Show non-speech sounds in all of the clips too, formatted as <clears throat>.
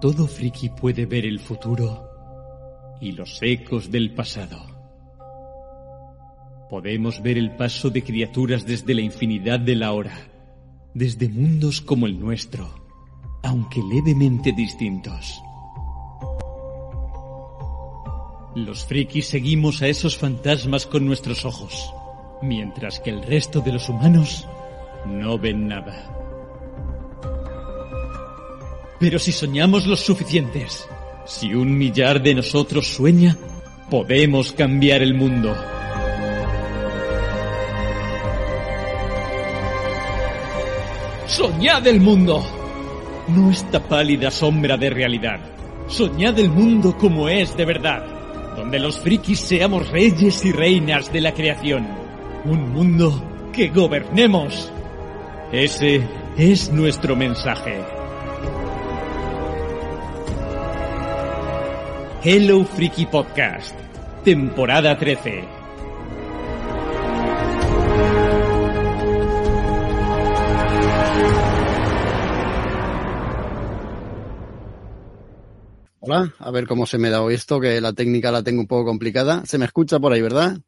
Todo friki puede ver el futuro y los ecos del pasado. Podemos ver el paso de criaturas desde la infinidad de la hora, desde mundos como el nuestro, aunque levemente distintos. Los frikis seguimos a esos fantasmas con nuestros ojos, mientras que el resto de los humanos no ven nada. Pero si soñamos los suficientes, si un millar de nosotros sueña, podemos cambiar el mundo. Soñad el mundo. No esta pálida sombra de realidad. Soñad el mundo como es de verdad, donde los frikis seamos reyes y reinas de la creación. Un mundo que gobernemos. Ese es nuestro mensaje. Hello Freaky Podcast, temporada 13. Hola, a ver cómo se me da hoy esto, que la técnica la tengo un poco complicada. Se me escucha por ahí, ¿verdad?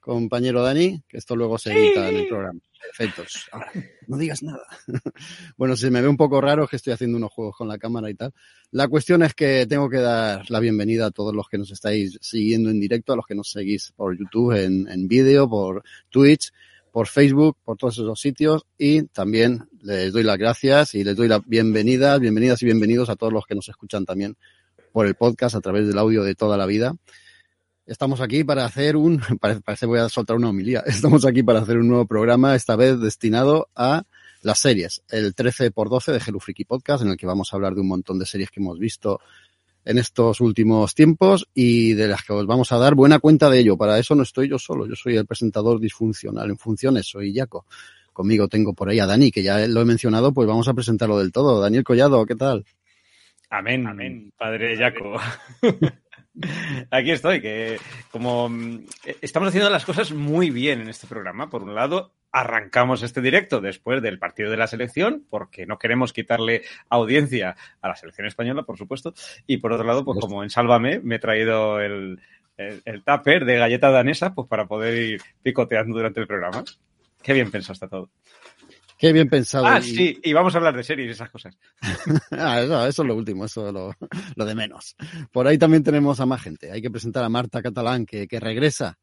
Compañero Dani, que esto luego se edita en el programa. Perfectos. Ahora, no digas nada. <laughs> bueno, se me ve un poco raro que estoy haciendo unos juegos con la cámara y tal. La cuestión es que tengo que dar la bienvenida a todos los que nos estáis siguiendo en directo, a los que nos seguís por YouTube, en, en vídeo, por Twitch, por Facebook, por todos esos sitios y también les doy las gracias y les doy la bienvenida, bienvenidas y bienvenidos a todos los que nos escuchan también por el podcast a través del audio de toda la vida. Estamos aquí para hacer un, <laughs> parece, parece voy a soltar una homilía, <laughs> estamos aquí para hacer un nuevo programa, esta vez destinado a las series, el 13 por 12 de Hello Freaky Podcast, en el que vamos a hablar de un montón de series que hemos visto en estos últimos tiempos y de las que os vamos a dar buena cuenta de ello. Para eso no estoy yo solo, yo soy el presentador disfuncional en funciones, soy Jaco. Conmigo tengo por ahí a Dani, que ya lo he mencionado, pues vamos a presentarlo del todo. Daniel Collado, ¿qué tal? Amén, amén, padre Jaco. <laughs> Aquí estoy, que como mm, estamos haciendo las cosas muy bien en este programa. Por un lado, arrancamos este directo después del partido de la selección, porque no queremos quitarle audiencia a la selección española, por supuesto. Y por otro lado, pues como en Sálvame, me he traído el, el, el tupper de galleta danesa, pues para poder ir picoteando durante el programa. Qué bien pensado está todo. Qué bien pensado. Ah, y- sí, y vamos a hablar de series y esas cosas. <laughs> Ah, eso, eso es lo último, eso es lo, lo de menos. Por ahí también tenemos a más gente. Hay que presentar a Marta Catalán, que, que regresa.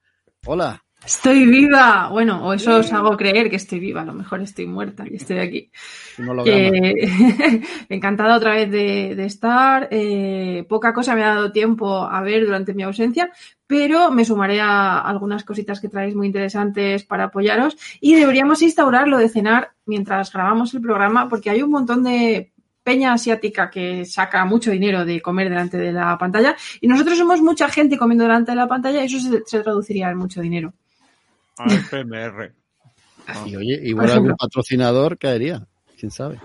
Hola. Estoy viva. Bueno, o eso os hago creer que estoy viva. A lo mejor estoy muerta y estoy aquí. Que- <laughs> encantada otra vez de, de estar. Eh, poca cosa me ha dado tiempo a ver durante mi ausencia, pero me sumaré a algunas cositas que traéis muy interesantes para apoyaros. Y deberíamos instaurar lo de cenar mientras grabamos el programa, porque hay un montón de peña asiática que saca mucho dinero de comer delante de la pantalla y nosotros somos mucha gente comiendo delante de la pantalla y eso se, se traduciría en mucho dinero. AFMR. Y oye, Por igual ejemplo. algún patrocinador caería. ¿Quién sabe?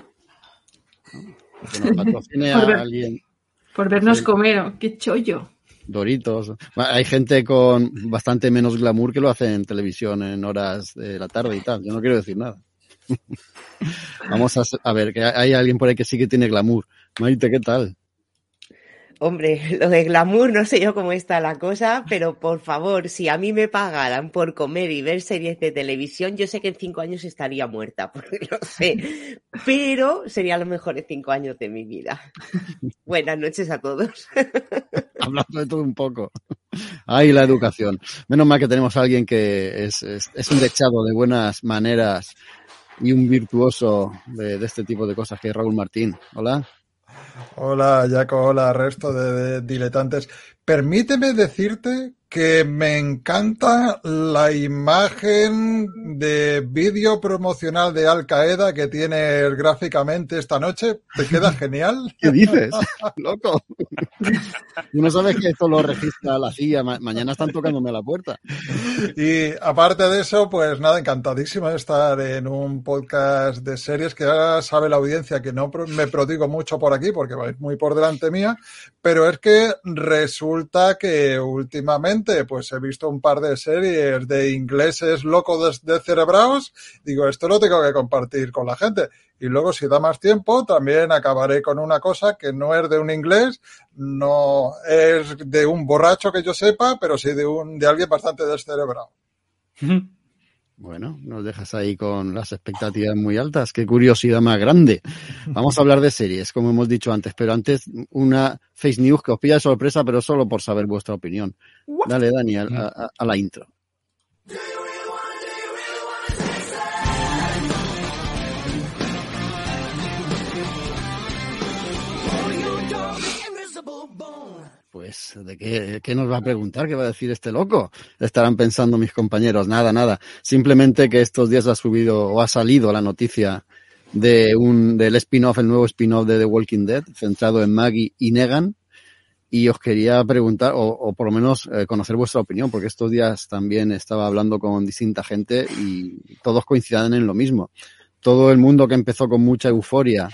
Que nos patrocine <laughs> Por ver- a alguien. Por vernos Sí. comer, qué chollo. Doritos. Hay gente con bastante menos glamour que lo hace en televisión en horas de la tarde y tal. Yo no quiero decir nada. <laughs> Vamos a, a ver, que hay alguien por ahí que sí que tiene glamour. Maite, ¿qué tal? Hombre, <laughs> lo de glamour no sé yo cómo está la cosa, pero por favor, si a mí me pagaran por comer y ver series de televisión, yo sé que en cinco años estaría muerta, <laughs> porque lo sé, pero serían los mejores cinco años de mi vida. <laughs> Buenas noches a todos. Hablando de todo un poco. Ay, la educación. Menos mal que tenemos a alguien que es, es, es un dechado de buenas maneras y un virtuoso de, de este tipo de cosas, que es Raúl Martín. Hola. Hola, Jaco, hola, resto de, de diletantes. Permíteme decirte que me encanta la imagen de vídeo promocional de Al Qaeda que tienes gráficamente esta noche. ¿Te queda <laughs> genial? ¿Qué dices? <laughs> Loco. Tú no sabes que esto lo registra la CIA. Ma- mañana están tocándome a la puerta. Y aparte de eso, pues nada, encantadísimo de estar en un podcast de series que ya sabe la audiencia que no me prodigo mucho por aquí porque vais muy por delante mía, pero es que resulta que últimamente pues he visto un par de series de ingleses locos de, de cerebraos. Digo, esto lo tengo que compartir con la gente. Y luego, si da más tiempo, también acabaré con una cosa que no es de un inglés, no es de un borracho que yo sepa, pero sí de un de alguien bastante descerebrado. Bueno, nos dejas ahí con las expectativas muy altas. Qué curiosidad más grande. Vamos a hablar de series, como hemos dicho antes, pero antes una face news que os pilla de sorpresa, pero solo por saber vuestra opinión. Dale, Dani, a, a- a la intro. Pues, ¿de qué, qué nos va a preguntar? ¿Qué va a decir este loco? Estarán pensando mis compañeros. Nada, nada. Simplemente que estos días ha subido o ha salido la noticia de un, del spin-off, el nuevo spin-off de The Walking Dead, centrado en Maggie y Negan. Y os quería preguntar, o, o por lo menos eh, conocer vuestra opinión, porque estos días también estaba hablando con distinta gente y todos coinciden en lo mismo. Todo el mundo que empezó con mucha euforia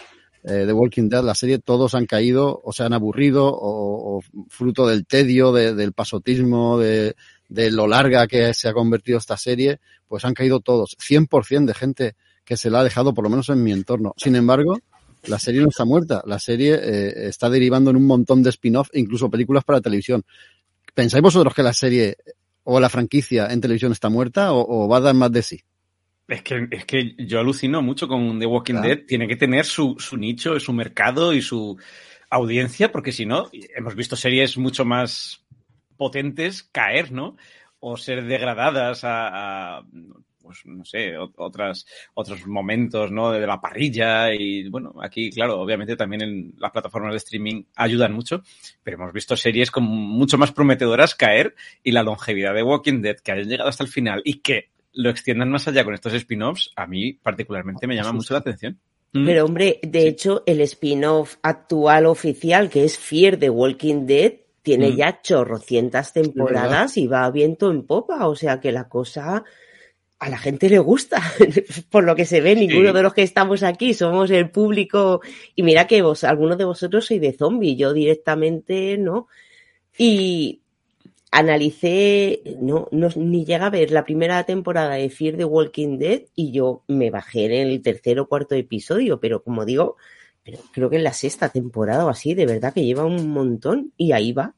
eh, The Walking Dead, la serie, todos han caído o se han aburrido o, fruto del tedio, de- del pasotismo, de, lo larga que se ha convertido esta serie, pues han caído todos. 100% de gente que se la ha dejado, por lo menos en mi entorno. Sin embargo, la serie no está muerta. La serie eh, está derivando en un montón de spin-off, incluso películas para televisión. ¿Pensáis vosotros que la serie o la franquicia en televisión está muerta o, o va a dar más de sí? Es que, es que yo alucino mucho con The Walking Claro. Dead. Tiene que tener su, su nicho, su mercado y su audiencia, porque si no, hemos visto series mucho más potentes caer, ¿no? O ser degradadas a, a, pues no sé, otras, otros momentos, ¿no? De la parrilla y bueno, aquí, claro, obviamente también en las plataformas de streaming ayudan mucho, pero hemos visto series con mucho más prometedoras caer y la longevidad de Walking Dead que hayan llegado hasta el final y que lo extiendan más allá con estos spin-offs, a mí particularmente me llama mucho la atención. Mm. Pero hombre, de Sí. hecho, el spin-off actual oficial, que es Fear the Walking Dead, tiene Mm. ya chorrocientas temporadas y va a viento en popa. O sea que la cosa a la gente le gusta. <laughs> Por lo que se ve, ninguno Sí. de los que estamos aquí somos el público. Y mira que vos, algunos de vosotros sois de zombie, yo directamente no. Y analicé, no, no, ni llega a ver la primera temporada de Fear the Walking Dead y yo me bajé en el tercer o cuarto episodio, pero como digo, pero creo que en la sexta temporada o así, de verdad que lleva un montón y ahí va.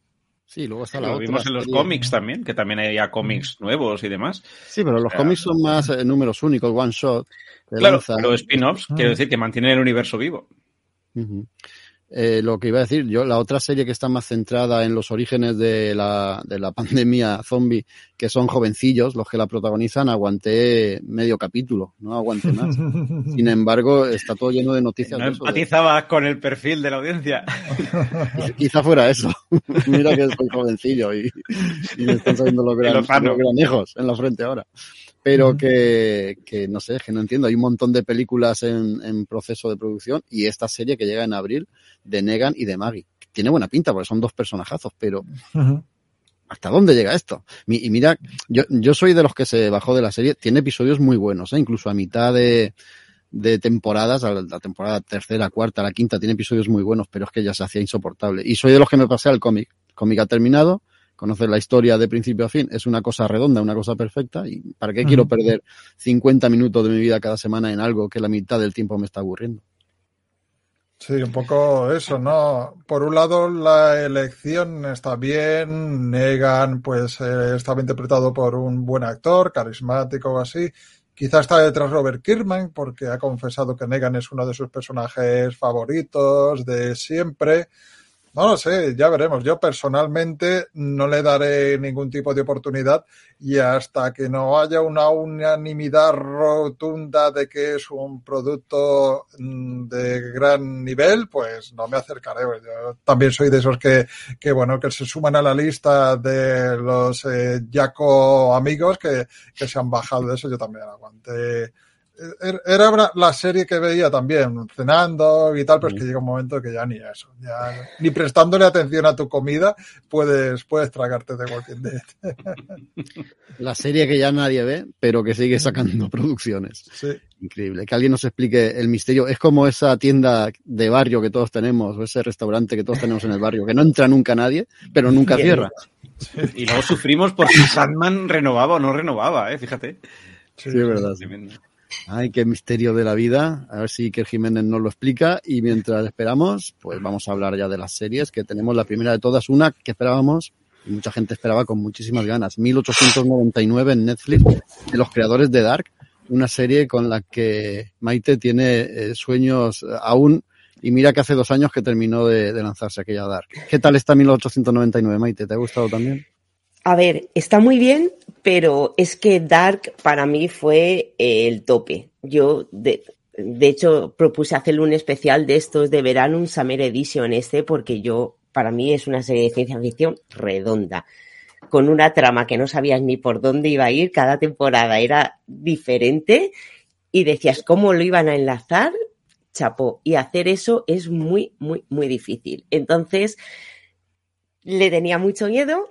Sí, luego está la Lo otra vimos en los serie. cómics también, que también hay ya cómics nuevos y demás. Sí, pero los sea, cómics son más eh, números únicos, one shot. Claro, lanzan. pero spin-offs, Ah. quiero decir, que mantienen el universo vivo. Eh, lo que iba a decir, yo, la otra serie que está más centrada en los orígenes de la, de la <laughs> pandemia zombie, que son jovencillos, los que la protagonizan, aguanté medio capítulo, no aguanté más. <laughs> Sin embargo, está todo lleno de noticias No de eso. de- empatizaba con el perfil de la audiencia. <laughs> Quizá fuera eso. Mira que soy jovencillo y, y me están saliendo los, gran- los granejos en la frente ahora. Pero que, que no sé, que no entiendo. Hay un montón de películas en, en proceso de producción y esta serie que llega en abril de Negan y de Maggie. Tiene buena pinta porque son dos personajazos, pero ¿hasta dónde llega esto? Y mira, yo, yo soy de los que se bajó de la serie. Tiene episodios muy buenos, ¿eh? incluso a mitad de, de temporadas, a la la temporada tercera, cuarta, la quinta, tiene episodios muy buenos, pero es que ya se hacía insoportable. Y soy de los que me pasé al cómic. El cómic ha terminado, conoces la historia de principio a fin, es una cosa redonda, una cosa perfecta, y ¿para qué quiero perder 50 minutos de mi vida cada semana en algo que la mitad del tiempo me está aburriendo? Sí, un poco eso, ¿no? Por un lado, la elección está bien, Negan, pues eh, estaba interpretado por un buen actor, carismático o así. Quizá está detrás Robert Kirkman, porque ha confesado que Negan es uno de sus personajes favoritos de siempre. No lo sé, ya veremos. Yo personalmente no le daré ningún tipo de oportunidad y hasta que no haya una unanimidad rotunda de que es un producto mm, de gran nivel, pues no me acercaré. Yo también soy de esos que, que bueno, que se suman a la lista de los eh, amigos que, que se han bajado de eso. Yo también aguanté. Er- Era la serie que veía también, cenando y tal, pero es que llega un momento que ya ni eso, ya ni prestándole atención a tu comida puedes, puedes tragarte de Walking Dead. <laughs> La serie que ya nadie ve, pero que sigue sacando producciones. Sí. Increíble. Que alguien nos explique el misterio. Es como esa tienda de barrio que todos tenemos, o ese restaurante que todos tenemos en el barrio, que no entra nunca nadie, pero nunca cierra. Y luego sufrimos porque Sandman renovaba o no renovaba, ¿eh? Fíjate. Sí, es verdad. Tremendo. Ay, qué misterio de la vida. A ver si Iker Jiménez nos lo explica. Y mientras esperamos, pues vamos a hablar ya de las series, que tenemos la primera de todas, una que esperábamos, y mucha gente esperaba con muchísimas ganas, 1899 en Netflix, de los creadores de Dark, una serie con la que Maite tiene eh, sueños aún, y mira que hace dos años que terminó de, de lanzarse aquella Dark. ¿Qué tal está 1899, Maite? ¿Te ha gustado también? A ver, está muy bien, pero es que Dark para mí fue eh, el tope. Yo, de, de hecho, propuse hacerle un especial de estos de verano, un Summer Edition este, porque yo, para mí es una serie de ciencia ficción redonda, con una trama que no sabías ni por dónde iba a ir, cada temporada era diferente y decías cómo lo iban a enlazar, chapó. Y hacer eso es muy, muy, muy difícil. Entonces, le tenía mucho miedo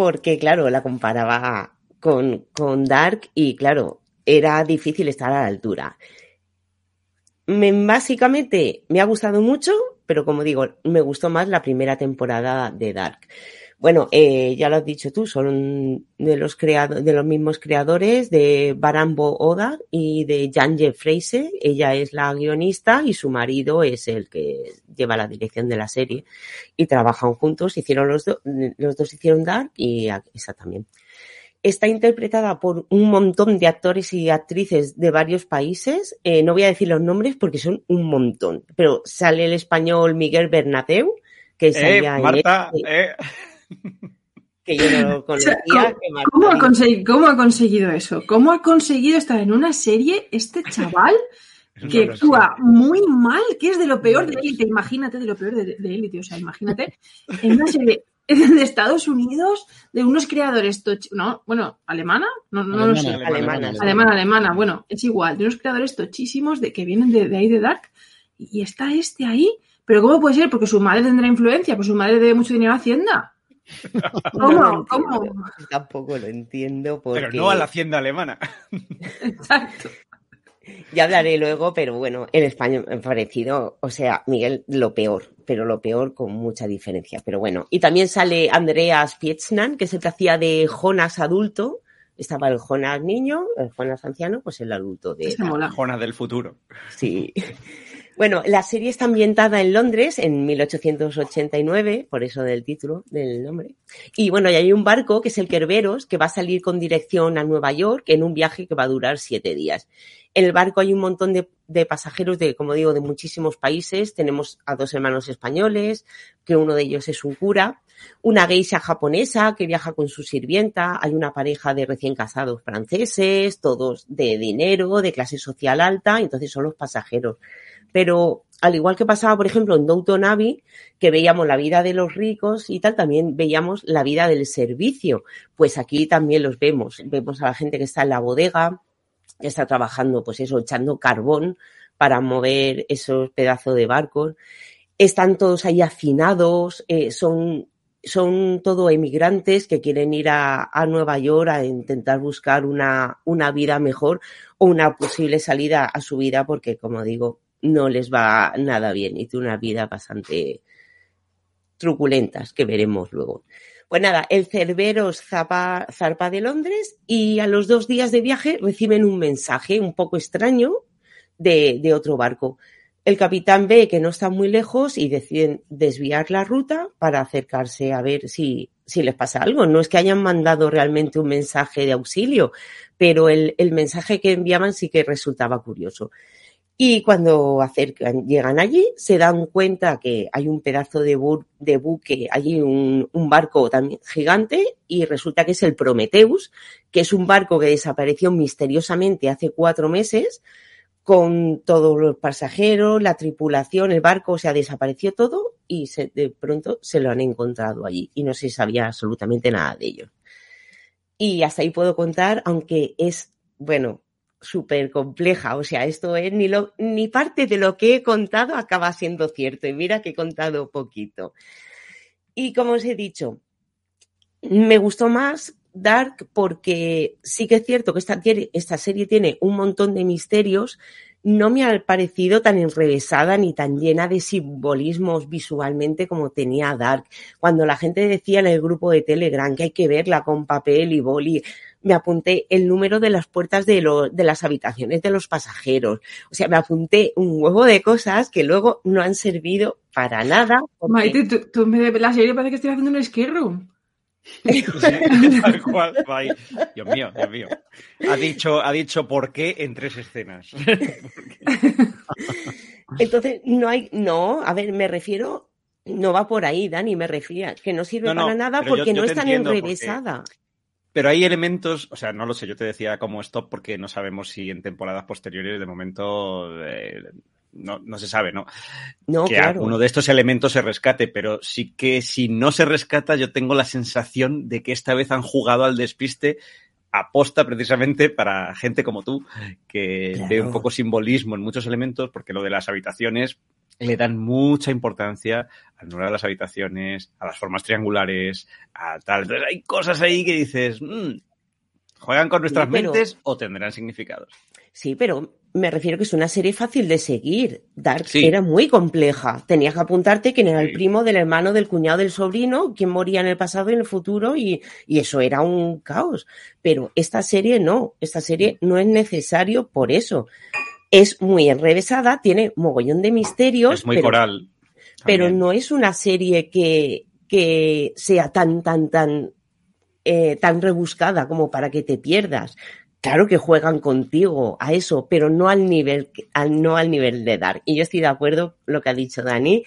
porque, claro, la comparaba con, con Dark y, claro, era difícil estar a la altura. Me, básicamente me ha gustado mucho, pero como digo, me gustó más la primera temporada de Dark. Bueno, eh, ya lo has dicho tú, son de los creado, de los mismos creadores de Barambo Oda y de Janje Fraser. Ella es la guionista y su marido es el que lleva la dirección de la serie. Y trabajan juntos, hicieron los, dos, los dos hicieron Dark y esa también. Está interpretada por un montón de actores y actrices de varios países. Eh, no voy a decir los nombres porque son un montón. Pero sale el español Miguel Bernateu, que salía eh, Marta, en... eh. Que yo no lo <laughs> conocía. O sea, ¿cómo, ¿cómo, ha conseguido, ¿Cómo ha conseguido eso? ¿Cómo ha conseguido estar en una serie este chaval <laughs> que actúa muy mal, que es de lo peor de élite? Imagínate, de lo peor de élite, o sea, imagínate, en una serie <laughs> de Estados Unidos, de unos creadores, no, bueno, alemana, no, no Alemana, lo sé, alemana, alemana, alemana. alemana, alemana, bueno, es igual, de unos creadores tochísimos de que vienen de, de ahí de Dark, y está este ahí, pero ¿cómo puede ser? Porque su madre tendrá influencia, pues su madre debe mucho dinero a Hacienda. <laughs> ¿Cómo? ¿Cómo? Tampoco lo entiendo porque Pero no a la hacienda alemana. <laughs> Exacto. ya hablaré luego, pero bueno, en español me ha parecido, o sea, Miguel, lo peor, pero lo peor con mucha diferencia. Pero bueno, y también sale Andreas Pietznan, que es el que hacía de Jonas adulto. Estaba el Jonas niño, el Jonas anciano, pues el adulto de Este mola. Jona del futuro. Sí. <laughs> Bueno, la serie está ambientada en Londres en 1889, por eso del título, del nombre. Y bueno, y hay un barco que es el Kerberos, que va a salir con dirección a Nueva York en un viaje que va a durar siete días. En el barco hay un montón de, de pasajeros de, como digo, de muchísimos países. Tenemos a dos hermanos españoles, que uno de ellos es un cura, una geisha japonesa que viaja con su sirvienta, hay una pareja de recién casados franceses, todos de dinero, de clase social alta, entonces son los pasajeros pero al igual que pasaba, por ejemplo, en Downton Abbey, que veíamos la vida de los ricos y tal, también veíamos la vida del servicio. Pues aquí también los vemos. Vemos a la gente que está en la bodega, que está trabajando, pues eso, echando carbón para mover esos pedazos de barcos. Están todos ahí hacinados, eh, son, son todo emigrantes que quieren ir a, a Nueva York a intentar buscar una, una vida mejor o una posible salida a su vida, porque como digo, no les va nada bien y tiene una vida bastante truculentas que veremos luego. Pues nada, el Cerberos zapa, zarpa de Londres y a los dos días de viaje reciben un mensaje un poco extraño de, de otro barco. El capitán ve que no está muy lejos y deciden desviar la ruta para acercarse a ver si, si les pasa algo. No es que hayan mandado realmente un mensaje de auxilio, pero el, el mensaje que enviaban sí que resultaba curioso. Y cuando acercan, llegan allí, se dan cuenta que hay un pedazo de, bu de buque, allí un, barco también gigante, y resulta que es el Prometheus, que es un barco que desapareció misteriosamente hace cuatro meses, con todos los pasajeros, la tripulación, el barco, o sea, desapareció todo y se, de pronto se lo han encontrado allí y no se sabía absolutamente nada de ellos. Y hasta ahí puedo contar, aunque es, bueno, súper compleja. O sea, esto es ni, lo, ni parte de lo que he contado acaba siendo cierto. Y mira que he contado poquito. Y como os he dicho, me gustó más Dark porque sí que es cierto que esta, esta serie tiene un montón de misterios no me ha parecido tan enrevesada ni tan llena de simbolismos visualmente como tenía Dark. Cuando la gente decía en el grupo de Telegram que hay que verla con papel y boli, me apunté el número de las puertas de, lo, de las habitaciones de los pasajeros. O sea, me apunté un huevo de cosas que luego no han servido para nada. Porque... Maite, tú, tú en vez de la serie parece que estoy haciendo un escape room. Sí, <laughs> tal cual, Dios mío, Dios mío. Ha dicho, ha dicho por qué en tres escenas. <laughs> Entonces, no hay, no, a ver, me refiero, no va por ahí, Dani, me refiero, que no sirve No, no, para nada yo- porque yo no es tan enrevesada. Pero hay elementos, o sea, no lo sé, yo te decía como stop porque no sabemos si en temporadas posteriores de momento eh, no, no se sabe, ¿no? No, que claro. alguno de estos elementos se rescate, pero sí que si no se rescata, yo tengo la sensación de que esta vez han jugado al despiste aposta precisamente para gente como tú, que Claro. ve un poco simbolismo en muchos elementos, porque lo de las habitaciones le dan mucha importancia al número de las habitaciones, a las formas triangulares, a tal. Entonces hay cosas ahí que dices, "Mm, ¿juegan con nuestras Sí, pero- mentes o tendrán significados? Sí, pero me refiero que es una serie fácil de seguir. Dark Sí. era muy compleja. Tenías que apuntarte quién era el primo del hermano, del cuñado, del sobrino, quién moría en el pasado y en el futuro, y, y eso era un caos. Pero esta serie no, esta serie no es necesario por eso. Es muy enrevesada, tiene mogollón de misterios, es muy pero, coral. pero también. no es una serie que, que sea tan, tan, tan, eh, tan rebuscada como para que te pierdas. Claro que juegan contigo a eso, pero no al nivel, al, no al nivel de Dark. Y yo estoy de acuerdo con lo que ha dicho Dani,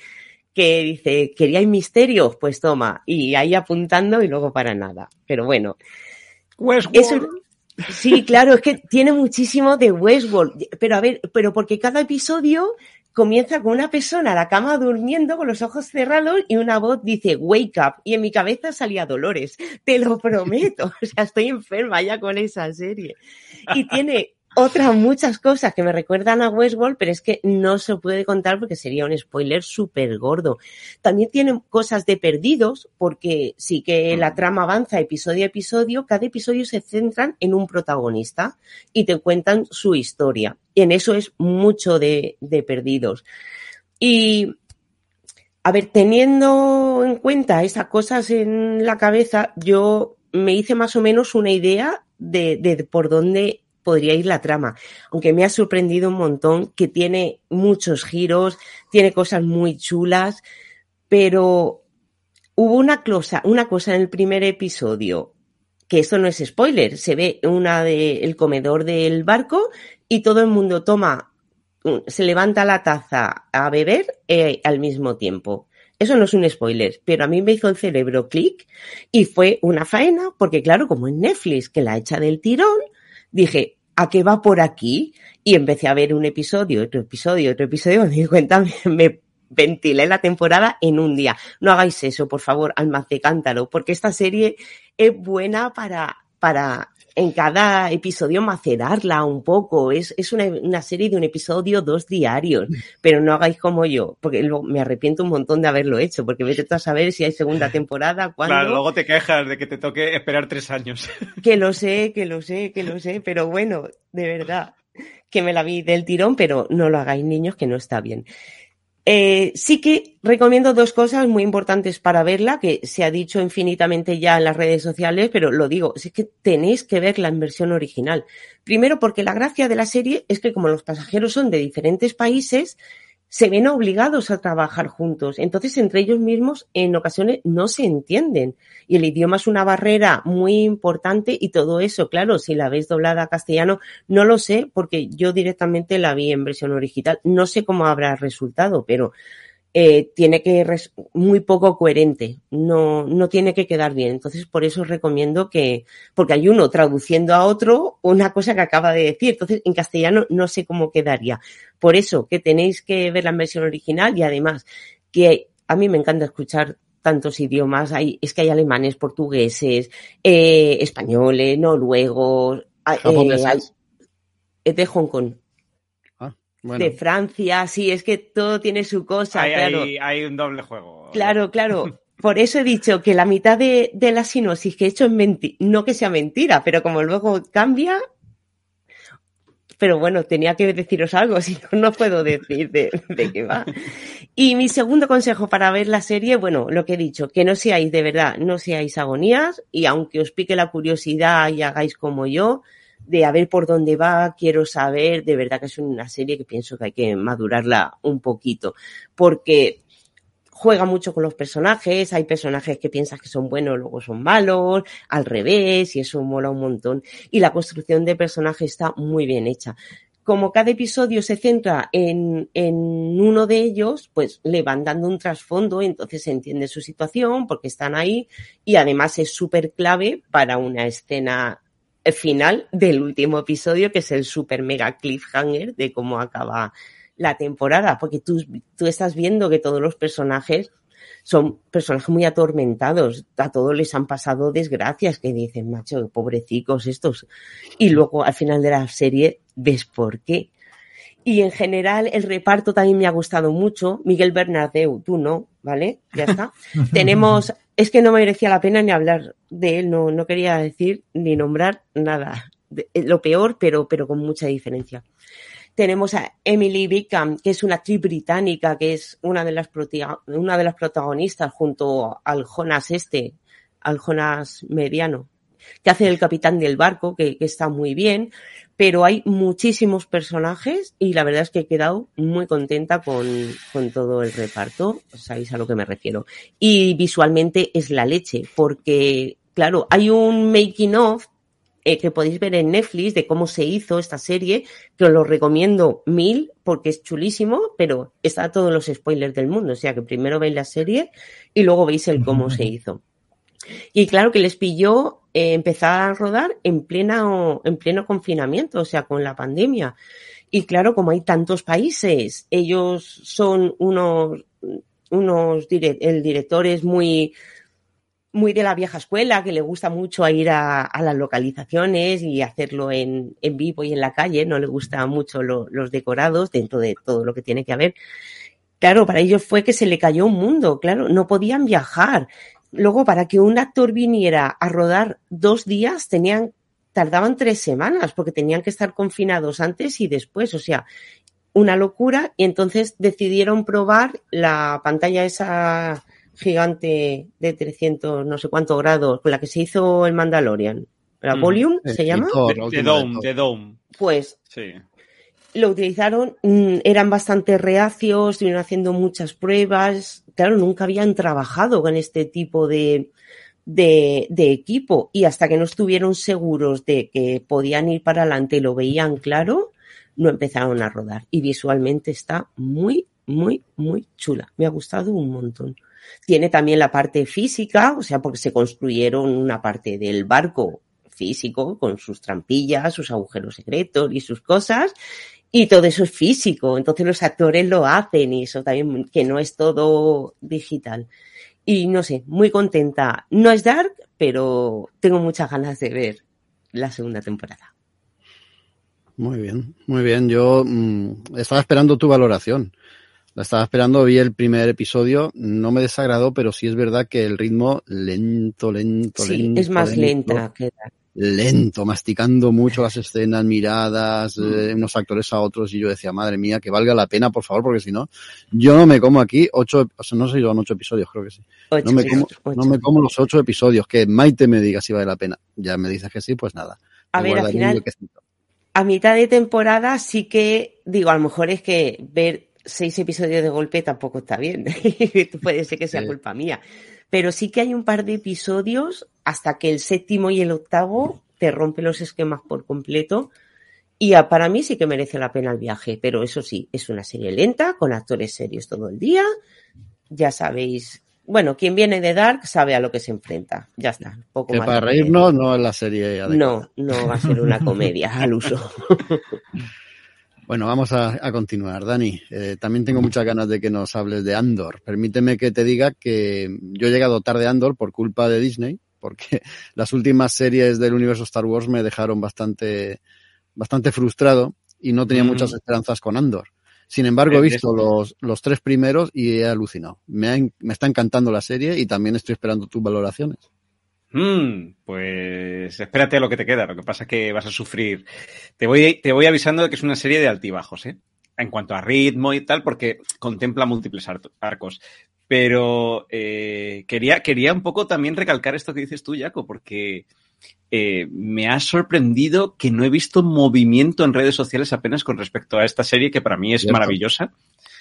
que dice, ¿queríais misterios? Pues toma, y ahí apuntando y luego para nada. Pero bueno, eso, Sí, claro, es que tiene muchísimo de Westworld. Pero a ver, pero porque cada episodio comienza con una persona a la cama durmiendo con los ojos cerrados y una voz dice wake up y en mi cabeza salía Dolores. Te lo prometo. <laughs> O sea, estoy enferma ya con esa serie. Y tiene otras muchas cosas que me recuerdan a Westworld, pero es que no se puede contar porque sería un spoiler súper gordo. También tiene cosas de perdidos, porque sí que la trama avanza episodio a episodio, cada episodio se centran en un protagonista y te cuentan su historia. Y en eso es mucho de, de perdidos. Y, a ver, teniendo en cuenta esas cosas en la cabeza, yo me hice más o menos una idea de, de por dónde podría ir la trama, aunque me ha sorprendido un montón, que tiene muchos giros, tiene cosas muy chulas, pero hubo una cosa, una cosa en el primer episodio, que esto no es spoiler, se ve una de el comedor del barco y todo el mundo toma, se levanta la taza a beber eh, al mismo tiempo. Eso no es un spoiler, pero a mí me hizo el cerebro clic y fue una faena, porque claro, como en Netflix, que la echa del tirón, dije, ¿a qué va por aquí? Y empecé a ver un episodio, otro episodio, otro episodio, <laughs> me di cuenta, me ventilé la temporada en un día. No hagáis eso, por favor, almas cántaro, porque esta serie es buena para, para en cada episodio macerarla un poco. Es, es una, una serie de un episodio, dos diarios, pero no hagáis como yo, porque luego me arrepiento un montón de haberlo hecho, porque vete a saber si hay segunda temporada, <laughs> cuándo. Claro, luego te quejas de que te toque esperar tres años. <laughs> Que lo sé, que lo sé, que lo sé, pero bueno, de verdad, que me la vi del tirón, pero no lo hagáis niños, que no está bien. Eh, sí que recomiendo dos cosas muy importantes para verla, que se ha dicho infinitamente ya en las redes sociales, pero lo digo, es que tenéis que verla en versión original. Primero, porque la gracia de la serie es que como los pasajeros son de diferentes países, se ven obligados a trabajar juntos. Entonces, entre ellos mismos, en ocasiones no se entienden. Y el idioma es una barrera muy importante y todo eso, claro, si la ves doblada a castellano, no lo sé porque yo directamente la vi en versión original. No sé cómo habrá resultado, pero eh, tiene que res muy poco coherente, no, no tiene que quedar bien. Entonces, por eso os recomiendo que, porque hay uno traduciendo a otro una cosa que acaba de decir. Entonces, en castellano no sé cómo quedaría. Por eso que tenéis que ver la versión original y además que a mí me encanta escuchar tantos idiomas. Hay, es que hay alemanes, portugueses, eh, españoles, noruegos, eh, hay, es de Hong Kong. Bueno. de Francia, sí, es que todo tiene su cosa, hay, claro. Hay, hay, un doble juego. Claro, claro. <laughs> Por eso he dicho que la mitad de, de la sinopsis que he hecho es mentira, no que sea mentira, pero como luego cambia, pero bueno, tenía que deciros algo, <laughs> si no, no puedo decir de, de qué va. Y mi segundo consejo para ver la serie, bueno, lo que he dicho, que no seáis de verdad, no seáis agonías y aunque os pique la curiosidad y hagáis como yo, de a ver por dónde va, quiero saber, de verdad que es una serie que pienso que hay que madurarla un poquito, porque juega mucho con los personajes, hay personajes que piensas que son buenos, luego son malos, al revés, y eso mola un montón. Y la construcción de personaje está muy bien hecha. Como cada episodio se centra en, en uno de ellos, pues le van dando un trasfondo, entonces se entiende su situación porque están ahí y además es súper clave para una escena final del último episodio, que es el super mega cliffhanger de cómo acaba la temporada, porque tú, tú estás viendo que todos los personajes son personajes muy atormentados, a todos les han pasado desgracias que dicen, macho, pobrecicos estos. Y luego al final de la serie ves por qué. Y en general el reparto también me ha gustado mucho. Miguel Bernardeu, tú no, ¿vale? Ya está. <laughs> Tenemos, es que no merecía la pena ni hablar de él, no, no quería decir ni nombrar nada. De, lo peor, pero, pero con mucha diferencia. Tenemos a Emily Bickham, que es una actriz británica, que es una de las, una de las protagonistas junto al Jonas este, al Jonas mediano, que hace el capitán del barco, que, que, está muy bien, pero hay muchísimos personajes y la verdad es que he quedado muy contenta con, con todo el reparto, sabéis a lo que me refiero. Y visualmente es la leche, porque, claro, hay un making of eh, que podéis ver en Netflix de cómo se hizo esta serie, que os lo recomiendo mil porque es chulísimo, pero está todos los spoilers del mundo. O sea que primero veis la serie y luego veis el cómo se <laughs> hizo. Y claro que les pilló eh, empezar a rodar en plena, en pleno confinamiento, o sea, con la pandemia. Y claro, como hay tantos países, ellos son unos, unos, el director es muy, muy de la vieja escuela, que le gusta mucho ir a, las localizaciones y hacerlo en, en, vivo y en la calle, no le gusta mucho lo, los decorados dentro de todo lo que tiene que haber. Claro, para ellos fue que se le cayó un mundo, claro, no podían viajar. Luego, para que un actor viniera a rodar dos días, tenían, tardaban tres semanas, porque tenían que estar confinados antes y después, o sea, una locura, y entonces decidieron probar la pantalla esa gigante de 300 no sé cuántos grados con la que se hizo el Mandalorian. ¿La Volume mm. se llama? The Dome, The Dome. Pues sí. lo utilizaron, mm, eran bastante reacios, estuvieron haciendo muchas pruebas. Claro, nunca habían trabajado con este tipo de, de, de, equipo y hasta que no estuvieron seguros de que podían ir para adelante y lo veían claro, no empezaron a rodar. Y visualmente está muy, muy, muy chula. Me ha gustado un montón. Tiene también la parte física, o sea, porque se construyeron una parte del barco físico con sus trampillas, sus agujeros secretos y sus cosas. Y todo eso es físico. Entonces los actores lo hacen y eso también, que no es todo digital. Y no sé, muy contenta. No es Dark, pero tengo muchas ganas de ver la segunda temporada. Muy bien, muy bien. Yo mmm, estaba esperando tu valoración. La estaba esperando, vi el primer episodio, no me desagradó, pero sí es verdad que el ritmo lento, lento, sí, lento. es más lento, lenta que Lento, masticando mucho las escenas, miradas, eh, unos actores a otros, y yo decía, madre mía, que valga la pena, por favor, porque si no, yo no me como aquí ocho, o sea, no sé si son ocho episodios, creo que sí. Ocho, no, me como, ocho. no me como los ocho episodios, que Maite me diga si vale la pena. Ya me dices que sí, pues nada. A ver, al final, a mitad de temporada sí que, digo, a lo mejor es que ver seis episodios de golpe tampoco está bien. <laughs> Puede ser que sea culpa mía. Pero sí que hay un par de episodios hasta que el séptimo y el octavo te rompen los esquemas por completo. Y a- para mí sí que merece la pena el viaje. Pero eso sí, es una serie lenta, con actores serios todo el día. Ya sabéis. Bueno, quien viene de Dark sabe a lo que se enfrenta. Ya está. Poco Que más para reírnos no es la serie adecuada. No, no va a ser una comedia al uso. <laughs> Bueno, vamos a, a continuar. Dani, eh, también tengo muchas ganas de que nos hables de Andor. Permíteme que te diga que yo he llegado tarde a Andor por culpa de Disney, porque <laughs> las últimas series del universo Star Wars me dejaron bastante, bastante frustrado y no tenía muchas esperanzas con Andor. Sin embargo, he Eh, visto los, los tres primeros y he alucinado. Me, ha me está encantando la serie y también estoy esperando tus valoraciones. Mm, pues espérate a lo que te queda. Lo que pasa es que vas a sufrir. Te voy, te voy avisando de que es una serie de altibajos, ¿eh? En cuanto a ritmo y tal, porque contempla múltiples arcos. Pero eh, quería, quería un poco también recalcar esto que dices tú, Jaco, porque eh, me ha sorprendido que no he visto movimiento en redes sociales apenas con respecto a esta serie que para mí es Cierto. maravillosa.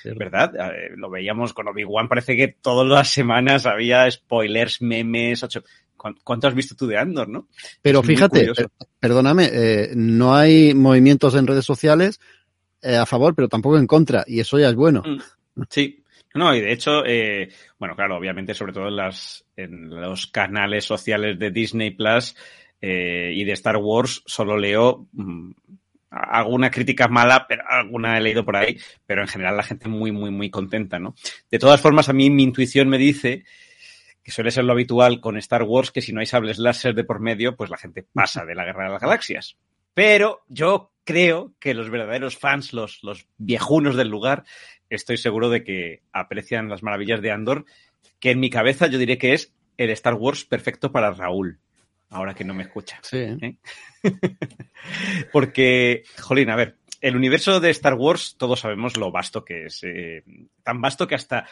¿Verdad? Eh, lo veíamos con Obi-Wan, parece que todas las semanas había spoilers, memes, ocho... ¿Cuán- ¿Cuánto has visto tú de Andor, no? Pero Es fíjate, per- perdóname, eh, no hay movimientos en redes sociales eh, a favor, pero tampoco en contra, y eso ya es bueno. Mm. Sí. No, y de hecho, eh, bueno, claro, obviamente, sobre todo en, las, en los canales sociales de Disney Plus eh, y de Star Wars, solo leo mm, alguna crítica mala, pero alguna he leído por ahí, pero en general la gente muy, muy, muy contenta, ¿no? De todas formas, a mí mi intuición me dice que suele ser lo habitual con Star Wars, que si no hay sables láser de por medio, pues la gente pasa de la Guerra de las Galaxias. Pero yo creo que los verdaderos fans, los, los viejunos del lugar, estoy seguro de que aprecian las maravillas de Andor, que en mi cabeza yo diré que es el Star Wars perfecto para Raúl, ahora que no me escucha. Sí, ¿eh? <laughs> Porque, jolín, a ver, el universo de Star Wars, todos sabemos lo vasto que es. eh, tan vasto que hasta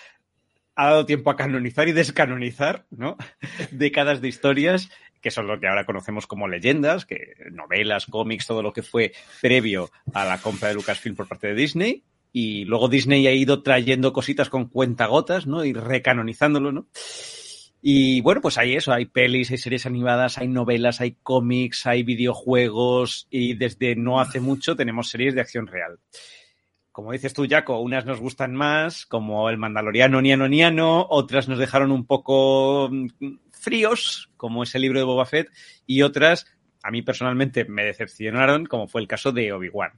ha dado tiempo a canonizar y descanonizar, ¿no? <laughs> Décadas de historias que son lo que ahora conocemos como leyendas, que novelas, cómics, todo lo que fue previo a la compra de Lucasfilm por parte de Disney. Y luego Disney ha ido trayendo cositas con cuentagotas, ¿no? Y recanonizándolo, ¿no? Y bueno, pues hay eso, hay pelis, hay series animadas, hay novelas, hay cómics, hay videojuegos y desde no hace mucho tenemos series de acción real. Como dices tú, Jaco, unas nos gustan más, como el Mandaloriano Niano Niano, otras nos dejaron un poco mm, fríos, como ese libro de Boba Fett, y otras, a mí personalmente, me decepcionaron, como fue el caso de Obi-Wan.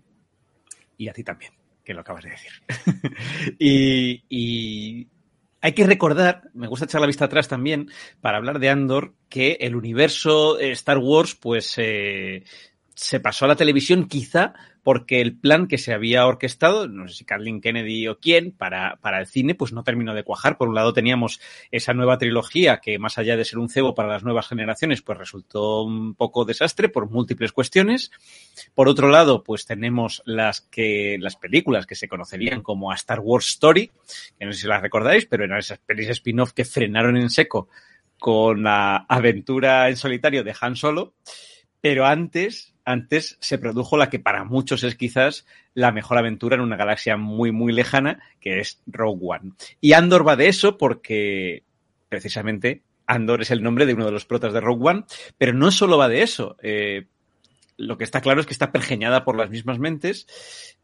Y a ti también, que lo acabas de decir. <laughs> y, hay que recordar, me gusta echar la vista atrás también, para hablar de Andor, que el universo eh, Star Wars, pues eh, se pasó a la televisión quizá porque el plan que se había orquestado, no sé si Kathleen Kennedy o quién, para, para el cine, pues no terminó de cuajar. Por un lado teníamos esa nueva trilogía que más allá de ser un cebo para las nuevas generaciones, pues resultó un poco desastre por múltiples cuestiones. Por otro lado, pues tenemos las que, las películas que se conocerían como a Star Wars Story, que no sé si las recordáis, pero eran esas pelis spin-off que frenaron en seco con la aventura en solitario de Han Solo. Pero antes, antes se produjo la que para muchos es quizás la mejor aventura en una galaxia muy, muy lejana, que es Rogue One. Y Andor va de eso porque, precisamente, Andor es el nombre de uno de los protas de Rogue One, pero no solo va de eso. Eh, lo que está claro es que está pergeñada por las mismas mentes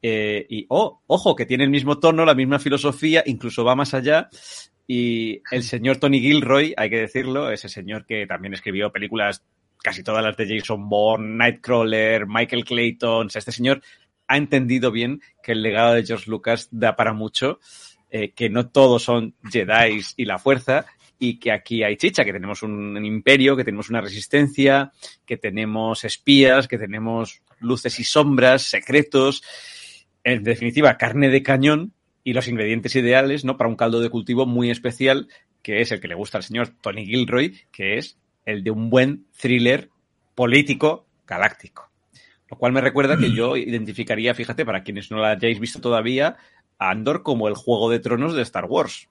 eh, y, oh, ojo, que tiene el mismo tono, la misma filosofía, incluso va más allá. Y el señor Tony Gilroy, hay que decirlo, ese señor que también escribió películas casi todas las de Jason Bourne, Nightcrawler, Michael Clayton. Este señor ha entendido bien que el legado de George Lucas da para mucho, eh, que no todos son Jedi y la fuerza, y que aquí hay chicha, que tenemos un, imperio, que tenemos una resistencia, que tenemos espías, que tenemos luces y sombras, secretos. En definitiva, carne de cañón y los ingredientes ideales, ¿no? Para un caldo de cultivo muy especial, que es el que le gusta al señor Tony Gilroy, que es el de un buen thriller político galáctico. Lo cual me recuerda que yo identificaría, fíjate, para quienes no la hayáis visto todavía, a Andor como el juego de tronos de Star Wars.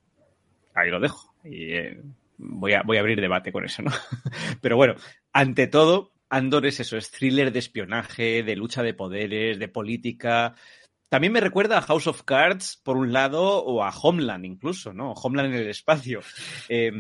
Ahí lo dejo. Y eh, voy, a, voy a abrir debate con eso, ¿no? <laughs> Pero bueno, ante todo, Andor es eso, es thriller de espionaje, de lucha de poderes, de política. También me recuerda a House of Cards, por un lado, o a Homeland incluso, ¿no? Homeland en el espacio. Eh,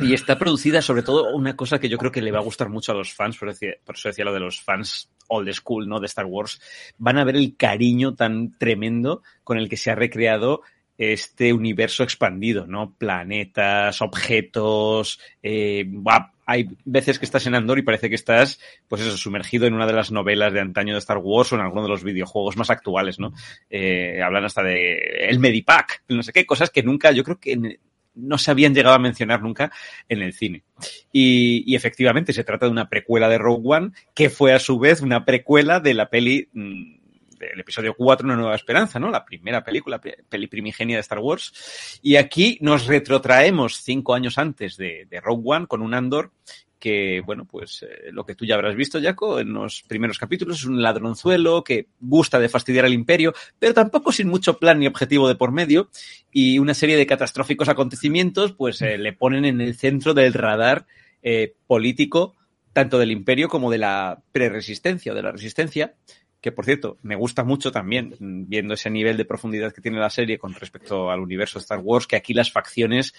y está producida sobre todo una cosa que yo creo que le va a gustar mucho a los fans, por, decir, por eso decía lo de los fans old school, ¿no? De Star Wars. Van a ver el cariño tan tremendo con el que se ha recreado este universo expandido, ¿no? Planetas, objetos, eh, bah, hay veces que estás en Andor y parece que estás, pues eso, sumergido en una de las novelas de antaño de Star Wars o en alguno de los videojuegos más actuales, ¿no? Eh, hablan hasta de el Medipack, no sé qué, cosas que nunca, yo creo que no se habían llegado a mencionar nunca en el cine. Y, efectivamente se trata de una precuela de Rogue One, que fue a su vez una precuela de la peli mmm, del episodio 4, Una Nueva Esperanza, ¿no? La primera película, peli primigenia de Star Wars. Y aquí nos retrotraemos cinco años antes de, de Rogue One con un Andor que, bueno, pues eh, lo que tú ya habrás visto, Jaco, en los primeros capítulos, es un ladronzuelo que gusta de fastidiar al imperio, pero tampoco sin mucho plan ni objetivo de por medio, y una serie de catastróficos acontecimientos, pues eh, le ponen en el centro del radar eh, político, tanto del imperio como de la preresistencia o de la resistencia, que por cierto, me gusta mucho también, viendo ese nivel de profundidad que tiene la serie con respecto al universo de Star Wars, que aquí las facciones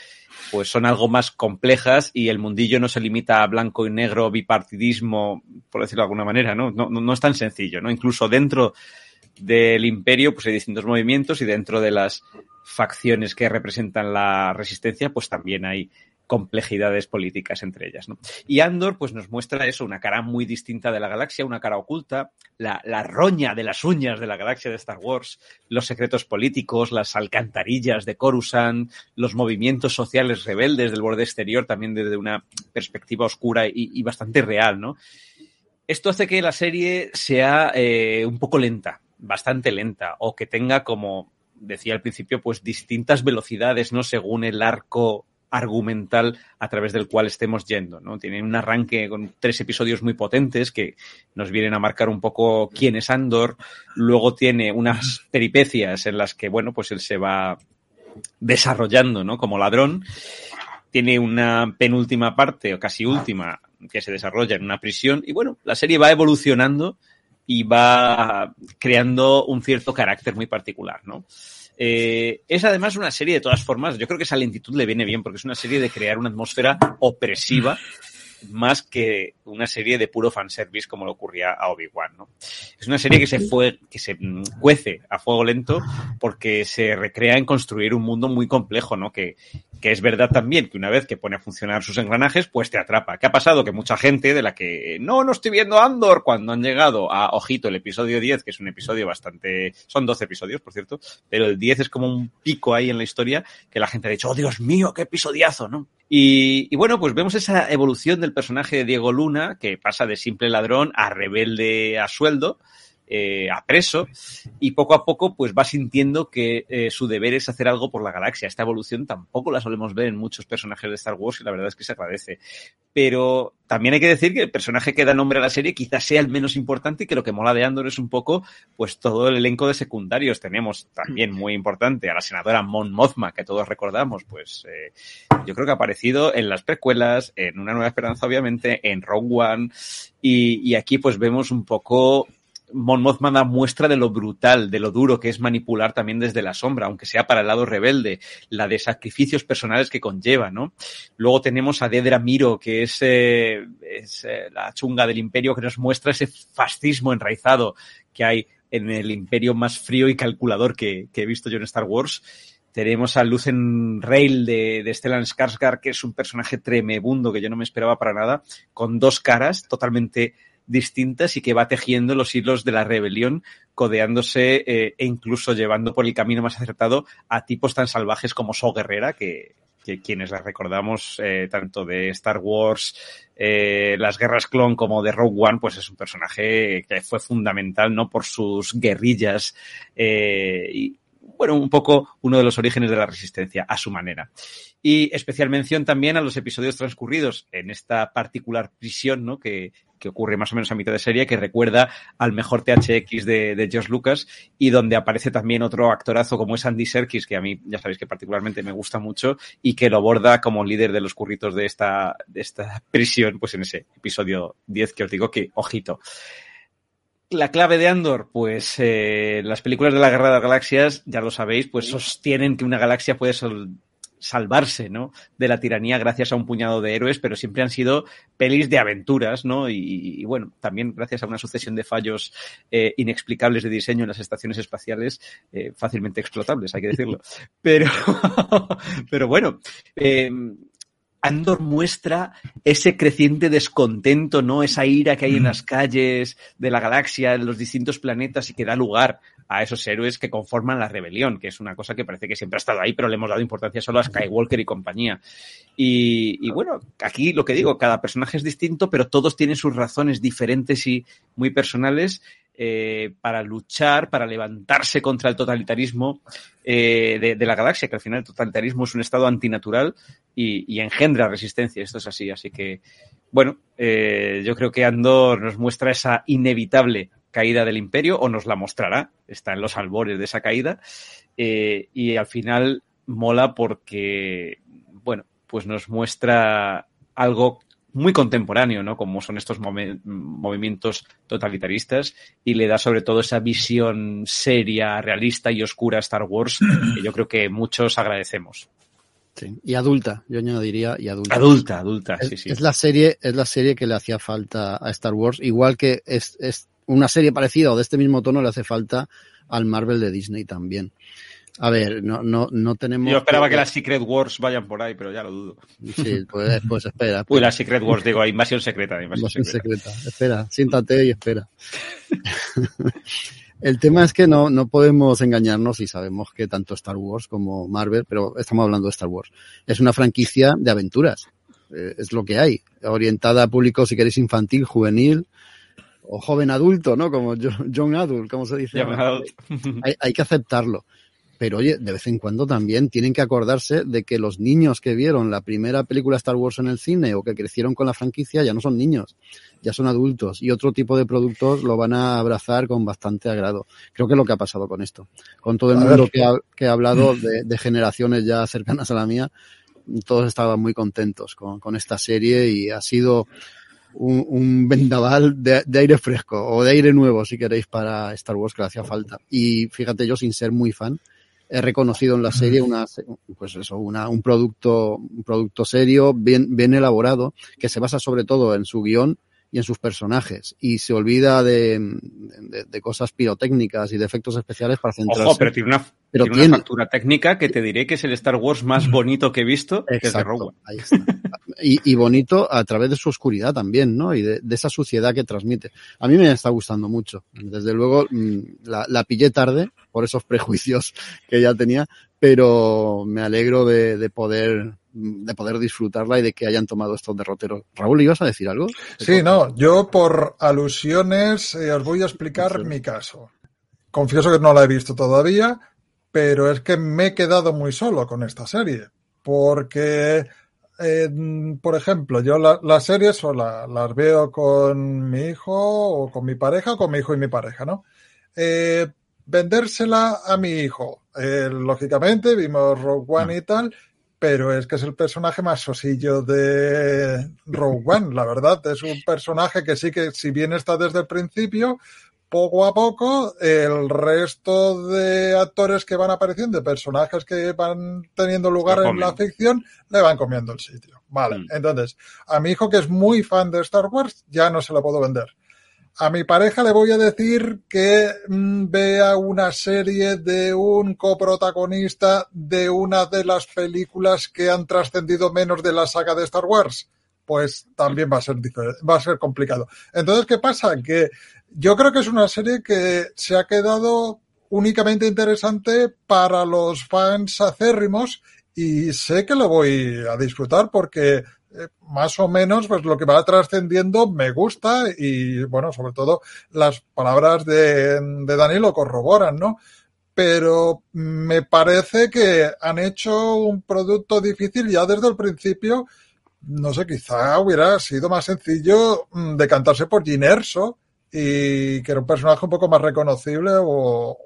pues son algo más complejas y el mundillo no se limita a blanco y negro, bipartidismo, por decirlo de alguna manera, ¿no? No, no, no es tan sencillo, ¿no? Incluso dentro del imperio pues hay distintos movimientos y dentro de las facciones que representan la resistencia pues también hay complejidades políticas entre ellas. ¿no? Y Andor pues nos muestra eso, una cara muy distinta de la galaxia, una cara oculta, la, la, roña de las uñas de la galaxia de Star Wars, los secretos políticos, las alcantarillas de Coruscant, los movimientos sociales rebeldes del borde exterior también desde una perspectiva oscura y, bastante real. ¿no? Esto hace que la serie sea eh, un poco lenta, bastante lenta, o que tenga como decía al principio, pues distintas velocidades, ¿no? Según el arco argumental a través del cual estemos yendo, ¿no? Tiene un arranque con tres episodios muy potentes que nos vienen a marcar un poco quién es Andor. Luego tiene unas peripecias en las que, bueno, pues él se va desarrollando, ¿no? Como ladrón. Tiene una penúltima parte, o casi última, que se desarrolla en una prisión. Y bueno, la serie va evolucionando y va creando un cierto carácter muy particular, ¿no? Eh, es además una serie de todas formas, yo creo que esa lentitud le viene bien porque es una serie de crear una atmósfera opresiva más que una serie de puro fanservice como le ocurría a Obi-Wan, ¿no? Es una serie que se fue, que se cuece a fuego lento porque se recrea en construir un mundo muy complejo, ¿no? Que, que es verdad también que una vez que pone a funcionar sus engranajes, pues te atrapa. ¿Qué ha pasado? Que mucha gente de la que no, no estoy viendo Andor cuando han llegado a, ojito, el episodio 10, que es un episodio bastante, son 12 episodios, por cierto, pero el 10 es como un pico ahí en la historia que la gente ha dicho, oh Dios mío, qué episodiazo, ¿no? Y, bueno, pues vemos esa evolución del personaje de Diego Luna, que pasa de simple ladrón a rebelde a sueldo, eh, a preso, y poco a poco pues va sintiendo que eh, su deber es hacer algo por la galaxia. Esta evolución tampoco la solemos ver en muchos personajes de Star Wars y la verdad es que se agradece. Pero también hay que decir que el personaje que da nombre a la serie quizás sea el menos importante y que lo que mola de Andor es un poco pues todo el elenco de secundarios. Tenemos también muy importante a la senadora Mon Mothma, que todos recordamos, pues eh, yo creo que ha aparecido en las precuelas, en Una Nueva Esperanza obviamente, en Rogue One, y, y aquí pues vemos un poco Mon Mothma da muestra de lo brutal, de lo duro que es manipular también desde la sombra, aunque sea para el lado rebelde, la de sacrificios personales que conlleva, ¿no? Luego tenemos a Dedra Miro, que es, eh, es eh, la chunga del imperio, que nos muestra ese fascismo enraizado que hay en el imperio más frío y calculador que, que he visto yo en Star Wars. Tenemos a Lucen Rail de, de Stellan Skarsgård, que es un personaje tremebundo que yo no me esperaba para nada, con dos caras totalmente distintas y que va tejiendo los hilos de la rebelión, codeándose eh, e incluso llevando por el camino más acertado a tipos tan salvajes como So Guerrera, que, quienes la recordamos eh, tanto de Star Wars, eh, las guerras clon como de Rogue One, pues es un personaje que fue fundamental, ¿no? Por sus guerrillas y, bueno, un poco uno de los orígenes de la resistencia a su manera. Y especial mención también a los episodios transcurridos en esta particular prisión, ¿no? Que, que ocurre más o menos a mitad de serie, que recuerda al mejor THX de, de George Lucas y donde aparece también otro actorazo como es Andy Serkis, que a mí ya sabéis que particularmente me gusta mucho y que lo borda como líder de los curritos de esta, de esta prisión, pues en ese episodio 10 que os digo que, ojito. La clave de Andor, pues eh, las películas de la Guerra de las Galaxias, ya lo sabéis, pues sostienen que una galaxia puede sol salvarse, ¿no? De la tiranía gracias a un puñado de héroes, pero siempre han sido pelis de aventuras, ¿no? Y, y bueno, también gracias a una sucesión de fallos eh, inexplicables de diseño en las estaciones espaciales, eh, fácilmente explotables, hay que decirlo. <laughs> Pero, <laughs> pero bueno, eh, Andor muestra ese creciente descontento, ¿no? Esa ira que hay en las calles de la galaxia, en los distintos planetas y que da lugar a esos héroes que conforman la rebelión, que es una cosa que parece que siempre ha estado ahí, pero le hemos dado importancia solo a Skywalker y compañía. Y, y bueno, aquí lo que digo, cada personaje es distinto, pero todos tienen sus razones diferentes y muy personales eh, para luchar, para levantarse contra el totalitarismo eh, de, la galaxia, que al final el totalitarismo es un estado antinatural y, engendra resistencia. Esto es así. Así que, bueno, eh, yo creo que Andor nos muestra esa inevitable caída del imperio, o nos la mostrará, está en los albores de esa caída, y al final mola porque, bueno, pues nos muestra algo muy contemporáneo, ¿no? Como son estos movi movimientos totalitaristas y le da sobre todo esa visión seria, realista y oscura a Star Wars <clears throat> que yo creo que muchos agradecemos. Sí. Y adulta, yo añadiría y adulta. Adulta, adulta, es, sí, sí. Es la serie, es la serie que le hacía falta a Star Wars, igual que es, es una serie parecida o de este mismo tono le hace falta al Marvel de Disney también. A ver, no, no, no tenemos. Yo esperaba que, que las Secret Wars vayan por ahí, pero ya lo dudo. Sí, pues, <laughs> pues espera. Uy, las Secret Wars, digo, invasión secreta. Invasión, invasión secreta. secreta. Espera, siéntate y espera. <laughs> El tema es que no, no podemos engañarnos y sabemos que tanto Star Wars como Marvel, pero estamos hablando de Star Wars, es una franquicia de aventuras. Eh, es lo que hay. Orientada a público, si queréis, infantil, juvenil o joven adulto, ¿no? Como John Adult, como se dice. hay, hay que aceptarlo. Pero oye, de vez en cuando también tienen que acordarse de que los niños que vieron la primera película Star Wars en el cine o que crecieron con la franquicia ya no son niños, ya son adultos y otro tipo de productos lo van a abrazar con bastante agrado. Creo que es lo que ha pasado con esto. Con todo el a mundo que ha, que ha, hablado <laughs> de, de, generaciones ya cercanas a la mía, todos estaban muy contentos con, con esta serie y ha sido un, un vendaval de, de, aire fresco o de aire nuevo, si queréis, para Star Wars que le hacía falta. Y fíjate, yo sin ser muy fan, he reconocido en la serie una, pues eso, una, un producto, un producto serio, bien, bien elaborado, que se basa sobre todo en su guion y en sus personajes y se olvida de, de, de cosas pirotécnicas y de efectos especiales para centrarse. Ojo, pero tiene una, pero tiene, tiene una factura técnica que te diré que es el Star Wars más bonito que he visto, Exacto, que es de Rogue. Ahí está. Y, y, bonito a través de su oscuridad también, ¿no? Y de, de, esa suciedad que transmite. A mí me está gustando mucho. Desde luego, mm, la, la pillé tarde por esos prejuicios que ya tenía, pero me alegro de, de poder de poder disfrutarla y de que hayan tomado estos derroteros. Raúl, ¿ibas a decir algo? Sí, no, yo por alusiones eh, os voy a explicar sí. mi caso. Confieso que no la he visto todavía, pero es que me he quedado muy solo con esta serie, porque, eh, por ejemplo, yo la, las series o la, las veo con mi hijo o con mi pareja o con mi hijo y mi pareja, ¿no? Eh, vendérsela a mi hijo. Eh, lógicamente, vimos Rogue One y tal, pero es que es el personaje más sosillo de Rogue One, la verdad. Es un personaje que sí que, si bien está desde el principio, poco a poco, el resto de actores que van apareciendo, personajes que van teniendo lugar en la ficción, le van comiendo el sitio. Vale, mm. entonces, a mi hijo que es muy fan de Star Wars, ya no se lo puedo vender. A mi pareja le voy a decir que mmm, vea una serie de un coprotagonista de una de las películas que han trascendido menos de la saga de Star Wars. Pues también va a ser va a ser complicado. Entonces, ¿qué pasa? Que yo creo que es una serie que se ha quedado únicamente interesante para los fans acérrimos y sé que lo voy a disfrutar porque más o menos pues lo que va trascendiendo me gusta y bueno, sobre todo las palabras de, de Dani lo corroboran, ¿no? Pero me parece que han hecho un producto difícil ya desde el principio. No sé, quizá hubiera sido más sencillo decantarse por Ginerso y que era un personaje un poco más reconocible o,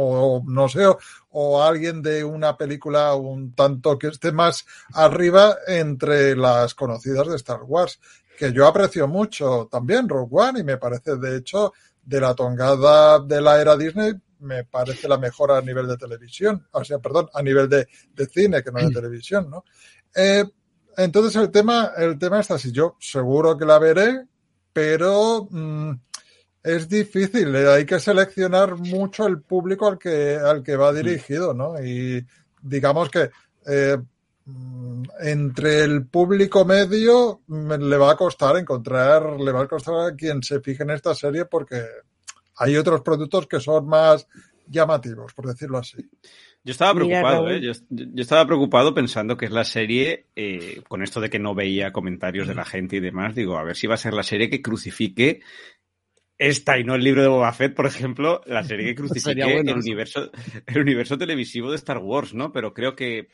o no sé, o, o, alguien de una película un tanto que esté más arriba entre las conocidas de Star Wars, que yo aprecio mucho también Rogue One y me parece de hecho de la tongada de la era Disney me parece la mejor a nivel de televisión, o sea, perdón, a nivel de, de cine que no de televisión, ¿no? Eh, entonces el tema, el tema está así, yo seguro que la veré, pero mmm, es difícil, eh, hay que seleccionar mucho el público al que, al que va dirigido, ¿no? Y digamos que eh, entre el público medio le va a costar encontrar, le va a costar a quien se fije en esta serie porque hay otros productos que son más llamativos, por decirlo así. Yo estaba preocupado, Mira, ¿eh? yo, yo, estaba preocupado pensando que es la serie, eh, con esto de que no veía comentarios de la gente y demás, digo, a ver si va a ser la serie que crucifique esta y no el libro de Boba Fett, por ejemplo, la serie que <laughs> crucifique bueno, el, universo, el universo televisivo de Star Wars, ¿no? Pero creo que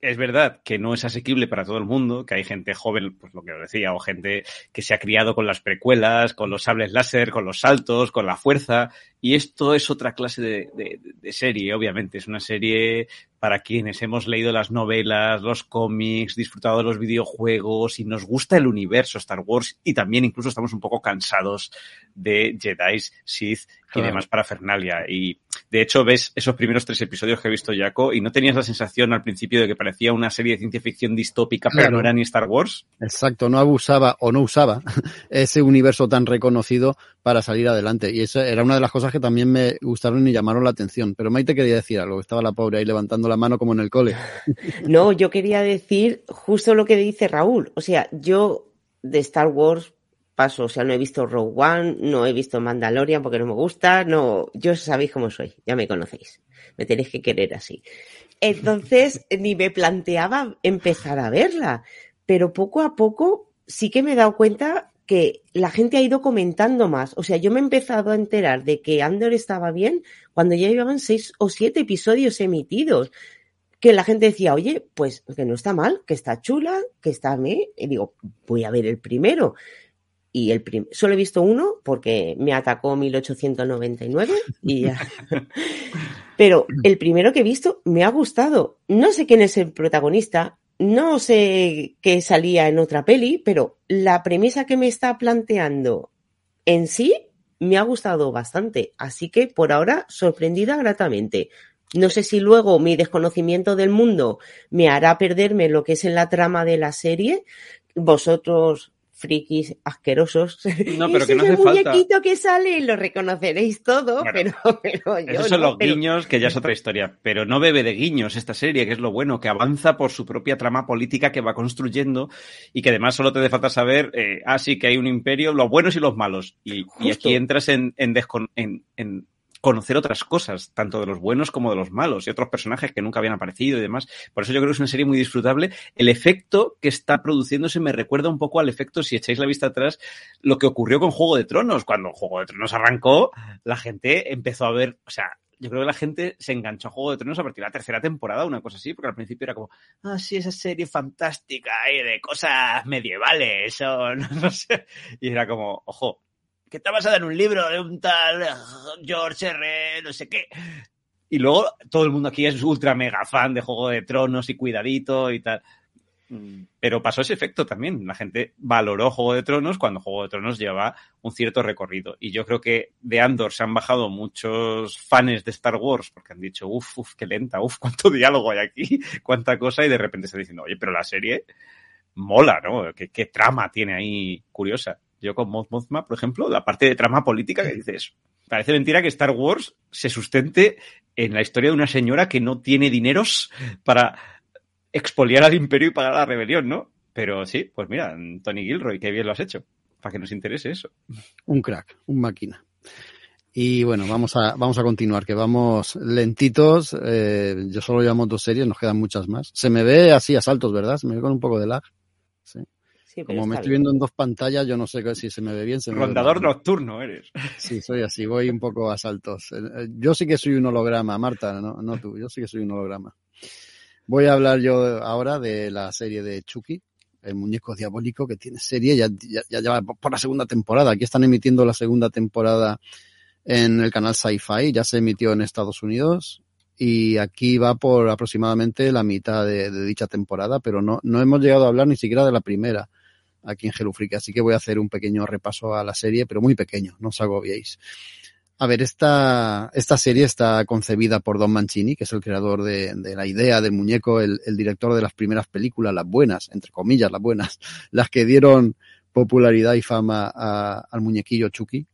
es verdad que no es asequible para todo el mundo, que hay gente joven, pues lo que os decía, o gente que se ha criado con las precuelas, con los sables láser, con los saltos, con la fuerza, y esto es otra clase de, de- de serie, obviamente. Es una serie para quienes hemos leído las novelas, los cómics, disfrutado de los videojuegos y nos gusta el universo Star Wars y también incluso estamos un poco cansados de Jedi, Sith y Claro. demás parafernalia. Y de hecho ves esos primeros tres episodios que he visto Jaco y no tenías la sensación al principio de que parecía una serie de ciencia ficción distópica, pero Claro. no era ni Star Wars. Exacto, no abusaba o no usaba <laughs> ese universo tan reconocido para salir adelante. Y esa era una de las cosas que también me gustaron y llamaron la atención. Pero Maite quería decir algo, estaba la pobre ahí levantando la mano como en el cole. <laughs> No, yo quería decir justo lo que dice Raúl. O sea, yo de Star Wars paso, o sea, no he visto Rogue One, no he visto Mandalorian porque no me gusta, no, yo sabéis cómo soy, ya me conocéis. Me tenéis que querer así. Entonces, <laughs> ni me planteaba empezar a verla, pero poco a poco sí que me he dado cuenta que la gente ha ido comentando más. O sea, yo me he empezado a enterar de que Andor estaba bien cuando ya llevaban seis o siete episodios emitidos que la gente decía, oye, pues que no está mal, que está chula, que está me. Y digo, voy a ver el primero. Y el prim solo he visto uno porque me atacó 1899 y ya. <laughs> Pero el primero que he visto me ha gustado. No sé quién es el protagonista, no sé qué salía en otra peli, pero la premisa que me está planteando en sí me ha gustado bastante. Así que por ahora sorprendida gratamente. No sé si luego mi desconocimiento del mundo me hará perderme lo que es en la trama de la serie. Vosotros, frikis asquerosos, No, <laughs> pero que no hace falta. muñequito que sale, lo reconoceréis todo, Bueno, pero, <laughs> pero yo Esos son no, los pero- guiños, que ya es <laughs> otra historia, pero no bebe de guiños esta serie, que es lo bueno, que avanza por su propia trama política que va construyendo y que además solo te hace falta saber, eh, ah, sí, que hay un imperio, los buenos y los malos. Y, aquí entras en, en, descon- en- en conocer otras cosas, tanto de los buenos como de los malos y otros personajes que nunca habían aparecido y demás. Por eso yo creo que es una serie muy disfrutable. El efecto que está produciéndose me recuerda un poco al efecto, si echáis la vista atrás, lo que ocurrió con Juego de Tronos. Cuando Juego de Tronos arrancó, la gente empezó a ver, o sea, yo creo que la gente se enganchó a Juego de Tronos a partir de la tercera temporada, una cosa así, porque al principio era como, ah, sí, esa serie fantástica y de cosas medievales o no, <laughs> no sé. Y era como, ojo, que está basada en un libro de un tal eh, George R. no sé qué. Y luego todo el mundo aquí es ultra mega fan de Juego de Tronos y cuidadito y tal. Mm, Pero pasó ese efecto también. La gente valoró Juego de Tronos cuando Juego de Tronos lleva un cierto recorrido. Y yo creo que de Andor se han bajado muchos fans de Star Wars porque han dicho, uff, uff, qué lenta, uff, cuánto <laughs> diálogo hay aquí, cuánta cosa. Y de repente están diciendo, oye, pero la serie mola, ¿no? ¿Qué, qué trama tiene ahí curiosa? Yo con Moth Mothma, por ejemplo, la parte de trama política que dices, parece mentira que Star Wars se sustente en la historia de una señora que no tiene dineros para expoliar al imperio y pagar la rebelión, ¿no? Pero sí, pues mira, Tony Gilroy, qué bien lo has hecho, para que nos interese eso. Un crack, un máquina. Y bueno, vamos a, vamos a continuar, que vamos lentitos. Eh, yo solo llevamos dos series, nos quedan muchas más. Se me ve así a saltos, ¿verdad? Se me ve con un poco de lag. Sí. Como me estoy bien. viendo en dos pantallas, yo no sé si se me ve bien. Se me ve Rondador nocturno eres. Sí, soy así, voy un poco a saltos. Eh, eh, Yo sí que soy un holograma, Marta, no, no tú, yo sí que soy un holograma. Voy a hablar yo ahora de la serie de Chucky, el muñeco diabólico que tiene serie, ya, ya, ya lleva por la segunda temporada. Aquí están emitiendo la segunda temporada en el canal Sci-Fi, ya se emitió en Estados Unidos y aquí va por aproximadamente la mitad de, de dicha temporada, pero no, no hemos llegado a hablar ni siquiera de la primera aquí en Hello así que voy a hacer un pequeño repaso a la serie, pero muy pequeño, no os agobiéis. A ver, esta, esta serie está concebida por Don Mancini, que es el creador de, la idea del muñeco, el, el, director de las primeras películas, las buenas, entre comillas, las buenas, <laughs> las que dieron popularidad y fama al muñequillo Chucky.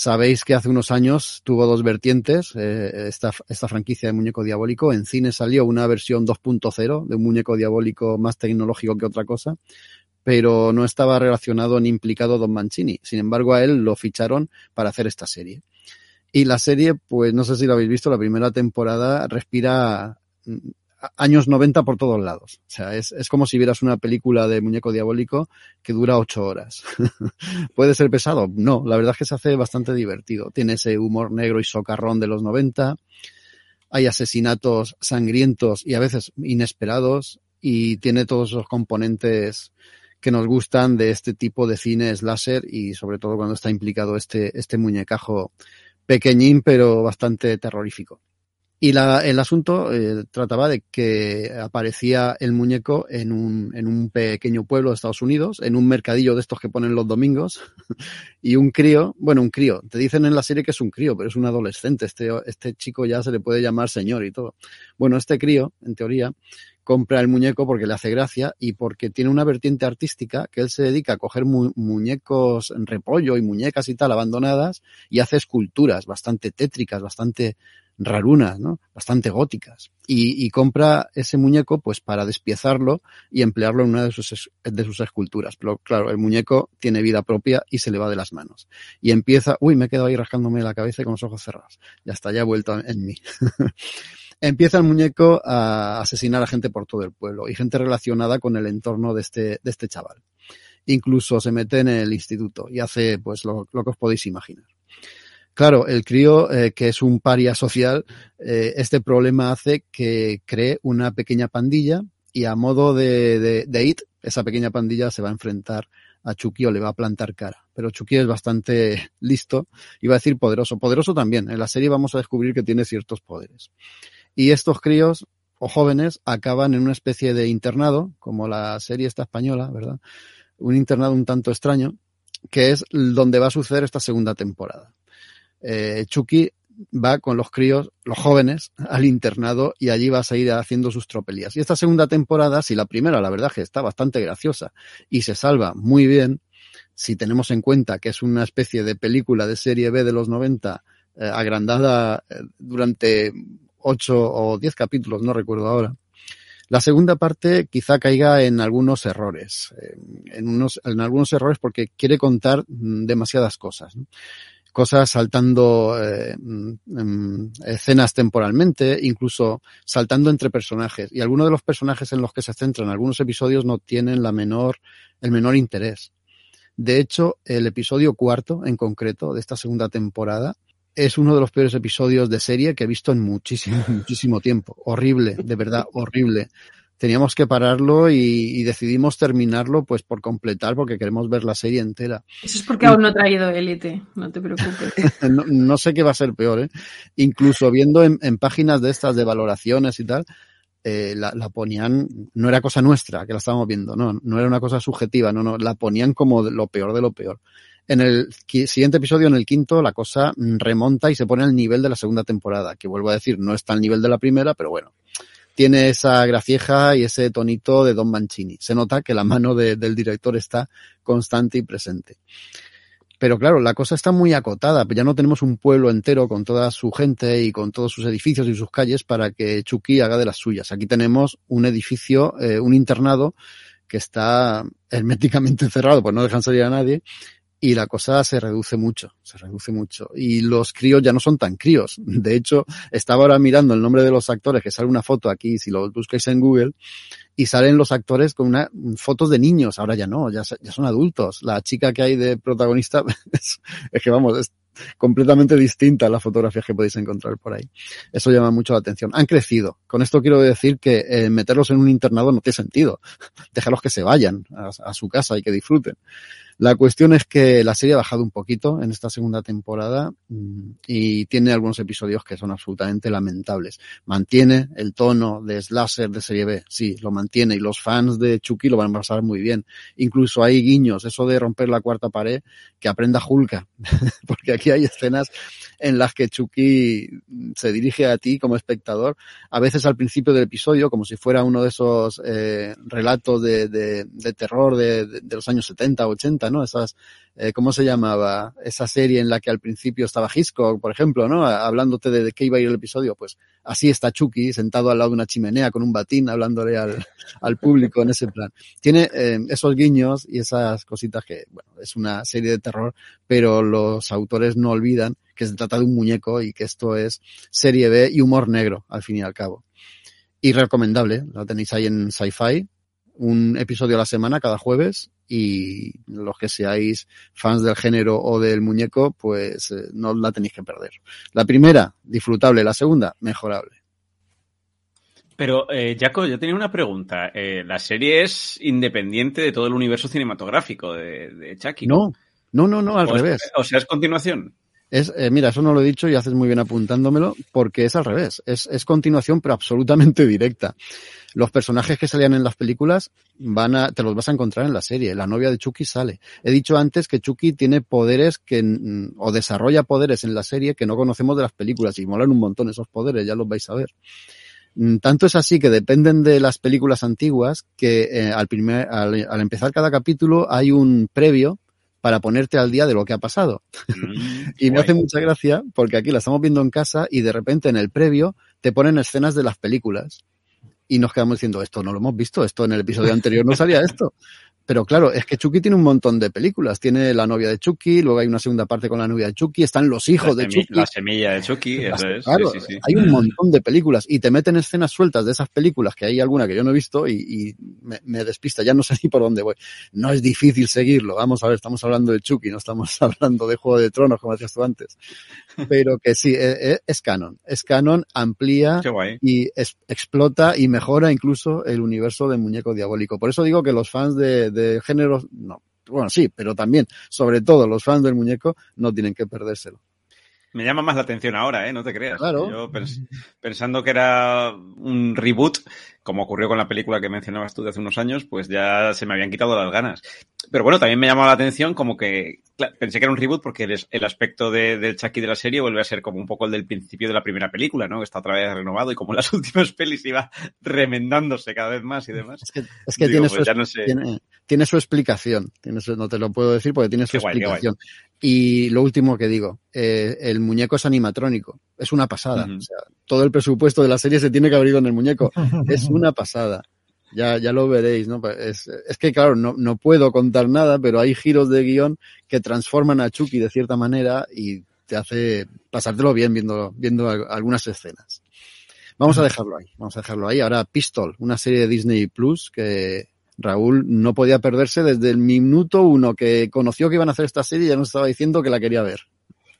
Sabéis que hace unos años tuvo dos vertientes eh, esta, esta franquicia de muñeco diabólico. En cine salió una versión 2.0 de un muñeco diabólico más tecnológico que otra cosa, pero no estaba relacionado ni implicado Don Mancini. Sin embargo, a él lo ficharon para hacer esta serie. Y la serie, pues no sé si lo habéis visto, la primera temporada respira años 90 por todos lados. O sea, es, es como si vieras una película de muñeco diabólico que dura ocho horas. <laughs> ¿Puede ser pesado? No, la verdad es que se hace bastante divertido. Tiene ese humor negro y socarrón de los 90. Hay asesinatos sangrientos y a veces inesperados y tiene todos los componentes que nos gustan de este tipo de cine slasher y sobre todo cuando está implicado este, este muñecajo pequeñín pero bastante terrorífico. Y la, el asunto eh, trataba de que aparecía el muñeco en un, en un pequeño pueblo de Estados Unidos, en un mercadillo de estos que ponen los domingos, <laughs> y un crío, bueno, un crío, te dicen en la serie que es un crío, pero es un adolescente, este, este chico ya se le puede llamar señor y todo. Bueno, este crío, en teoría, compra el muñeco porque le hace gracia y porque tiene una vertiente artística que él se dedica a coger mu muñecos en repollo y muñecas y tal abandonadas y hace esculturas bastante tétricas, bastante rarunas, ¿no? Bastante góticas. Y, y, compra ese muñeco pues para despiezarlo y emplearlo en una de sus, de sus esculturas. Pero claro, el muñeco tiene vida propia y se le va de las manos. Y empieza, uy, me he quedado ahí rascándome la cabeza con los ojos cerrados. Ya está, ya he vuelto en mí. <laughs> empieza el muñeco a asesinar a gente por todo el pueblo y gente relacionada con el entorno de este, de este chaval. Incluso se mete en el instituto y hace pues lo, lo que os podéis imaginar. Claro, el crío, eh, que es un paria social, eh, este problema hace que cree una pequeña pandilla y a modo de, de, IT, esa pequeña pandilla se va a enfrentar a Chucky o le va a plantar cara. Pero Chucky es bastante listo, iba a decir poderoso. Poderoso también. En la serie vamos a descubrir que tiene ciertos poderes. Y estos críos o jóvenes acaban en una especie de internado, como la serie esta española, ¿verdad? Un internado un tanto extraño, que es donde va a suceder esta segunda temporada eh, Chucky va con los críos, los jóvenes, <laughs> al internado y allí va a seguir haciendo sus tropelías. Y esta segunda temporada, si la primera, la verdad que está bastante graciosa y se salva muy bien, si tenemos en cuenta que es una especie de película de serie B de los 90, eh, agrandada eh, durante ocho o diez capítulos, no recuerdo ahora. La segunda parte quizá caiga en algunos errores, en, unos, en algunos errores porque quiere contar mm, demasiadas cosas. cosas saltando eh, mm, escenas temporalmente, incluso saltando entre personajes. Y algunos de los personajes en los que se centran algunos episodios no tienen la menor, el menor interés. De hecho, el episodio cuarto, en concreto, de esta segunda temporada, es uno de los peores episodios de serie que he visto en muchísimo, <laughs> muchísimo tiempo. Horrible, de verdad, horrible teníamos que pararlo y, y, decidimos terminarlo pues por completar porque queremos ver la serie entera. Eso es porque aún no he traído élite, no te preocupes. <laughs> no, no, sé qué va a ser peor, ¿eh? Incluso viendo en, en páginas de estas de valoraciones y tal, eh, la, la, ponían, no era cosa nuestra que la estábamos viendo, no, no era una cosa subjetiva, no, no, la ponían como lo peor de lo peor. En el siguiente episodio, en el quinto, la cosa remonta y se pone al nivel de la segunda temporada, que vuelvo a decir, no está al nivel de la primera, pero bueno, tiene esa gracieja y ese tonito de Don Mancini. Se nota que la mano de, del director está constante y presente. Pero claro, la cosa está muy acotada, ya no tenemos un pueblo entero con toda su gente y con todos sus edificios y sus calles para que Chucky haga de las suyas. Aquí tenemos un edificio, eh, un internado que está herméticamente <laughs> cerrado, pues no dejan salir a nadie, y la cosa se reduce mucho, se reduce mucho. Y los críos ya no son tan críos. <laughs> De hecho, estaba ahora mirando el nombre de los actores, que sale una foto aquí, si lo buscáis en Google, y salen los actores con una, fotos de niños, ahora ya no, ya, ya son adultos. La chica que hay de protagonista <laughs> es, que vamos, es completamente distinta a las fotografías que podéis encontrar por ahí. Eso llama mucho la atención. Han crecido. Con esto quiero decir que eh, meterlos en un internado no tiene sentido. <laughs> Déjalos que se vayan a, a su casa y que disfruten. La cuestión es que la serie ha bajado un poquito en esta segunda temporada mm, y tiene algunos episodios que son absolutamente lamentables. Mantiene el tono de slasher de serie B, sí, lo mantiene y los fans de Chucky lo van a pasar muy bien. Incluso hay guiños, eso de romper la cuarta pared, que aprenda Hulka, <laughs> porque aquí hay escenas en las que Chucky se dirige a ti como espectador, a veces al principio del episodio, como si fuera uno de esos eh, relatos de terror de, de, los años 70, 80, ¿no? Esas, eh, ¿cómo se llamaba? Esa serie en la que al principio estaba Hitchcock, por ejemplo, ¿no? Hablándote de, de qué iba a ir el episodio, pues así está Chucky sentado al lado de una chimenea con un batín hablándole al, al público en ese plan. Tiene eh, esos guiños y esas cositas que, bueno, es una serie de terror, pero los autores no olvidan que se trata de un muñeco y que esto es serie B y humor negro, al fin y al cabo. Y recomendable, la tenéis ahí en Sci-Fi, un episodio a la semana cada jueves y los que seáis fans del género o del muñeco, pues eh, no la tenéis que perder. La primera, disfrutable, la segunda, mejorable. Pero, eh, Jaco, yo tenía una pregunta. Eh, ¿La serie es independiente de todo el universo cinematográfico de, de Chucky? No, no, no, no, al o revés. Es, o sea, es continuación. Es, eh, mira, eso no lo he dicho y haces muy bien apuntándomelo, porque es al revés. Es, es continuación, pero absolutamente directa. Los personajes que salían en las películas van a, te los vas a encontrar en la serie. La novia de Chucky sale. He dicho antes que Chucky tiene poderes que, o desarrolla poderes en la serie que no conocemos de las películas y molan un montón esos poderes, ya los vais a ver. Mm, Tanto es así que dependen de las películas antiguas que eh, al, primer, al, al empezar cada capítulo hay un previo para ponerte al día de lo que ha pasado. Mm, <laughs> Y me guay. hace mucha gracia porque aquí la estamos viendo en casa y de repente en el previo te ponen escenas de las películas. Y nos quedamos diciendo, esto no lo hemos visto, esto en el episodio anterior no salía esto. Pero claro, es que Chucky tiene un montón de películas. Tiene la novia de Chucky, luego hay una segunda parte con la novia de Chucky, están los hijos de Chucky. la semilla de Chucky, eso es. claro, sí, sí, sí. hay un montón de películas y te meten escenas sueltas de esas películas que hay alguna que yo no he visto y, y me, me despista, ya no sé <laughs> ni por dónde voy. No es difícil seguirlo, vamos a ver, estamos hablando de Chucky, no estamos <laughs> hablando de Juego de Tronos como decías tú antes. Pero que sí, eh, eh, es canon, es canon, amplía y es- explota y mejora incluso el universo del muñeco diabólico. Por eso digo que los fans de, de géneros, no, bueno, sí, pero también, sobre todo los fans del muñeco, no tienen que perdérselo. Me llama más la atención ahora, ¿eh? No te creas. Claro. Yo pens- pensando que era un reboot, como ocurrió con la película que mencionabas tú de hace unos años, pues ya se me habían quitado las ganas. Pero bueno, también me llamó la atención como que pensé que era un reboot porque el, el aspecto de- del Chucky de la serie vuelve a ser como un poco el del principio de la primera película, ¿no? Que está otra vez renovado y como en las <laughs> últimas pelis iba remendándose cada vez más y demás. Es que, es que Digo, tiene, pues su, no sé. tiene, tiene su explicación. Tiene su- no te lo puedo decir porque tiene su Qué guay. Y lo último que digo, eh, el muñeco es animatrónico. Es una pasada. O sea, todo el presupuesto de la serie se tiene que abrir con el muñeco. Es una pasada. Ya, ya lo veréis, ¿no? Pues Es, es que, claro, no, no puedo contar nada, pero hay giros de guion que transforman a Chucky de cierta manera y te hace pasártelo bien viendo, viendo al- algunas escenas. Vamos a dejarlo ahí, vamos a dejarlo ahí. Ahora Pistol, una serie de Disney Plus que Raúl no podía perderse desde el minuto uno que conoció que iban a hacer esta serie y ya nos estaba diciendo que la quería ver.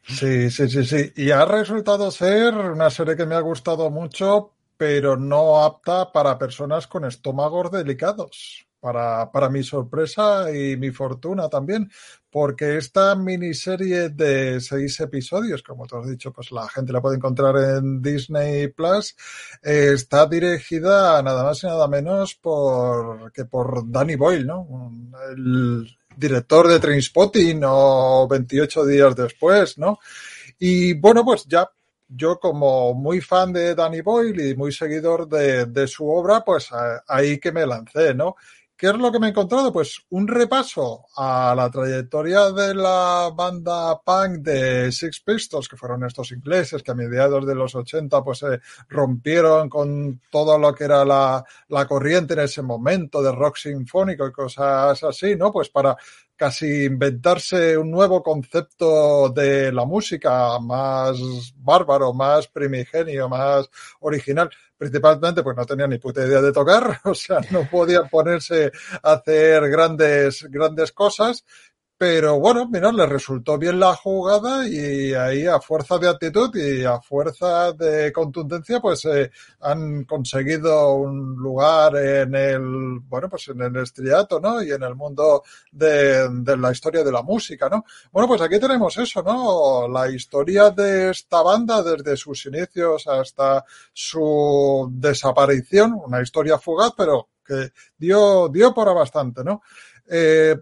Sí, sí, sí, sí. Y ha resultado ser una serie que me ha gustado mucho, pero no apta para personas con estómagos delicados. Para, para mi sorpresa y mi fortuna también, porque esta miniserie de seis episodios, como te has dicho, pues la gente la puede encontrar en Disney Plus, eh, está dirigida nada más y nada menos por que por Danny Boyle, ¿no? El director de Trainspotting o 28 días después, ¿no? Y bueno, pues ya yo como muy fan de Danny Boyle y muy seguidor de, de su obra, pues a- ahí que me lancé, ¿no? ¿Qué es lo que me he encontrado? Pues un repaso a la trayectoria de la banda punk de Six Pistols, que fueron estos ingleses que a mediados de los 80 pues se rompieron con todo lo que era la, la corriente en ese momento de rock sinfónico y cosas así, ¿no? Pues para casi inventarse un nuevo concepto de la música más bárbaro, más primigenio, más original. Principalmente, pues no tenía ni puta idea de tocar, <laughs> o sea, no podían ponerse a hacer grandes, grandes cosas. Pero bueno, mira, les resultó bien la jugada y ahí a fuerza de actitud y a fuerza de contundencia, pues eh, han conseguido un lugar en el, bueno, pues en el estriato, ¿no? Y en el mundo de, de la historia de la música, ¿no? Bueno, pues aquí tenemos eso, ¿no? La historia de esta banda desde sus inicios hasta su desaparición, una historia fugaz, pero que dio, dio para bastante, ¿no? Eh,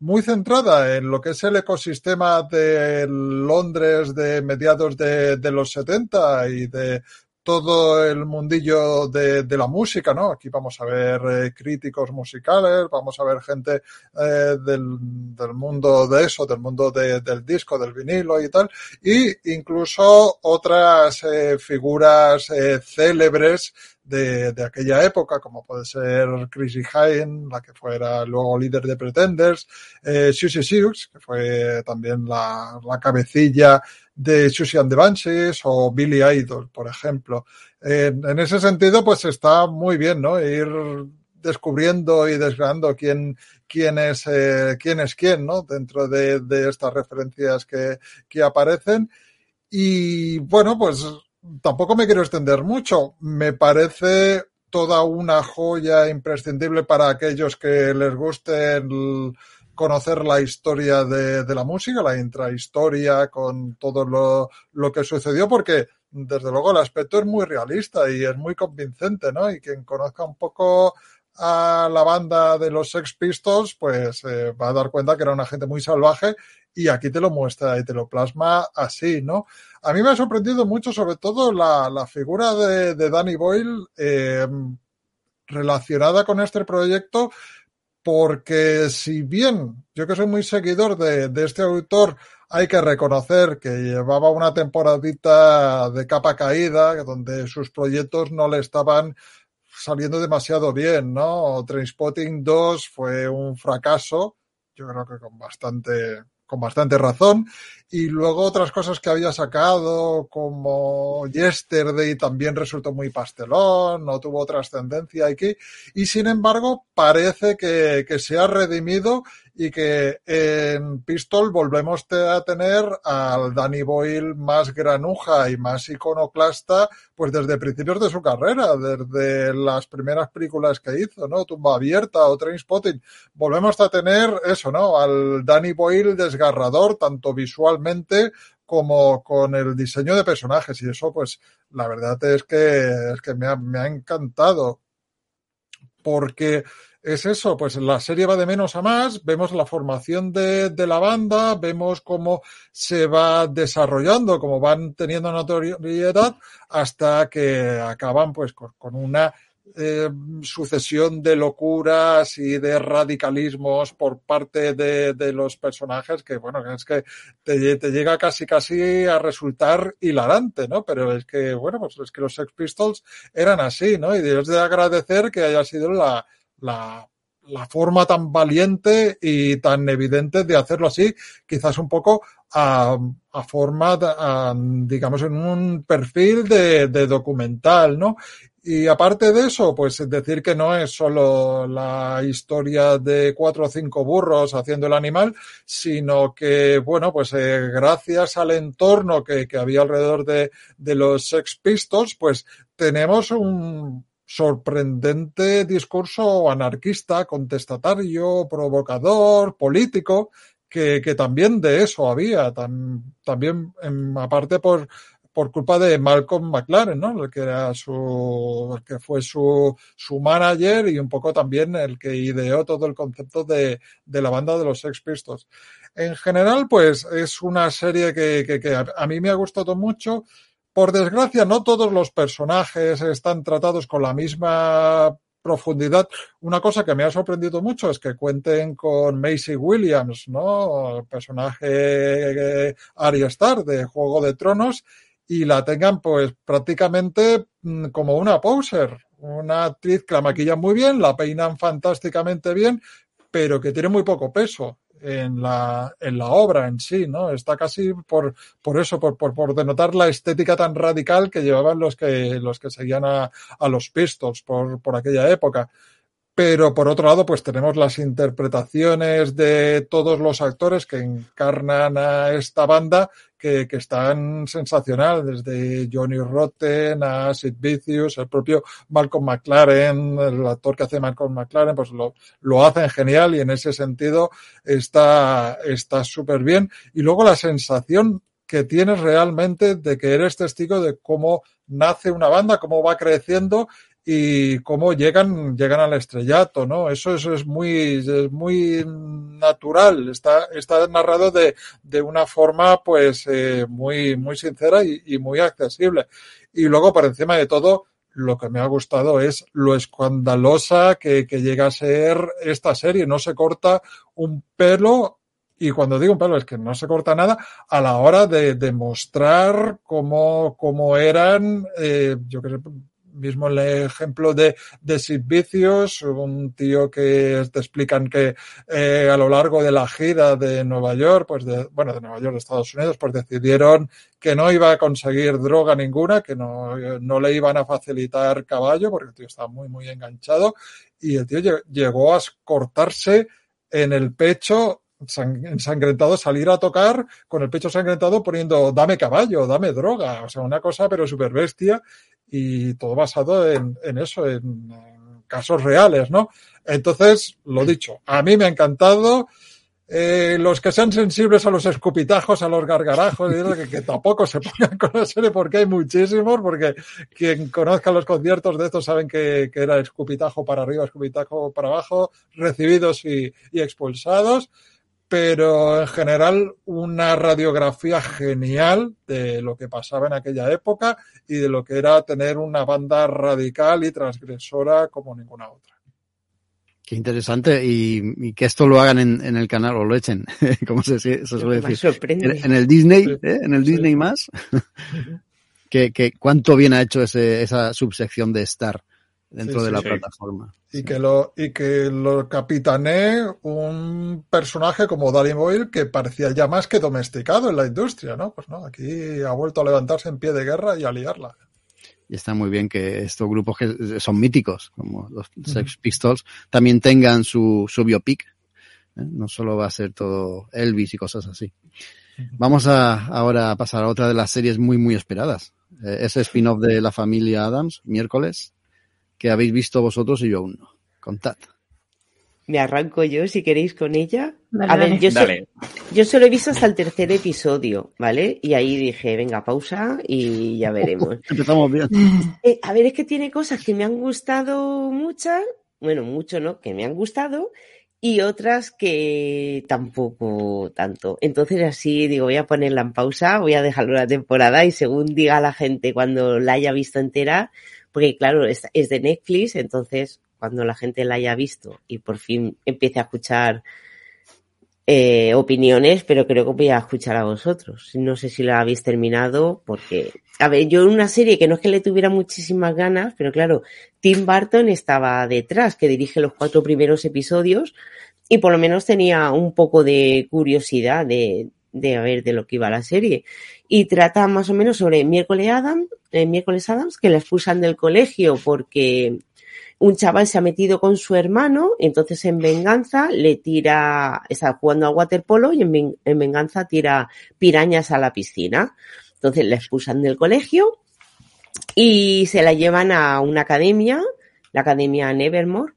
muy centrada en lo que es el ecosistema de Londres de mediados de, los 70 y de todo el mundillo de, de, la música, ¿no? Aquí vamos a ver eh, críticos musicales, vamos a ver gente eh, del, del, mundo de eso, del mundo de, del disco, del vinilo y tal, y incluso otras eh, figuras eh, célebres de, aquella época, como puede ser Chrissy Hine, la que fuera luego líder de Pretenders, eh, Susie Sioux, que fue también la, la cabecilla de Susie and the Banshees, o Billy Idol, por ejemplo. En, en ese sentido, pues está muy bien, ¿no? Ir descubriendo y desgranando quién, quién es, eh, quién es quién, ¿no? Dentro de, de estas referencias que, que aparecen. Y bueno, pues tampoco me quiero extender mucho. Me parece toda una joya imprescindible para aquellos que les guste conocer la historia de, la música, la intrahistoria con todo lo, lo que sucedió, porque desde luego el aspecto es muy realista y es muy convincente, ¿no? Y quien conozca un poco a la banda de los Sex Pistols, pues eh, va a dar cuenta que era una gente muy salvaje y aquí te lo muestra y te lo plasma así, ¿no? A mí me ha sorprendido mucho, sobre todo, la, la figura de, de, Danny Boyle eh, relacionada con este proyecto, porque si bien yo que soy muy seguidor de, de este autor, hay que reconocer que llevaba una temporadita de capa caída, donde sus proyectos no le estaban saliendo demasiado bien, ¿no? Trainspotting 2 fue un fracaso, yo creo que con bastante, con bastante razón. Y luego otras cosas que había sacado, como Yesterday, también resultó muy pastelón, no tuvo trascendencia aquí. Y sin embargo, parece que, que se ha redimido y que en Pistol volvemos a tener al Danny Boyle más granuja y más iconoclasta, pues desde principios de su carrera, desde las primeras películas que hizo, ¿no? Tumba Abierta o Trainspotting. Volvemos a tener eso, ¿no? Al Danny Boyle desgarrador, tanto visualmente como con el diseño de personajes y eso pues la verdad es que, es que me, ha, me ha encantado. Porque es eso, pues la serie va de menos a más, vemos la formación de, de, la banda, vemos cómo se va desarrollando, cómo van teniendo notoriedad, hasta que acaban pues con, con una eh, sucesión de locuras y de radicalismos por parte de, de, los personajes que, bueno, es que te, te, llega casi casi a resultar hilarante, ¿no? Pero es que, bueno, pues es que los Sex Pistols eran así, ¿no? Y Dios de agradecer que haya sido la, la, la, forma tan valiente y tan evidente de hacerlo así, quizás un poco a, a forma, digamos, en un perfil de, de, documental, ¿no? Y aparte de eso, pues decir que no es solo la historia de cuatro o cinco burros haciendo el animal, sino que, bueno, pues eh, gracias al entorno que, que había alrededor de, de los Sex Pistols, pues tenemos un sorprendente discurso anarquista, contestatario, provocador, político, que, que también de eso había, tam, también en, aparte por, por culpa de Malcolm McLaren, ¿no? El que era su, el que fue su, su manager y un poco también el que ideó todo el concepto de, de la banda de los Sex Pistols. En general, pues es una serie que, que, que a mí me ha gustado mucho. Por desgracia, no todos los personajes están tratados con la misma profundidad. Una cosa que me ha sorprendido mucho es que cuenten con Macy Williams, ¿no? El personaje Arya Star de Juego de Tronos y la tengan pues prácticamente mm, como una poser, una actriz que la maquillan muy bien, la peinan fantásticamente bien, pero que tiene muy poco peso en la, en la obra en sí, ¿no? Está casi por, por eso, por, por, por denotar la estética tan radical que llevaban los que, los que seguían a, a los Pistols por, por aquella época. Pero por otro lado, pues tenemos las interpretaciones de todos los actores que encarnan a esta banda que, están sensacional, desde Johnny Rotten a Sid Vicious, el propio Malcolm McLaren, el actor que hace Malcolm McLaren, pues lo, lo hacen genial y en ese sentido está está súper bien. Y luego la sensación que tienes realmente de que eres testigo de cómo nace una banda, cómo va creciendo y cómo llegan, llegan al estrellato, ¿no? Eso, eso es muy, es muy natural, está, está narrado de, de una forma, pues, eh, muy, muy sincera y, y, muy accesible. Y luego, por encima de todo, lo que me ha gustado es lo escandalosa que, que llega a ser esta serie. No se corta un pelo y cuando digo un pelo es que no se corta nada a la hora de demostrar cómo, cómo eran, eh, yo qué mismo el ejemplo de, de Sid Vicious, un tío que te explican que eh, a lo largo de la gira de Nueva York, pues de, bueno, de Nueva York, de Estados Unidos, pues decidieron que no iba a conseguir droga ninguna, que no, no le iban a facilitar caballo, porque el tío estaba muy, muy enganchado, y el tío llegó a cortarse en el pecho ensangrentado, salir a tocar con el pecho ensangrentado poniendo dame caballo, dame droga, o sea, una cosa pero súper bestia y todo basado en, en eso, en, casos reales, ¿no? Entonces, lo dicho, a mí me ha encantado. Eh, los que sean sensibles a los escupitajos, a los gargarajos, que, que tampoco se pongan con la serie porque hay muchísimos, porque quien conozca los conciertos de estos saben que, que era escupitajo para arriba, escupitajo para abajo, recibidos y, y expulsados pero en general una radiografía genial de lo que pasaba en aquella época y de lo que era tener una banda radical y transgresora como ninguna otra. Qué interesante y, que esto lo hagan en, el canal o lo echen, <laughs> como se, suele decir. En, el Disney, ¿eh? en el Disney más. <laughs> que, que, cuánto bien ha hecho ese, esa subsección de Star dentro de la plataforma. Y que lo, y que lo capitané un personaje como Danny Boyle que parecía ya más que domesticado en la industria, ¿no? Pues no, aquí ha vuelto a levantarse en pie de guerra y a liarla. Y está muy bien que estos grupos que son míticos, como los Sex Pistols, también tengan su, su biopic. ¿eh? No solo va a ser todo Elvis y cosas así. Vamos a ahora a pasar a otra de las series muy, muy esperadas. Eh, ese spin-off de la familia Adams, miércoles, que habéis visto vosotros y yo aún no. Contad. Me arranco yo, si queréis, con ella. a ver, yo, yo solo he visto hasta el tercer episodio, ¿vale? Y ahí dije, venga, pausa y ya veremos. <laughs> Empezamos bien. Eh, a ver, es que tiene cosas que me han gustado muchas, bueno, mucho, ¿no? Que me han gustado y otras que tampoco tanto. Entonces así digo, voy a ponerla en pausa, voy a dejarlo la temporada y según diga la gente cuando la haya visto entera, porque claro, es, de Netflix, entonces cuando la gente la haya visto y por fin empiece a escuchar eh, opiniones, pero creo que voy a escuchar a vosotros. No sé si la habéis terminado, porque, a ver, yo una serie que no es que le tuviera muchísimas ganas, pero claro, Tim Burton estaba detrás, que dirige los cuatro primeros episodios, y por lo menos tenía un poco de curiosidad de, de ver de lo que iba la serie. Y trata más o menos sobre miércoles Adam, eh, miércoles Adams, que la expulsan del colegio porque un chaval se ha metido con su hermano, entonces en venganza le tira, está jugando al waterpolo y en, en venganza tira pirañas a la piscina. Entonces la expulsan del colegio y se la llevan a una academia, la academia Nevermore,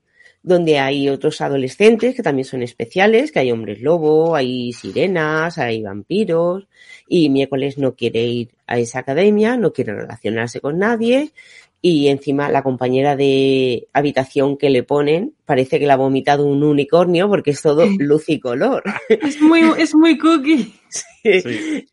donde hay otros adolescentes que también son especiales, que hay hombres lobo, hay sirenas, hay vampiros, y miércoles no quiere ir a esa academia, no quiere relacionarse con nadie, y encima la compañera de habitación que le ponen parece que la ha vomitado un unicornio porque es todo <laughs> luz y color. Es muy, es muy cookie. <laughs> Sí.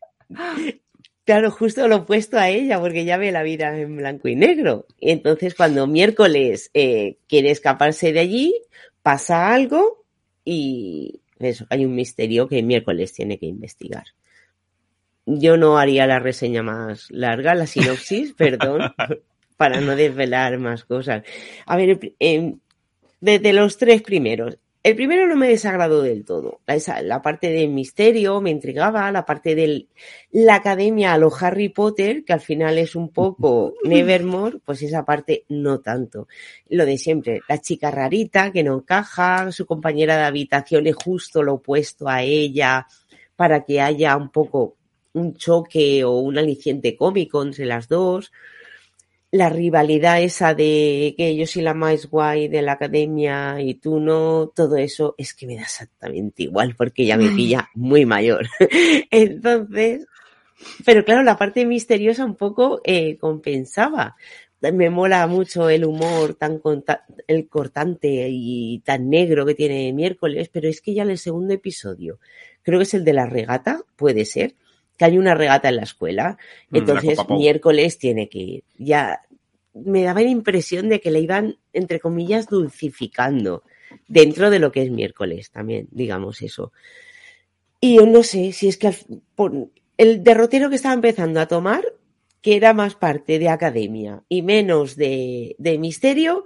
Claro, justo lo opuesto a ella, porque ya ve la vida en blanco y negro. Y entonces, cuando miércoles eh, quiere escaparse de allí, pasa algo y eso, hay un misterio que miércoles tiene que investigar. Yo no haría la reseña más larga, la sinopsis, <laughs> perdón, para no desvelar más cosas. A ver, eh, desde los tres primeros, el primero no me desagradó del todo. La, la, parte del misterio me intrigaba, la parte de la academia a lo Harry Potter, que al final es un poco <laughs> Nevermore, pues esa parte no tanto. Lo de siempre, la chica rarita que no encaja, su compañera de habitación es justo lo opuesto a ella, para que haya un poco un choque o un aliciente cómico entre las dos la rivalidad esa de que yo soy la más guay de la academia y tú no, todo eso es que me da exactamente igual porque ya me pilla muy mayor. <laughs> Entonces, pero claro, la parte misteriosa un poco eh, compensaba. Me mola mucho el humor tan el cortante y tan negro que tiene miércoles, pero es que ya en el segundo episodio, creo que es el de la regata, puede ser, que hay una regata en la escuela, mm, entonces miércoles tiene que ir. Ya me daba la impresión de que le iban, entre comillas, dulcificando dentro de lo que es miércoles también, digamos eso. Y yo no sé si es que el derrotero que estaba empezando a tomar que era más parte de academia y menos de, de misterio,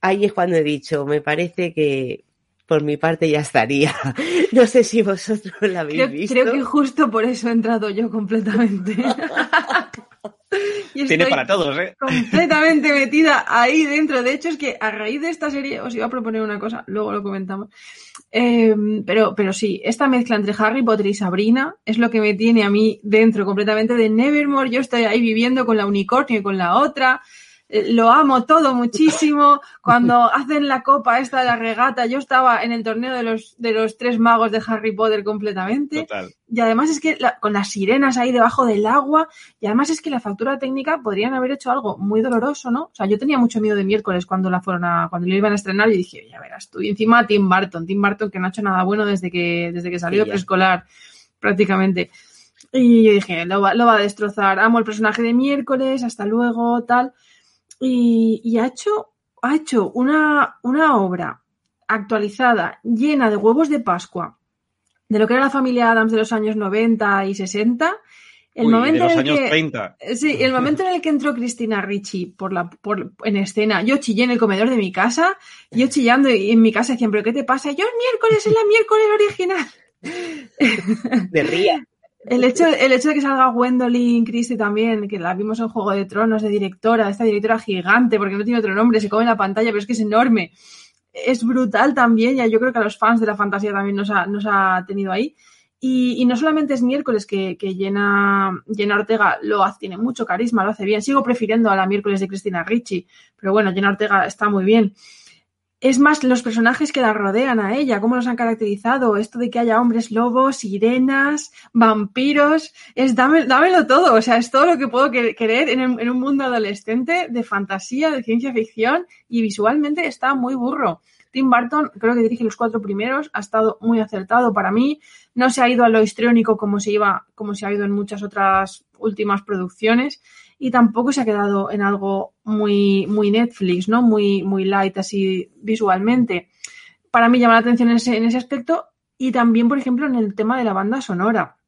ahí es cuando he dicho, me parece que por mi parte ya estaría. <laughs> No sé si vosotros la habéis Creo, visto. creo que justo por eso he entrado yo completamente. <laughs> Y Tiene para todos, ¿eh? completamente metida ahí dentro. De hecho, es que a raíz de esta serie os iba a proponer una cosa, luego lo comentamos. Eh, pero, pero sí, esta mezcla entre Harry Potter y Sabrina es lo que me tiene a mí dentro completamente de Nevermore. Yo estoy ahí viviendo con la unicornio y con la otra. Eh, Lo amo todo muchísimo. Cuando <laughs> hacen la copa esta de la regata, yo estaba en el torneo de los, de los tres magos de Harry Potter completamente. Total. Y además es que la- con las sirenas ahí debajo del agua, y además es que la factura técnica podrían haber hecho algo muy doloroso, ¿no? O sea, yo tenía mucho miedo de miércoles cuando la fueron a, cuando lo iban a estrenar y dije, ya verás tú. Y encima Tim Burton, Tim Burton que no ha hecho nada bueno desde que, desde que salió Sí, preescolar, prácticamente. Y yo dije, lo va, lo va a destrozar. Amo el personaje de miércoles, hasta luego, tal. Y, y ha hecho, ha hecho una, una obra actualizada, llena de huevos de Pascua, de lo que era la familia Adams de los años 90 y 60. El Uy, momento de los en el años que, 30. Sí, el momento en el que entró Cristina Ricci por la, por, en escena, yo chillé en el comedor de mi casa, yo chillando y en mi casa decían, ¿pero qué te pasa? Yo el miércoles, es la miércoles original. <laughs> De ría. El hecho, el hecho de que salga Gwendolyn Christie también, que la vimos en Juego de Tronos de directora, esta directora gigante, porque no tiene otro nombre, se come la pantalla, pero es que es enorme. Es brutal también, ya yo creo que a los fans de la fantasía también nos ha, nos ha tenido ahí. Y, y no solamente es miércoles que, que llena, Jenna Ortega lo hace, tiene mucho carisma, lo hace bien. Sigo prefiriendo a la miércoles de Cristina Ricci, pero bueno, Jenna Ortega está muy bien. Es más, los personajes que la rodean a ella, cómo los han caracterizado, esto de que haya hombres lobos, sirenas, vampiros, es dame- dámelo todo, o sea, es todo lo que puedo que- querer en, en un mundo adolescente de fantasía, de ciencia ficción y visualmente está muy burro. Tim Burton, creo que dirige los cuatro primeros, ha estado muy acertado para mí, no se ha ido a lo histriónico como se iba, como se ha ido en muchas otras últimas producciones y tampoco se ha quedado en algo muy, muy Netflix, ¿no? Muy, muy light así visualmente. Para mí llama la atención en ese, en ese aspecto y también, por ejemplo, en el tema de la banda sonora.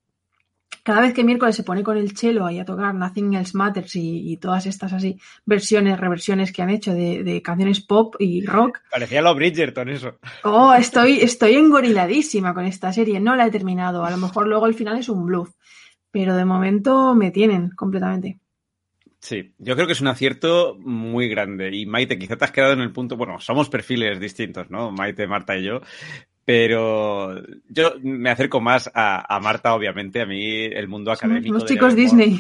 Cada vez que miércoles se pone con el cello ahí a tocar Nothing Else Matters y, y todas estas así versiones, reversiones que han hecho de, de canciones pop y rock, Parecía lo Bridgerton eso. Oh, estoy, estoy engoriladísima con esta serie. No la he terminado. A lo mejor luego el final es un bluff. Pero de momento me tienen completamente. Sí, yo creo que es un acierto muy grande. Y Maite, quizá te has quedado en el punto, bueno, somos perfiles distintos, ¿no? Maite, Marta y yo. Pero yo me acerco más a, a Marta, obviamente, a mí el mundo académico. los chicos. Disney.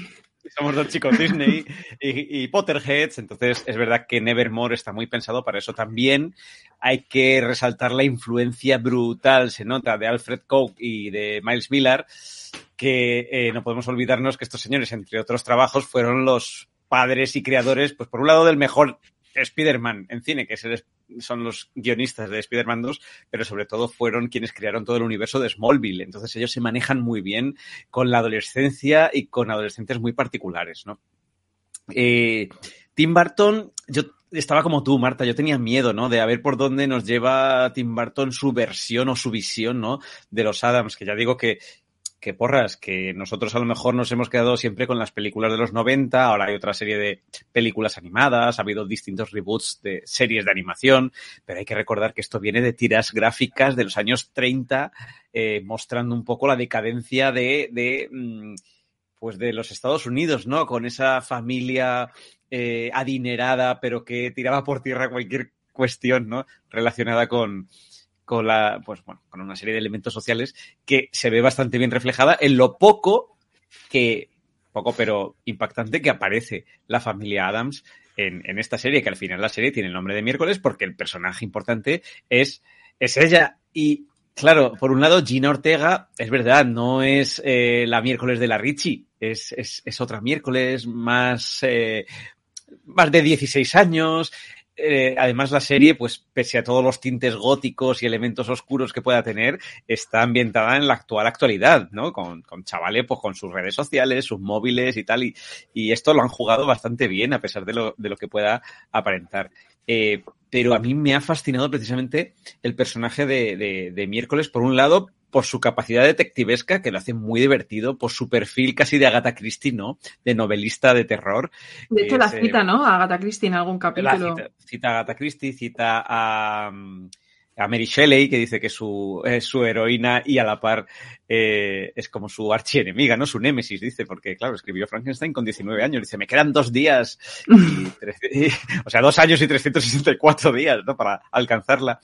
Somos dos chicos Disney y, y Potterheads, entonces es verdad que Nevermore está muy pensado para eso también. Hay que resaltar la influencia brutal, se nota, de Alfred Coke y de Miles Miller, que eh, no podemos olvidarnos que estos señores, entre otros trabajos, fueron los padres y creadores, pues por un lado del mejor Spider-Man en cine, que es el- son los guionistas de Spider-Man 2, pero sobre todo fueron quienes crearon todo el universo de Smallville. Entonces ellos se manejan muy bien con la adolescencia y con adolescentes muy particulares, ¿no? Eh, Tim Burton, yo estaba como tú, Marta, yo tenía miedo, ¿no? De a ver por dónde nos lleva Tim Burton su versión o su visión, ¿no? De los Adams, que ya digo que, que porras, que nosotros a lo mejor nos hemos quedado siempre con las películas de los 90, ahora hay otra serie de películas animadas, ha habido distintos reboots de series de animación, pero hay que recordar que esto viene de tiras gráficas de los años 30, eh, mostrando un poco la decadencia de, de mm, pues de los Estados Unidos, ¿no? Con esa familia eh, adinerada, pero que tiraba por tierra cualquier cuestión, ¿no? Relacionada con, con la, pues bueno, con una serie de elementos sociales que se ve bastante bien reflejada en lo poco que, poco pero impactante que aparece la familia Adams en, en esta serie, que al final la serie tiene el nombre de miércoles porque el personaje importante es, es ella. Y claro, por un lado, Gina Ortega, es verdad, no es eh, la miércoles de la Richie, es, es, es otra miércoles más, eh, más de 16 años. Eh, además, la serie, pues, pese a todos los tintes góticos y elementos oscuros que pueda tener, está ambientada en la actual actualidad, ¿no? Con, con chavales, pues, con sus redes sociales, sus móviles y tal. Y, y esto lo han jugado bastante bien, a pesar de lo, de lo que pueda aparentar. Eh, pero a mí me ha fascinado precisamente el personaje de, de, de, miércoles, por un lado, por su capacidad detectivesca, que lo hace muy divertido, por su perfil casi de Agatha Christie, ¿no? De novelista de terror. De hecho, la Es, eh, cita, ¿no? A Agatha Christie en algún capítulo. cita, cita a Agatha Christie, cita a, mm, a Mary Shelley, que dice que su, es su heroína y a la par eh, es como su archienemiga, ¿no? Su némesis, dice, porque claro, escribió Frankenstein con 19 años. Dice, me quedan dos días, y- <laughs> o sea, dos años y 364 días, ¿no? Para alcanzarla.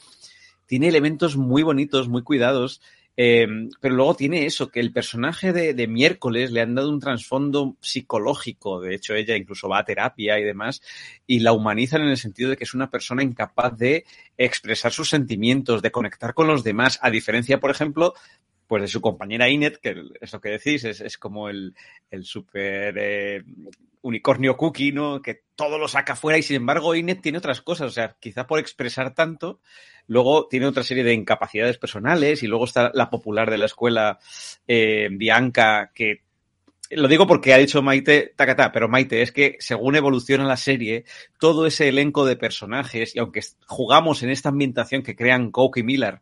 Tiene elementos muy bonitos, muy cuidados. Eh, pero luego tiene eso, que el personaje de, de miércoles le han dado un trasfondo psicológico. De hecho, ella incluso va a terapia y demás y la humanizan en el sentido de que es una persona incapaz de expresar sus sentimientos, de conectar con los demás, a diferencia, por ejemplo, pues de su compañera Inet, que es lo que decís, es, es como el, el super eh, unicornio cookie, ¿no? Que todo lo saca fuera y sin embargo Inet tiene otras cosas, o sea, quizá por expresar tanto, luego tiene otra serie de incapacidades personales y luego está la popular de la escuela, eh, Bianca, que lo digo porque ha dicho Maite, tacatá, pero Maite, es que según evoluciona la serie, todo ese elenco de personajes, y aunque jugamos en esta ambientación que crean Coke y Miller,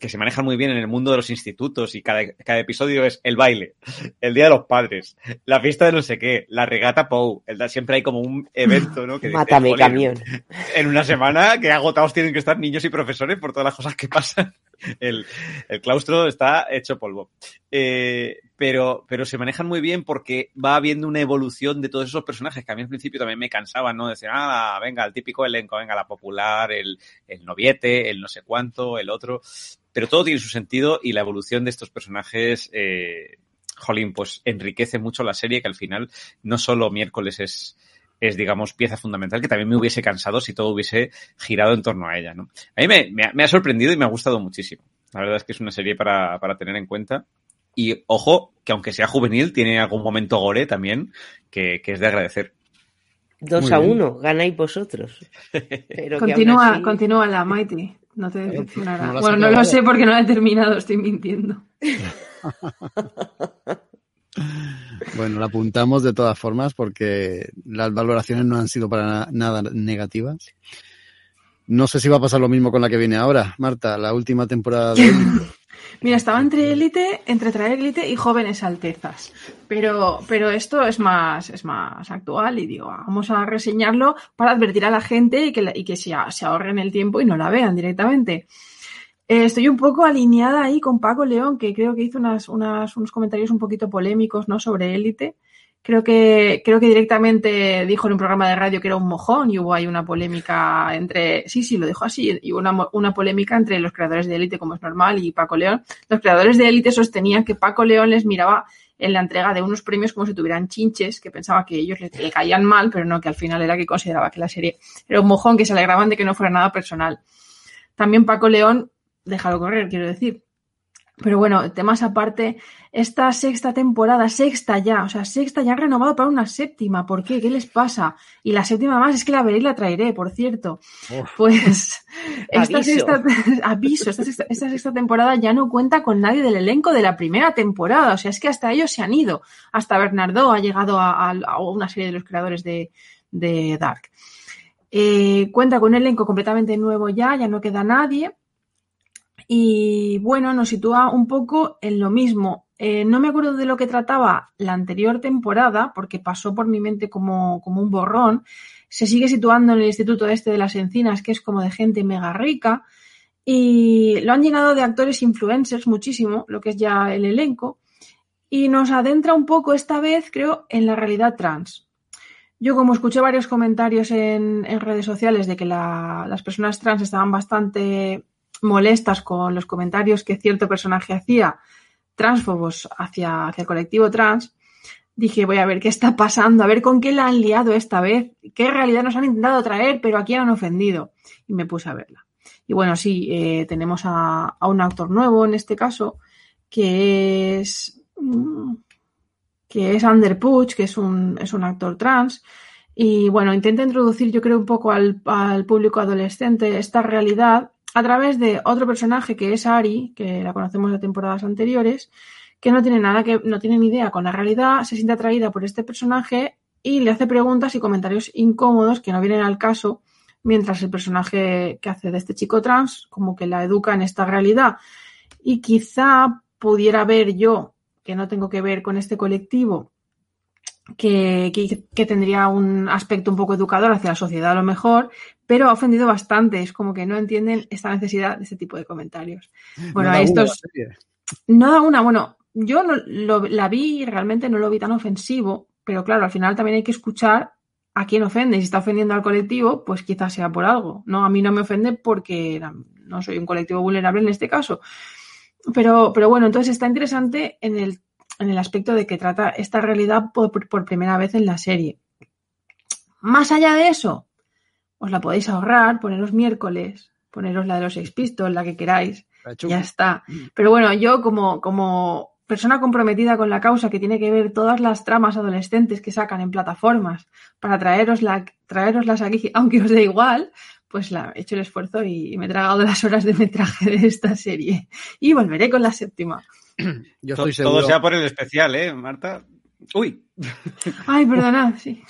que se manejan muy bien en el mundo de los institutos y cada, cada episodio es el baile, el día de los padres, la fiesta de no sé qué, la regata Pou, el, siempre hay como un evento, ¿no? Que Mátame, "Jolín, camión. en una semana que agotados tienen que estar niños y profesores por todas las cosas que pasan. El, el claustro está hecho polvo. Eh, pero, pero se manejan muy bien porque va habiendo una evolución de todos esos personajes que a mí al principio también me cansaban, ¿no? Decir, ah, venga, el típico elenco, venga, la popular, el, el noviete, el no sé cuánto, el otro. Pero todo tiene su sentido y la evolución de estos personajes, eh, jolín, pues enriquece mucho la serie que al final no solo miércoles es, es, digamos, pieza fundamental que también me hubiese cansado si todo hubiese girado en torno a ella, ¿no? A mí me, me, ha, me ha sorprendido y me ha gustado muchísimo. La verdad es que es una serie para, para tener en cuenta. Y ojo, que aunque sea juvenil, tiene algún momento gore también que, que es de agradecer. 2 Muy a bien. 1, ganáis vosotros. <laughs> Pero Continúa, así- continúa la Mighty. No te <laughs> decepcionará. no bueno, no lo sé porque no la he terminado, estoy mintiendo. <laughs> Bueno, la apuntamos de todas formas porque las valoraciones no han sido para na- nada negativas. No sé si va a pasar lo mismo con la que viene ahora, Marta, la última temporada de Élite. <laughs> Mira, estaba entre élite, entre traer élite y jóvenes altezas. Pero, pero esto es más, es más actual y digo, vamos a reseñarlo para advertir a la gente y que, la- y que se, a- se ahorren el tiempo y no la vean directamente. Eh, estoy un poco alineada ahí con Paco León, que creo que hizo unos comentarios un poquito polémicos ¿no? sobre élite. Creo que, creo que directamente dijo en un programa de radio que era un mojón y hubo ahí una polémica entre. Sí, sí, lo dijo así. Y hubo una, una polémica entre los creadores de élite, como es normal, y Paco León. Los creadores de élite sostenían que Paco León les miraba en la entrega de unos premios como si tuvieran chinches, que pensaba que ellos le, le caían mal, pero no, que al final era que consideraba que la serie era un mojón, que se alegraban de que no fuera nada personal. También Paco León, déjalo correr, quiero decir. Pero bueno, temas aparte, esta sexta temporada, sexta ya, o sea, sexta ya han renovado para una séptima. ¿Por qué? ¿Qué les pasa? Y la séptima más es que la veré y la traeré, por cierto. Pues <laughs> esta Aviso. sexta, <laughs> aviso, esta sexta, esta sexta temporada ya no cuenta con nadie del elenco de la primera temporada. O sea, es que hasta ellos se han ido. Hasta Bernardo ha llegado a, a- a una serie de los creadores de, de Dark. Eh, cuenta con un elenco completamente nuevo ya, ya no queda nadie. Y bueno, nos sitúa un poco en lo mismo. Eh, no me acuerdo de lo que trataba la anterior temporada, porque pasó por mi mente como, como un borrón. Se sigue situando en el Instituto Este de las Encinas, que es como de gente mega rica. Y lo han llenado de actores influencers muchísimo, lo que es ya el elenco. Y nos adentra un poco esta vez, creo, en la realidad trans. Yo, como escuché varios comentarios en, redes sociales de que la- las personas trans estaban bastante molestas con los comentarios que cierto personaje hacía, transfobos hacia, hacia el colectivo trans, dije, voy a ver qué está pasando, a ver con qué la han liado esta vez, qué realidad nos han intentado traer, pero a quién han ofendido. Y me puse a verla. Y bueno, sí, eh, tenemos a, a un actor nuevo en este caso, que es mm, que es Ander Puig, que es un, es un actor trans. Y bueno, intenta introducir, yo creo, un poco al, al público adolescente esta realidad a través de otro personaje que es Ari, que la conocemos de temporadas anteriores, que no tiene nada que, no tiene ni idea con la realidad, se siente atraída por este personaje y le hace preguntas y comentarios incómodos que no vienen al caso, mientras el personaje que hace de este chico trans como que la educa en esta realidad. y quizá pudiera ver yo, que no tengo que ver con este colectivo, que, que, que, tendría un aspecto un poco educador hacia la sociedad a lo mejor, pero ha ofendido bastante. Es como que no entienden esta necesidad de este tipo de comentarios. Bueno, No da estos. una. No da una, bueno, yo no, lo, la vi y realmente no lo vi tan ofensivo, pero claro, al final también hay que escuchar a quién ofende. Si está ofendiendo al colectivo, pues quizás sea por algo. No, a mí no me ofende porque no soy un colectivo vulnerable en este caso. Pero, pero bueno, entonces está interesante en el, en el aspecto de que trata esta realidad por, por primera vez en la serie. Más allá de eso, os la podéis ahorrar, poneros miércoles, poneros la de los Sex Pistols, la que queráis, ya está. Pero bueno, yo como, como persona comprometida con la causa que tiene que ver todas las tramas adolescentes que sacan en plataformas para traerosla, traeroslas aquí, <laughs> aunque os dé igual, pues la, he hecho el esfuerzo y, y me he tragado las horas de metraje de esta serie. Y volveré con la séptima. <clears throat> Yo To- estoy seguro. Todo sea por el especial, ¿eh, Marta? Uy, Ay, perdonad, <laughs> sí.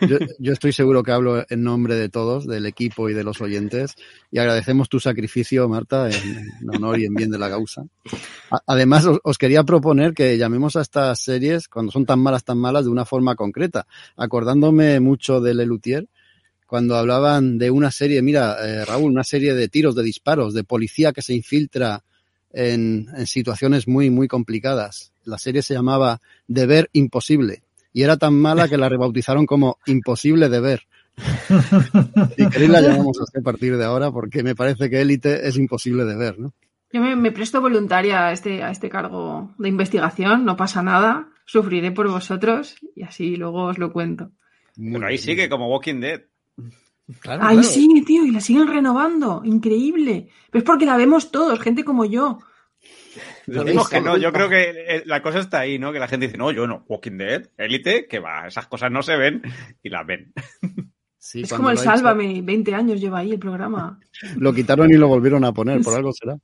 Yo, yo estoy seguro que hablo en nombre de todos, del equipo y de los oyentes, y agradecemos tu sacrificio, Marta, en, honor y en bien de la causa. Además, os, os quería proponer que llamemos a estas series, cuando son tan malas, tan malas, de una forma concreta, acordándome mucho de Lelutier, cuando hablaban de una serie, mira, eh, Raúl, una serie de tiros, de disparos, de policía que se infiltra en, en situaciones muy, muy complicadas. La serie se llamaba Deber Imposible y era tan mala que la rebautizaron como Imposible de ver. Si queréis la llamamos así a partir de ahora porque me parece que Élite es imposible de ver, ¿no? Yo me, me presto voluntaria a este, a este cargo de investigación, no pasa nada, sufriré por vosotros y así luego os lo cuento. pero ahí sigue como Walking Dead. Claro, Ahí claro. sí, tío, y la siguen renovando, increíble. Pero es porque la vemos todos, gente como yo. Decimos que no, yo creo que la cosa está ahí, ¿no? Que la gente dice, no, yo no, Walking Dead, Élite, que va, esas cosas no se ven y las ven. Sí, es como el hecho- Sálvame, 20 años lleva ahí el programa. Lo quitaron y lo volvieron a poner, por <laughs> algo será.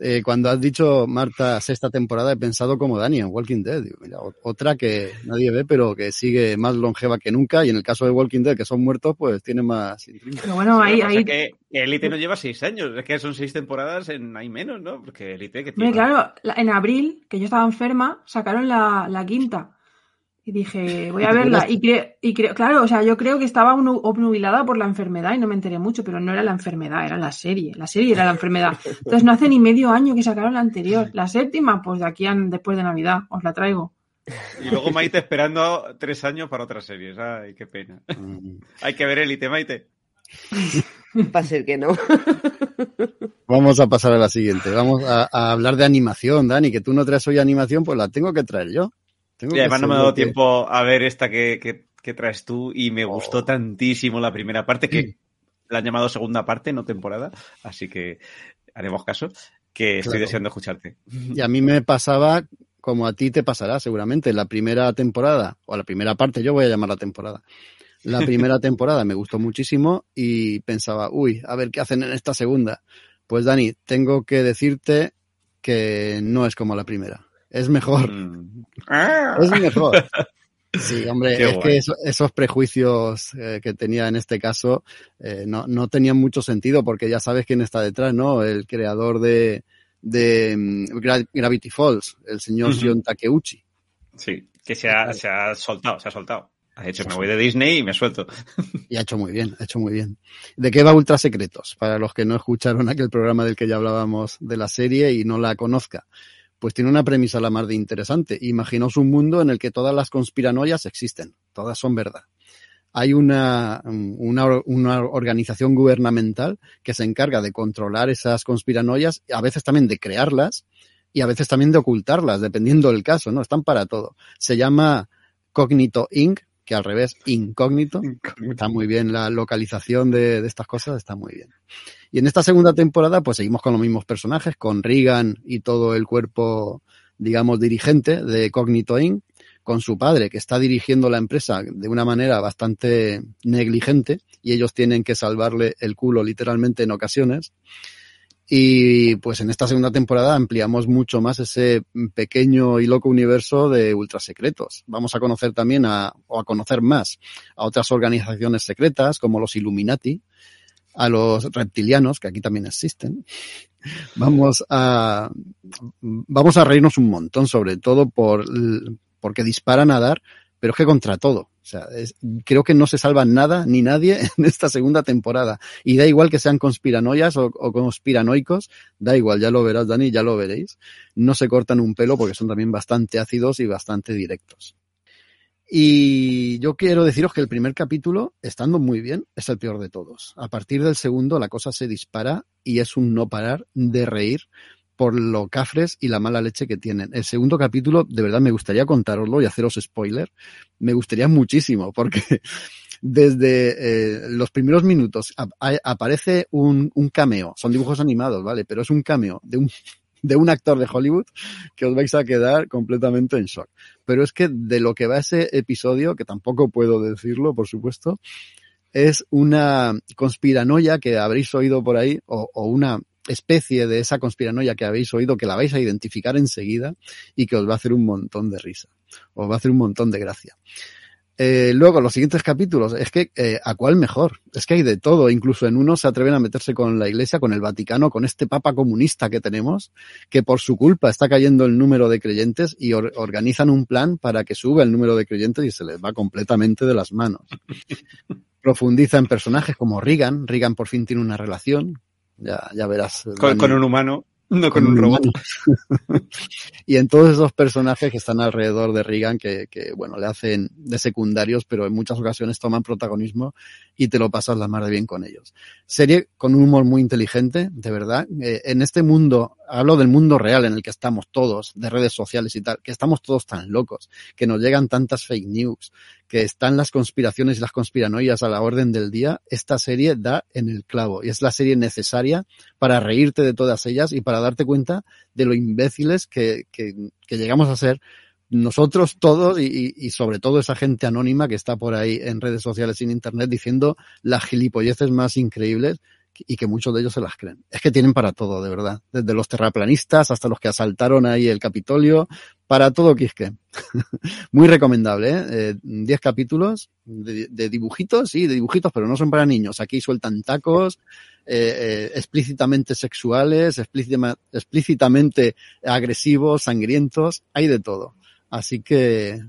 Eh, cuando has dicho, Marta, sexta temporada, he pensado como Dani en Walking Dead. Digo, mira, o- otra que nadie ve, pero que sigue más longeva que nunca. Y en el caso de Walking Dead, que son muertos, pues tiene más intriga. Pero bueno, ahí, ahí, es que Élite no lleva seis años, es que son seis temporadas en hay menos, ¿no? Porque Élite que tiene. claro, la- en abril, que yo estaba enferma, sacaron la, la quinta. Y dije, <laughs> voy a verla. Y creo, y creo, claro, o sea, yo creo que estaba obnu- obnubilada por la enfermedad y no me enteré mucho, pero no era la enfermedad, era la serie. La serie era la enfermedad. Entonces no hace ni medio año que sacaron la anterior. La séptima, pues de aquí a después de Navidad, os la traigo. Y luego Maite esperando tres años para otras series. Ay, qué pena. Mm. Hay que ver Élite, Maite. Va a ser que no. Vamos a pasar a la siguiente. Vamos a, a hablar de animación, Dani, que tú no traes hoy animación, pues la tengo que traer yo. Tengo Y que además no me ha dado que- tiempo a ver esta que, que- que traes tú y me Oh. gustó tantísimo la primera parte que la han llamado segunda parte, no temporada. Así que haremos caso, que estoy deseando escucharte. Y a mí me pasaba como a ti te pasará seguramente. La primera temporada, o la primera parte, yo voy a llamar la temporada. La <laughs> primera temporada me gustó muchísimo y pensaba, uy, a ver qué hacen en esta segunda. Pues Dani, tengo que decirte que no es como la primera. Es mejor. Mm. Ah. Es mejor. <laughs> Sí, hombre, Qué es guay. que eso- esos prejuicios eh, que tenía en este caso eh, no, no tenían mucho sentido porque ya sabes quién está detrás, ¿no? El creador de, de mm, Gra- Gravity Falls, el señor Ujú. Shion Takeuchi. Sí, que se ha, se ha soltado, se ha soltado. Ha dicho, me voy de Disney y me suelto. <laughs> Y ha hecho muy bien, ha hecho muy bien. ¿De qué va Ultra Secretos? Para los que no escucharon aquel programa del que ya hablábamos de la serie y no la conozca. Pues tiene una premisa la más de interesante. Imaginaos un mundo en el que todas las conspiranoias existen, todas son verdad. Hay una, una, una organización gubernamental que se encarga de controlar esas conspiranoias, a veces también de crearlas y a veces también de ocultarlas, dependiendo del caso, ¿no? Están para todo. Se llama Cognito Inc., que al revés, incógnito. Está muy bien la localización de, de, estas cosas, está muy bien. Y en esta segunda temporada, pues seguimos con los mismos personajes, con Regan y todo el cuerpo, digamos, dirigente de Cognito Inc., con su padre, que está dirigiendo la empresa de una manera bastante negligente, y ellos tienen que salvarle el culo literalmente en ocasiones. Y pues en esta segunda temporada ampliamos mucho más ese pequeño y loco universo de ultrasecretos. Vamos a conocer también a, o a conocer más a otras organizaciones secretas como los Illuminati, a los reptilianos, que aquí también existen, vamos a vamos a reírnos un montón, sobre todo por porque disparan a dar, pero es que contra todo. O sea, es, creo que no se salva nada ni nadie <laughs> en esta segunda temporada. Y da igual que sean conspiranoias o, o, conspiranoicos, da igual, ya lo verás, Dani, ya lo veréis. No se cortan un pelo porque son también bastante ácidos y bastante directos. Y yo quiero deciros que el primer capítulo, estando muy bien, es el peor de todos. A partir del segundo la cosa se dispara y es un no parar de reír por lo cafres y la mala leche que tienen. El segundo capítulo, de verdad, me gustaría contároslo y haceros spoiler. Me gustaría muchísimo porque <laughs> desde eh, los primeros minutos aparece un, un cameo. Son dibujos animados, ¿vale? Pero es un cameo de un de un actor de Hollywood que os vais a quedar completamente en shock. Pero es que de lo que va ese episodio, que tampoco puedo decirlo, por supuesto, es una conspiranoia que habréis oído por ahí, o, una especie de esa conspiranoia que habéis oído, que la vais a identificar enseguida y que os va a hacer un montón de risa, os va a hacer un montón de gracia. Eh, luego, los siguientes capítulos, es que, eh, ¿a cuál mejor? Es que hay de todo, incluso en uno se atreven a meterse con la Iglesia, con el Vaticano, con este Papa comunista que tenemos, que por su culpa está cayendo el número de creyentes y or organizan un plan para que suba el número de creyentes y se les va completamente de las manos. <laughs> Profundiza en personajes como Reagan, Reagan por fin tiene una relación, ya, ya verás. Con, con un humano. No con, con un robot. <laughs> y en todos esos personajes que están alrededor de Reagan, que, que, bueno, le hacen de secundarios, pero en muchas ocasiones toman protagonismo y te lo pasas la mar de bien con ellos. Serie con un humor muy inteligente, de verdad. Eh, en este mundo, hablo del mundo real en el que estamos todos, de redes sociales y tal, que estamos todos tan locos, que nos llegan tantas fake news, que están las conspiraciones y las conspiranoias a la orden del día, esta serie da en el clavo y es la serie necesaria para reírte de todas ellas y para darte cuenta de lo imbéciles que, que, que llegamos a ser nosotros todos y, y, sobre todo esa gente anónima que está por ahí en redes sociales y en internet diciendo las gilipolleces más increíbles y que muchos de ellos se las creen. Es que tienen para todo, de verdad. Desde los terraplanistas hasta los que asaltaron ahí el Capitolio, para todo Quisque. <laughs> Muy recomendable, ¿eh? Diez capítulos de, dibujitos, sí, de dibujitos, pero no son para niños. Aquí sueltan tacos, eh, eh, explícitamente sexuales, explícitamente agresivos, sangrientos, hay de todo. Así que,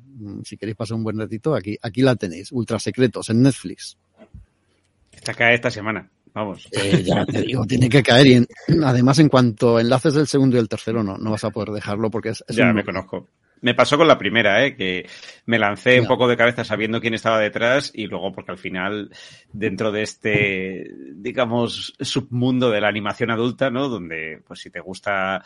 si queréis pasar un buen ratito, aquí, aquí la tenéis. Ultra Secretos en Netflix. Esta cae esta semana. Vamos. Eh, ya te digo, tiene que caer. Y en, además, en cuanto enlaces del segundo y el tercero, no, no vas a poder dejarlo porque es. es ya un... me conozco. Me pasó con la primera, ¿eh? que me lancé ya. un poco de cabeza sabiendo quién estaba detrás y luego porque al final, dentro de este, digamos, submundo de la animación adulta, ¿no? Donde, pues si te gusta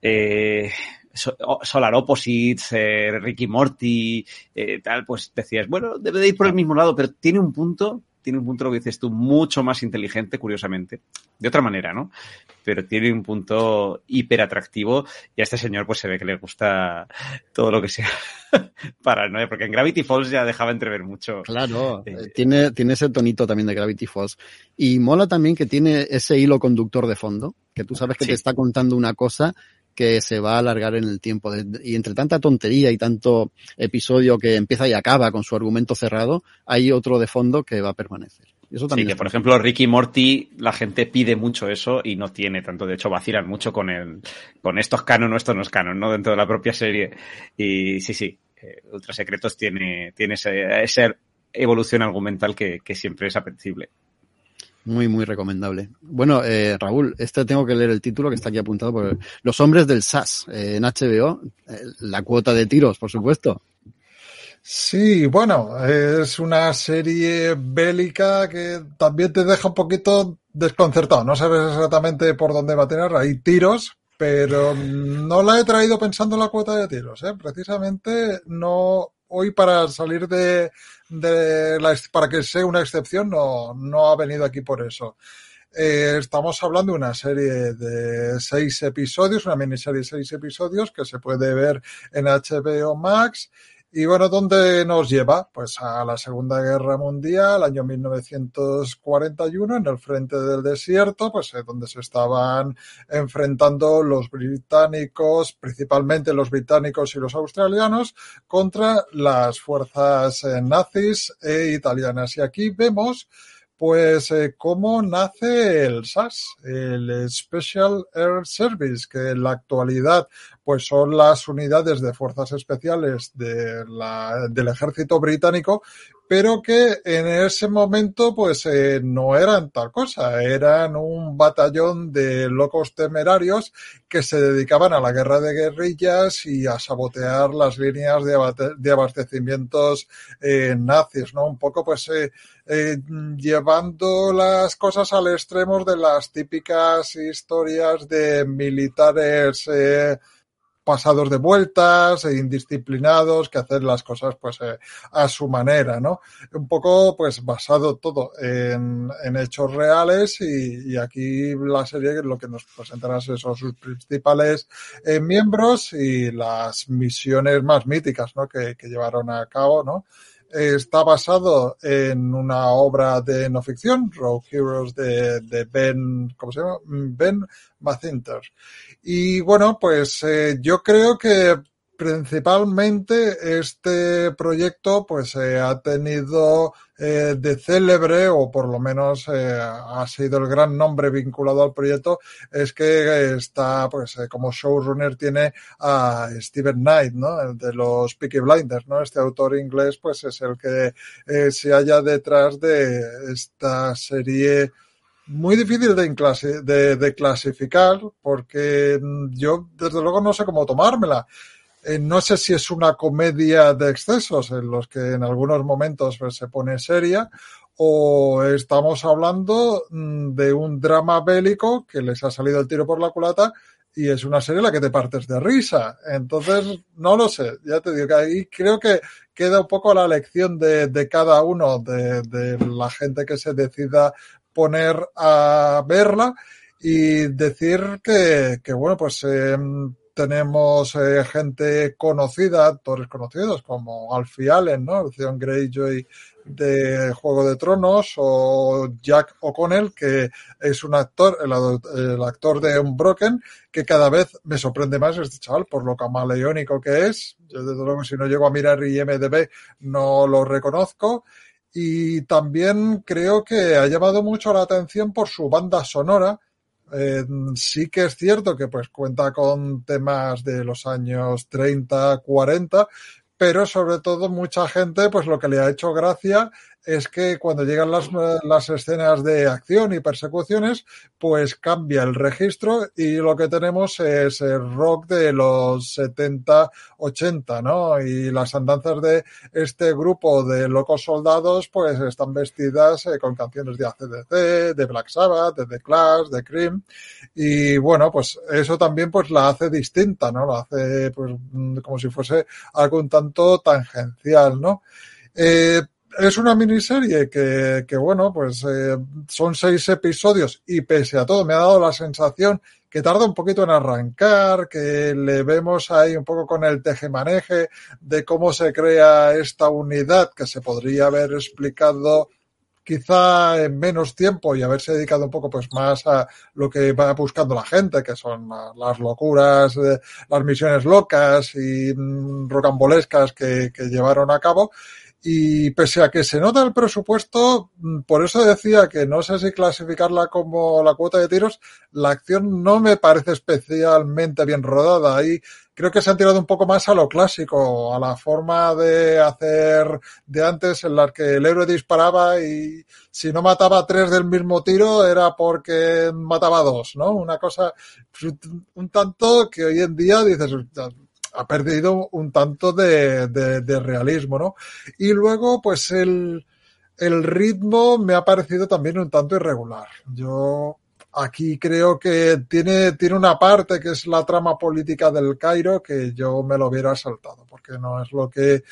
eh, Solar Opposites, eh, Ricky Morty, eh, tal, pues decías, bueno, debe de ir por el mismo lado, pero tiene un punto tiene un punto, lo que dices tú, mucho más inteligente, curiosamente. De otra manera, ¿no? Pero tiene un punto hiper atractivo y a este señor pues se ve que le gusta todo lo que sea <laughs> paranoia, porque en Gravity Falls ya dejaba entrever mucho. Claro, eh, tiene, tiene ese tonito también de Gravity Falls. Y mola también que tiene ese hilo conductor de fondo, que tú sabes que sí. te está contando una cosa que se va a alargar en el tiempo. Y entre tanta tontería y tanto episodio que empieza y acaba con su argumento cerrado, hay otro de fondo que va a permanecer. Eso también sí, que por ejemplo Ricky Morty, la gente pide mucho eso y no tiene tanto. De hecho, vacilan mucho con el, con estos canon o estos no es canon, ¿no? Dentro de la propia serie. Y sí, sí, eh, Ultra Secretos tiene, tiene ese, esa evolución argumental que, que siempre es apetecible. Muy, muy recomendable. Bueno, eh, Raúl, este tengo que leer el título que está aquí apuntado por Los hombres del SAS eh, en HBO. Eh, la cuota de tiros, por supuesto. Sí, bueno, es una serie bélica que también te deja un poquito desconcertado. No sabes exactamente por dónde va a tener. Hay tiros, pero no la he traído pensando en la cuota de tiros. Precisamente no hoy para salir de, la, para que sea una excepción no, no ha venido aquí por eso. Eh, estamos hablando de una serie de seis episodios, una miniserie de seis episodios que se puede ver en HBO Max. Y bueno, ¿dónde nos lleva? Pues a la Segunda Guerra Mundial, año 1941, en el frente del desierto, pues eh, donde se estaban enfrentando los británicos, principalmente los británicos y los australianos, contra las fuerzas eh, nazis e italianas. Y aquí vemos pues eh, cómo nace el SAS, el Special Air Service, que en la actualidad pues son las unidades de fuerzas especiales del ejército británico, pero que en ese momento pues eh, no eran tal cosa, eran un batallón de locos temerarios que se dedicaban a la guerra de guerrillas y a sabotear las líneas de, de abastecimientos eh, nazis, ¿no? Un poco pues eh, eh, llevando las cosas al extremo de las típicas historias de militares eh, pasados de vueltas e indisciplinados que hacen las cosas pues eh, a su manera, ¿no? Un poco pues basado todo en, en hechos reales y, y aquí la serie lo que nos presentará son sus principales eh, miembros y las misiones más míticas, ¿no? Que, que llevaron a cabo, ¿no? Está basado en una obra de no ficción, Rogue Heroes de, de Ben, ¿cómo se llama? Ben Macintosh. Y bueno, pues eh, yo creo que principalmente este proyecto pues eh, ha tenido eh, de célebre o por lo menos eh, ha sido el gran nombre vinculado al proyecto es que está pues eh, como showrunner tiene a Steven Knight no el de los Peaky Blinders no este autor inglés pues es el que se halla detrás de esta serie muy difícil de, de clasificar porque yo desde luego no sé cómo tomármela. Eh, no sé si es una comedia de excesos en los que en algunos momentos pues, se pone seria o estamos hablando mm, de un drama bélico que les ha salido el tiro por la culata y es una serie en la que te partes de risa. Entonces, no lo sé, ya te digo que ahí creo que queda un poco la lección de, de cada uno, de, la gente que se decida poner a verla y decir que, que bueno, pues eh, tenemos eh, gente conocida, actores conocidos como Alfie Allen, ¿no? Theon Greyjoy de Juego de Tronos o Jack O'Connell, que es un actor, el, el actor de Unbroken, que cada vez me sorprende más este chaval por lo camaleónico que es. Yo desde luego si no llego a mirar IMDB no lo reconozco y también creo que ha llamado mucho la atención por su banda sonora. Eh, sí que es cierto que pues cuenta con temas de los años 30, 40, pero sobre todo mucha gente pues lo que le ha hecho gracia es que cuando llegan las, las escenas de acción y persecuciones pues cambia el registro y lo que tenemos es el rock de los 70, 80, ¿no? Y las andanzas de este grupo de locos soldados pues están vestidas eh, con canciones de ACDC, de Black Sabbath, de The Clash, de Cream y bueno pues eso también pues la hace distinta, ¿no? La hace pues mm, como si fuese algo tanto tangencial, ¿no? Eh, es una miniserie que, que bueno, pues eh, son seis episodios y pese a todo me ha dado la sensación que tarda un poquito en arrancar, que le vemos ahí un poco con el tejemaneje de cómo se crea esta unidad que se podría haber explicado quizá en menos tiempo y haberse dedicado un poco pues más a lo que va buscando la gente, que son la- las locuras, eh, las misiones locas y mm, rocambolescas que, que llevaron a cabo. Y pese a que se nota el presupuesto, mm, por eso decía que no sé si clasificarla como la cuota de tiros, la acción no me parece especialmente bien rodada. Ahí creo que se han tirado un poco más a lo clásico, a la forma de hacer de antes en la que el héroe disparaba y si no mataba tres del mismo tiro era porque mataba dos, ¿no? Una cosa un tanto que hoy en día dices, ha perdido un tanto de, de, de realismo, ¿no? Y luego, pues el, el ritmo me ha parecido también un tanto irregular. Yo aquí creo que tiene, tiene una parte que es la trama política del Cairo que yo me lo hubiera saltado, porque no es lo que,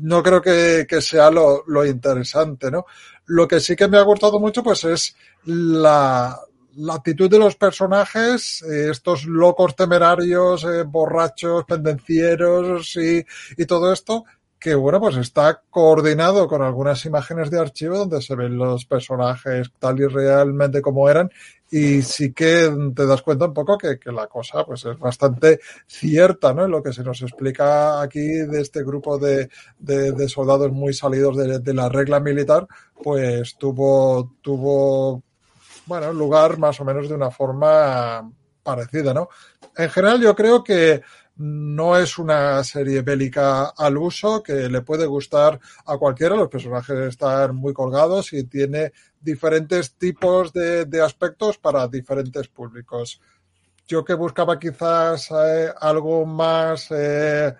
no creo que, que sea lo, lo interesante, ¿no? Lo que sí que me ha gustado mucho, pues es la, la actitud de los personajes, eh, estos locos temerarios, eh, borrachos, pendencieros y, y todo esto, que bueno, pues está coordinado con algunas imágenes de archivo donde se ven los personajes tal y realmente como eran y sí que te das cuenta un poco que, que, la cosa pues es bastante cierta, ¿no? En lo que se nos explica aquí de este grupo de, de, soldados muy salidos de, de, la regla militar, pues tuvo, tuvo, bueno, lugar más o menos de una forma parecida, ¿no? En general yo creo que no es una serie bélica al uso que le puede gustar a cualquiera. Los personajes están muy colgados y tiene diferentes tipos de, aspectos para diferentes públicos. Yo que buscaba quizás eh, algo más eh,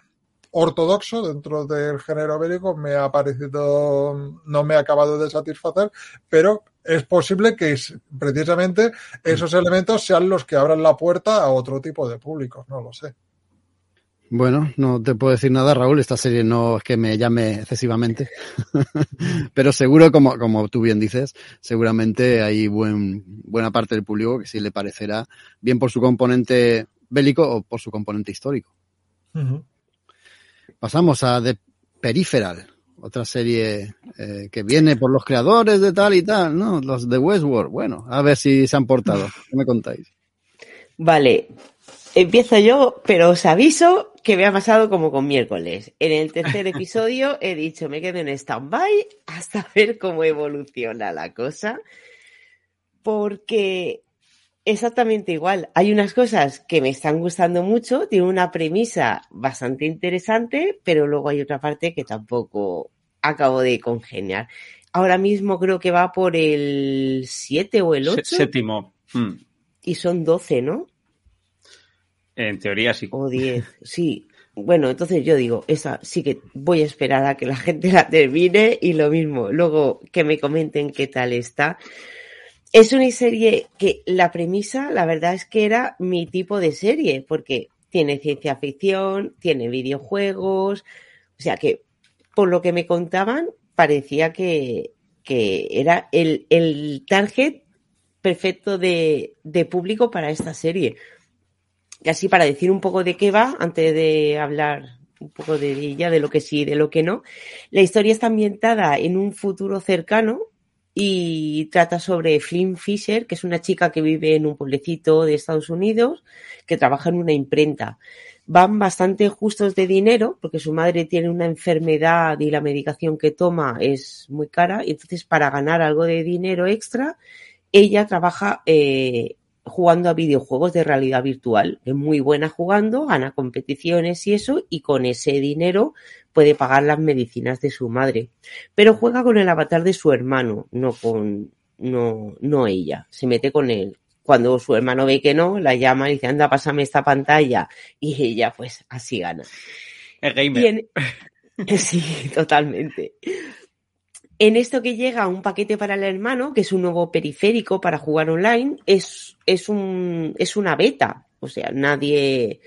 ortodoxo dentro del género bélico me ha parecido, no me ha acabado de satisfacer, pero es posible que precisamente esos elementos sean los que abran la puerta a otro tipo de públicos, no lo sé. Bueno, no te puedo decir nada, Raúl. Esta serie no es que me llame excesivamente, <laughs> pero seguro, como, como tú bien dices, seguramente hay buen, buena parte del público que sí le parecerá bien por su componente bélico o por su componente histórico. Uh -huh. Pasamos a The Peripheral, otra serie eh, que viene por los creadores de tal y tal, ¿no? Los de Westworld. Bueno, a ver si se han portado. <laughs> ¿Qué me contáis? Vale, empiezo yo, pero os aviso que me ha pasado como con miércoles. En el tercer <laughs> episodio he dicho, me quedo en stand-by hasta <laughs> ver cómo evoluciona la cosa. Porque exactamente igual. Hay unas cosas que me están gustando mucho, tiene una premisa bastante interesante, pero luego hay otra parte que tampoco acabo de congeniar. Ahora mismo creo que va por el 7 o el 8. Séptimo. Mm. Y son 12, ¿no? En teoría sí. O 10, sí. Bueno, entonces yo digo, esa sí que voy a esperar a que la gente la termine y lo mismo, luego que me comenten qué tal está. Es una serie que la premisa, la verdad es que era mi tipo de serie, porque tiene ciencia ficción, tiene videojuegos, o sea que por lo que me contaban parecía que, que era el, el target perfecto de, de público para esta serie. Y así para decir un poco de qué va, antes de hablar un poco de ella, de lo que sí de lo que no. La historia está ambientada en un futuro cercano y trata sobre Flynn Fisher, que es una chica que vive en un pueblecito de Estados Unidos, que trabaja en una imprenta. Van bastante justos de dinero porque su madre tiene una enfermedad y la medicación que toma es muy cara y entonces para ganar algo de dinero extra, ella trabaja eh, jugando a videojuegos de realidad virtual. Es muy buena jugando, gana competiciones y eso, y con ese dinero puede pagar las medicinas de su madre. Pero juega con el avatar de su hermano, no con, no, no ella. Se mete con él. Cuando su hermano ve que no, la llama y dice, anda, pásame esta pantalla. Y ella, pues, así gana. El gamer. En... <laughs> Sí, totalmente. En esto que llega un paquete para el hermano, que es un nuevo periférico para jugar online, es, es, un, es una beta. O sea, nadie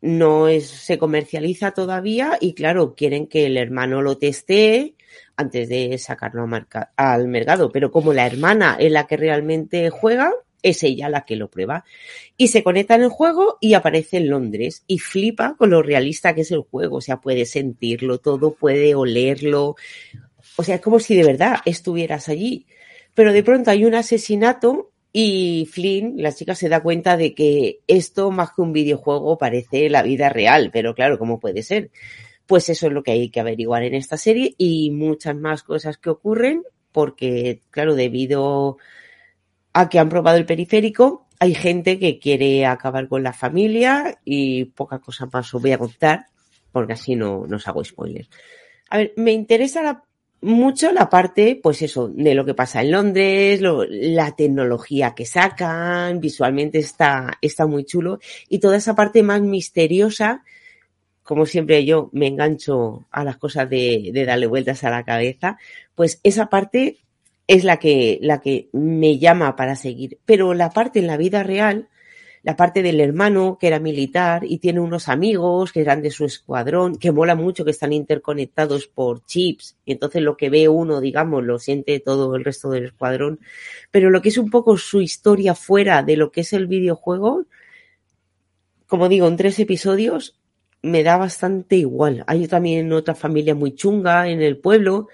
no es, se comercializa todavía y claro, quieren que el hermano lo testee antes de sacarlo a al mercado. Pero como la hermana es la que realmente juega, es ella la que lo prueba. Y se conecta en el juego y aparece en Londres y flipa con lo realista que es el juego. O sea, puede sentirlo todo, puede olerlo. O sea, es como si de verdad estuvieras allí. Pero de pronto hay un asesinato y Flynn, la chica, se da cuenta de que esto más que un videojuego parece la vida real. Pero claro, ¿cómo puede ser? Pues eso es lo que hay que averiguar en esta serie y muchas más cosas que ocurren porque, claro, debido a que han probado el periférico, hay gente que quiere acabar con la familia y poca cosa más os voy a contar porque así no, no os hago spoilers. A ver, me interesa la, mucho la parte, pues eso, de lo que pasa en Londres, lo, la tecnología que sacan, visualmente está, está muy chulo y toda esa parte más misteriosa, como siempre yo me engancho a las cosas de, de darle vueltas a la cabeza, pues esa parte es la que, la que me llama para seguir. Pero la parte en la vida real, la parte del hermano que era militar y tiene unos amigos que eran de su escuadrón, que mola mucho, que están interconectados por chips, y entonces lo que ve uno, digamos, lo siente todo el resto del escuadrón. Pero lo que es un poco su historia fuera de lo que es el videojuego, como digo, en tres episodios, me da bastante igual. Hay también otra familia muy chunga en el pueblo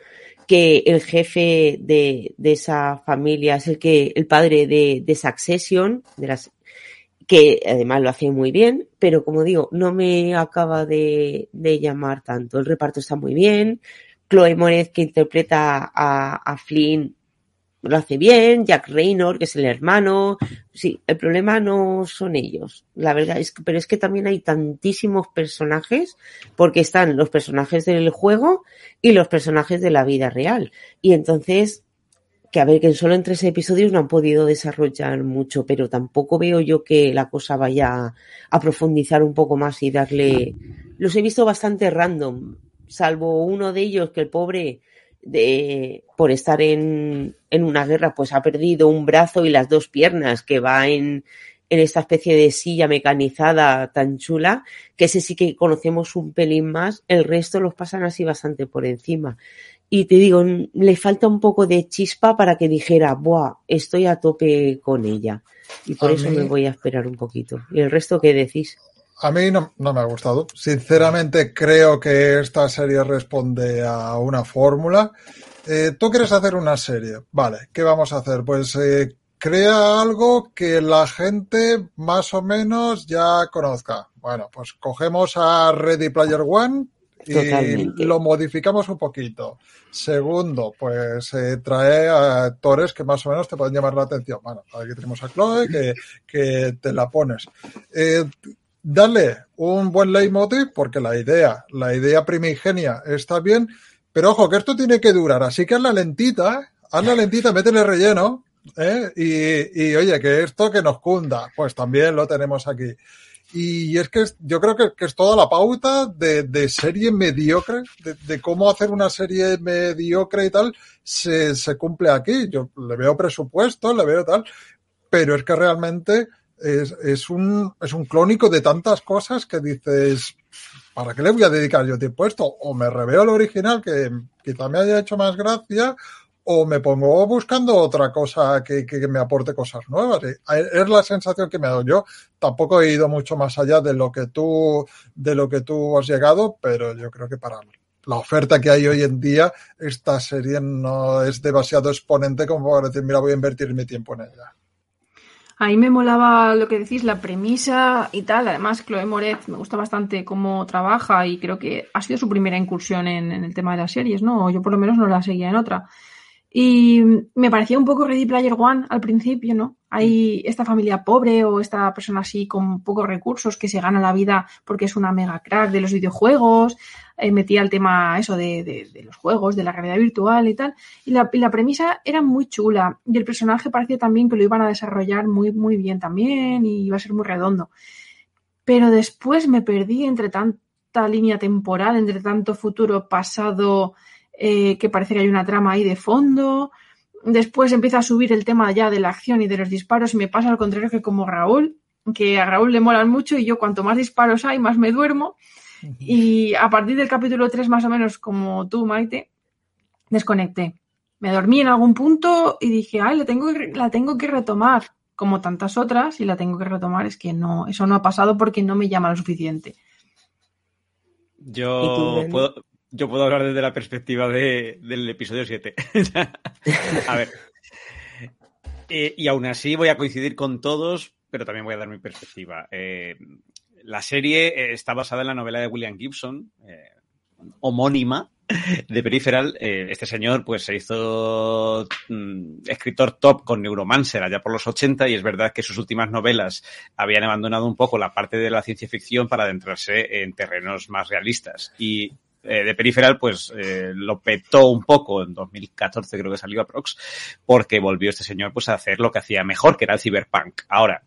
que el jefe de, de esa familia es el que el padre de, de Succession, de las que además lo hace muy bien, pero como digo, no me acaba de, de llamar tanto. El reparto está muy bien. Chloe Moretz, que interpreta a, a Flynn, lo hace bien, Jack Raynor, que es el hermano. Sí, el problema no son ellos, la verdad es que, pero es que también hay tantísimos personajes, porque están los personajes del juego y los personajes de la vida real. Y entonces, que a ver, que solo en tres episodios no han podido desarrollar mucho, pero tampoco veo yo que la cosa vaya a profundizar un poco más y darle. Los he visto bastante random, salvo uno de ellos que el pobre de, por estar en, en una guerra, pues ha perdido un brazo y las dos piernas, que va en, en esta especie de silla mecanizada tan chula, que ese sí que conocemos un pelín más, el resto los pasan así bastante por encima. Y te digo, le falta un poco de chispa para que dijera, buah, estoy a tope con ella. Y por A eso mí- me voy a esperar un poquito. ¿Y el resto qué decís? A mí no, no me ha gustado. Sinceramente creo que esta serie responde a una fórmula. Eh, Tú quieres hacer una serie. Vale, ¿qué vamos a hacer? Pues eh, crea algo que la gente más o menos ya conozca. Bueno, pues cogemos a Ready Player One y Totalmente. lo modificamos un poquito. Segundo, pues eh, trae a actores que más o menos te pueden llamar la atención. Bueno, aquí tenemos a Chloe que, que te la pones. Eh, Dale un buen leitmotiv porque la idea, la idea primigenia está bien, pero ojo que esto tiene que durar, así que hazla lentita, hazla <laughs> lentita, métele relleno, ¿eh? y, y, oye, que esto que nos cunda, pues también lo tenemos aquí. Y es que yo creo que, es toda la pauta de, de serie mediocre, de, cómo hacer una serie mediocre y tal, se, se cumple aquí. Yo le veo presupuesto, le veo tal, pero es que realmente es, es, un, es un clónico de tantas cosas que dices, ¿para qué le voy a dedicar yo tiempo a esto? O me reveo el original que quizá me haya hecho más gracia, o me pongo buscando otra cosa que, que me aporte cosas nuevas. Y Es la sensación que me ha dado yo. Tampoco he ido mucho más allá de lo que tú, de lo que tú has llegado, pero yo creo que para la oferta que hay hoy en día, esta serie no es demasiado exponente como para decir, mira, voy a invertir mi tiempo en ella. A mí me molaba lo que decís, la premisa y tal. Además, Chloe Moretz me gusta bastante cómo trabaja y creo que ha sido su primera incursión en, en el tema de las series, ¿no? Yo por lo menos no la seguía en otra. Y me parecía un poco Ready Player One al principio, ¿no? Hay esta familia pobre o esta persona así con pocos recursos que se gana la vida porque es una mega crack de los videojuegos, eh, metía el tema eso de, de, de, los juegos, de la realidad virtual y tal. Y la, y la, premisa era muy chula y el personaje parecía también que lo iban a desarrollar muy, muy bien también y iba a ser muy redondo. Pero después me perdí entre tanta línea temporal, entre tanto futuro, pasado, eh, que parece que hay una trama ahí de fondo. Después empieza a subir el tema ya de la acción y de los disparos y me pasa al contrario que como Raúl, que a Raúl le molan mucho y yo cuanto más disparos hay, más me duermo. Y a partir del capítulo 3 más o menos, como tú, Maite, desconecté. Me dormí en algún punto y dije, ay, la tengo, la tengo que retomar, como tantas otras, y la tengo que retomar. Es que no, eso no ha pasado porque no me llama lo suficiente. Yo tú, puedo, yo puedo hablar desde la perspectiva de, del episodio 7. <laughs> a ver. Eh, y aún así voy a coincidir con todos, pero también voy a dar mi perspectiva. Eh, la serie está basada en la novela de William Gibson, eh, homónima, de Peripheral. este señor pues se hizo mm, escritor top con Neuromancer allá por los 80 y es verdad que sus últimas novelas habían abandonado un poco la parte de la ciencia ficción para adentrarse en terrenos más realistas. Y eh, de Peripheral, pues eh, lo petó un poco en 2014, creo que salió a Prox, porque volvió este señor pues a hacer lo que hacía mejor, que era el cyberpunk. Ahora,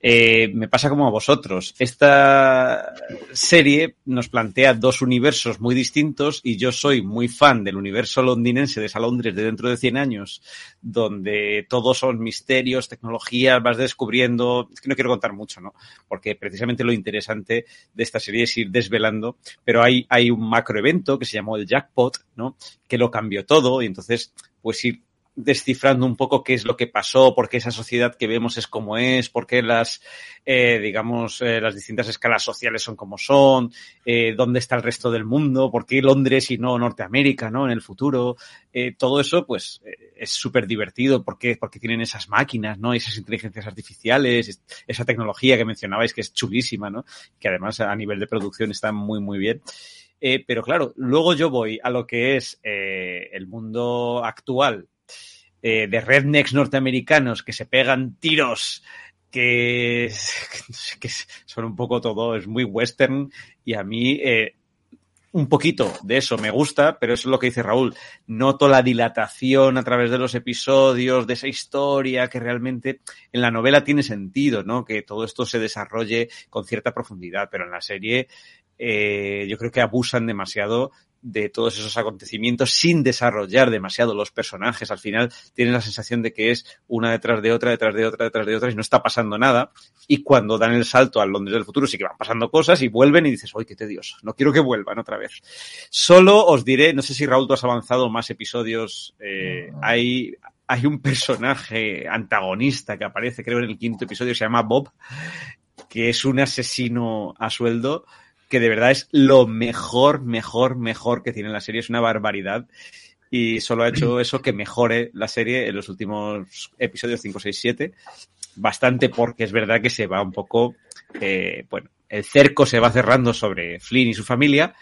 eh, me pasa como a vosotros. Esta serie nos plantea dos universos muy distintos y yo soy muy fan del universo londinense de esa Londres de dentro de 100 años, donde todos son misterios, tecnologías, vas descubriendo. Es que no quiero contar mucho, ¿no? Porque precisamente lo interesante de esta serie es ir desvelando, pero hay, hay un macroevento que se llamó el Jackpot, ¿no? Que lo cambió todo y entonces, pues ir descifrando un poco qué es lo que pasó, por qué esa sociedad que vemos es como es, por qué las, eh, digamos, eh, las distintas escalas sociales son como son, eh, dónde está el resto del mundo, por qué Londres y no Norteamérica, ¿no? En el futuro. Eh, todo eso, pues, eh, es súper divertido porque, porque tienen esas máquinas, ¿no? Esas inteligencias artificiales, esa tecnología que mencionabais que es chulísima, ¿no? Que además a nivel de producción está muy, muy bien. Eh, pero claro, luego yo voy a lo que es eh, el mundo actual eh, de rednecks norteamericanos que se pegan tiros que, <laughs> que son un poco todo, es muy western y a mí eh, un poquito de eso me gusta, pero eso es lo que dice Raúl. Noto la dilatación a través de los episodios, de esa historia que realmente en la novela tiene sentido, ¿no? Que todo esto se desarrolle con cierta profundidad, pero en la serie eh, yo creo que abusan demasiado de todos esos acontecimientos sin desarrollar demasiado los personajes. Al final tienes la sensación de que es una detrás de otra, detrás de otra, detrás de otra y no está pasando nada. Y cuando dan el salto al Londres del futuro sí que van pasando cosas y vuelven y dices, ¡ay, qué tedioso! No quiero que vuelvan otra vez. Solo os diré, no sé si Raúl tú has avanzado más episodios, eh, hay, hay un personaje antagonista que aparece creo en el quinto episodio, se llama Bob, que es un asesino a sueldo que de verdad es lo mejor, mejor, mejor que tiene la serie. Es una barbaridad. Y solo ha hecho <clears throat> eso que mejore la serie en los últimos episodios 5, 6, 7. Bastante porque es verdad que se va un poco, eh, bueno, el cerco se va cerrando sobre Flynn y su familia,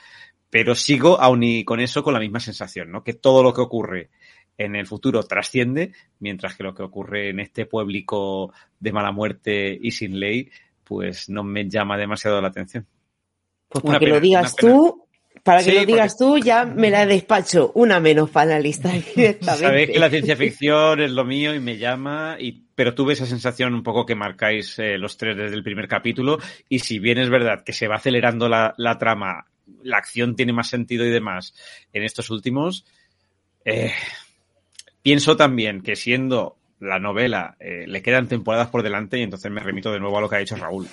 pero sigo aún y con eso con la misma sensación, ¿no? Que todo lo que ocurre en el futuro trasciende, mientras que lo que ocurre en este pueblico de mala muerte y sin ley, pues no me llama demasiado la atención. Pues para que lo digas tú, para que Sí, lo digas tú, ya me la despacho. Una menos para la lista <laughs> directamente. Sabéis que la ciencia ficción es lo mío y me llama, y, pero tuve esa sensación un poco que marcáis eh, los tres desde el primer capítulo, y si bien es verdad que se va acelerando la, la trama, la acción tiene más sentido y demás en estos últimos, eh, pienso también que siendo la novela, eh, le quedan temporadas por delante y entonces me remito de nuevo a lo que ha dicho Raúl.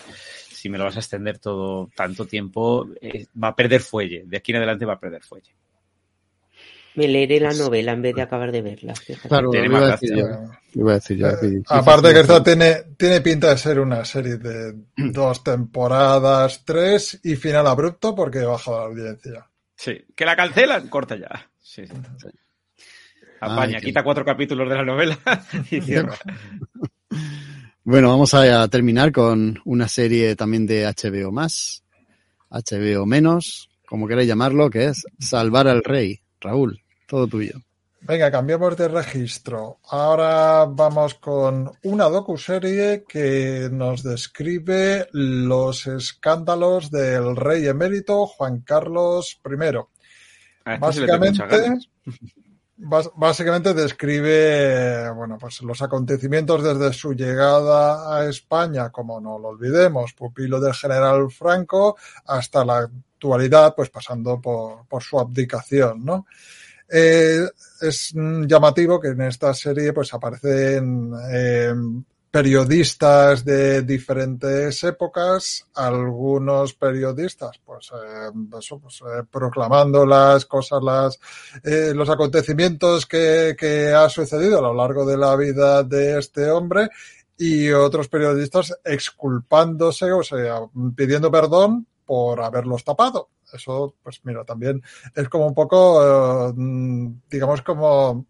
Si me lo vas a extender todo tanto tiempo, eh, va a perder fuelle. De aquí en adelante va a perder fuelle. Me leeré la novela en vez de acabar de verla. fíjate. Claro, Tiene lo iba a más decir gracia. yo. Lo iba a decir yo. Eh, que- aparte que esta tiene, tiene pinta de ser una serie de dos temporadas, tres y final abrupto porque baja la audiencia. Sí, que la cancelan, corta ya. Sí, sí. Apaña, Ay, qué- quita cuatro capítulos de la novela <laughs> y cierra. <laughs> Bueno, vamos a, a terminar con una serie también de HBO más, HBO menos, como queráis llamarlo, que es Salvar al Rey. Raúl, todo tuyo. Venga, cambiamos de registro. Ahora vamos con una docuserie que nos describe los escándalos del rey emérito Juan Carlos I. Este Básicamente, básicamente describe bueno, pues los acontecimientos desde su llegada a España, como no lo olvidemos, pupilo del general Franco, hasta la actualidad, pues pasando por, su abdicación, ¿no? Eh, es mm, llamativo que en esta serie pues aparecen eh, periodistas de diferentes épocas, algunos periodistas pues, eh, pues, eh, proclamando las cosas, las, eh, los acontecimientos que, que ha sucedido a lo largo de la vida de este hombre y otros periodistas exculpándose, o sea, pidiendo perdón por haberlos tapado. Eso, pues mira, también es como un poco, mm, digamos, como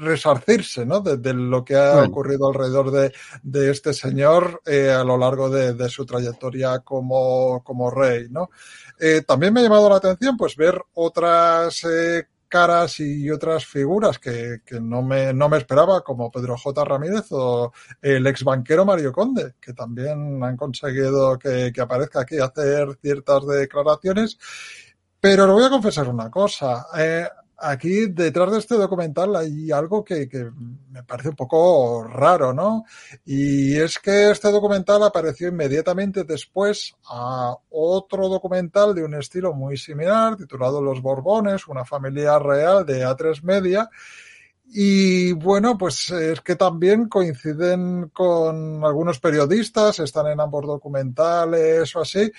resarcirse, ¿no? De, de lo que ha Bueno. ocurrido alrededor de, de este señor eh, a lo largo de, de su trayectoria como, como rey, ¿no? Eh, también me ha llamado la atención, pues, ver otras eh, caras y otras figuras que, que no, me, no me esperaba, como Pedro J. Ramírez o el ex banquero Mario Conde, que también han conseguido que, que aparezca aquí a hacer ciertas declaraciones. Pero le voy a confesar una cosa. Eh, aquí detrás de este documental hay algo que, me parece un poco raro, ¿no? Y es que este documental apareció inmediatamente después a otro documental de un estilo muy similar, titulado Los Borbones, una familia real de A3 Media. Y bueno, pues es que también coinciden con algunos periodistas, están en ambos documentales o así.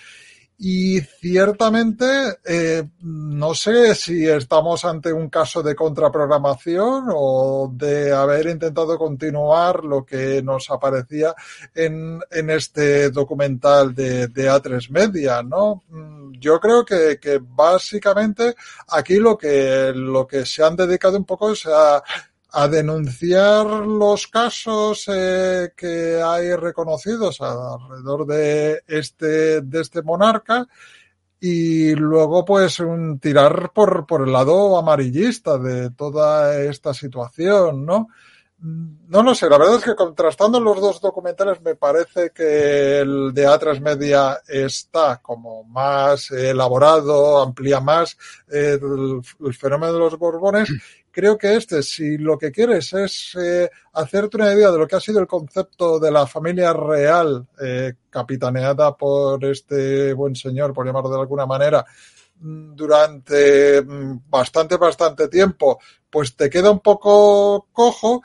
Y ciertamente, eh, no sé si estamos ante un caso de contraprogramación o de haber intentado continuar lo que nos aparecía en, en este documental de, de A3 Media, ¿no? Mm, yo creo que, que básicamente aquí lo que, lo que se han dedicado un poco es a a denunciar los casos eh, que hay reconocidos alrededor de este, de este monarca y luego pues un tirar por, por el lado amarillista de toda esta situación, ¿no? No lo sé, la verdad es que contrastando los dos documentales me parece que el de Atras Media está como más elaborado, amplía más el, el fenómeno de los Borbones <clears throat> creo que este, si lo que quieres es eh, hacerte una idea de lo que ha sido el concepto de la familia real, eh, capitaneada por este buen señor, por llamarlo de alguna manera, mm, durante mm, bastante, bastante tiempo, pues te queda un poco cojo,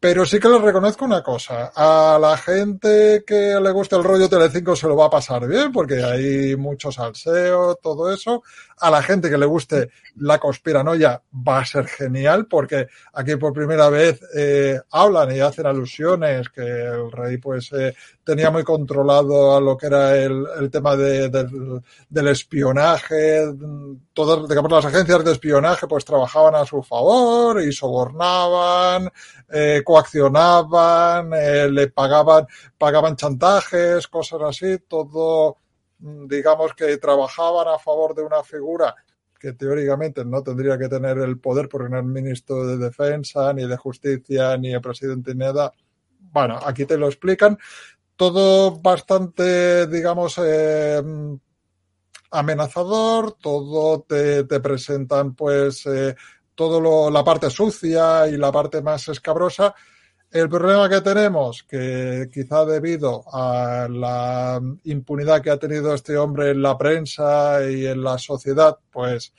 pero sí que les reconozco una cosa. A la gente que le gusta el rollo Telecinco se lo va a pasar bien porque hay mucho salseo, todo eso. A la gente que le guste la conspiranoia va a ser genial porque aquí por primera vez eh, hablan y hacen alusiones que el rey pues eh, tenía muy controlado a lo que era el, el tema de, del, del espionaje. Todas, digamos, las agencias de espionaje pues trabajaban a su favor y sobornaban, eh, coaccionaban, eh, le pagaban, pagaban chantajes, cosas así, todo, digamos que trabajaban a favor de una figura que teóricamente no tendría que tener el poder porque no es ministro de defensa, ni de justicia, ni el presidente, ni nada. Bueno, aquí te lo explican. Todo bastante, digamos, eh, amenazador, todo te, te presentan pues eh, todo lo, la parte sucia y la parte más escabrosa. El problema que tenemos, que quizá debido a la impunidad que ha tenido este hombre en la prensa y en la sociedad, pues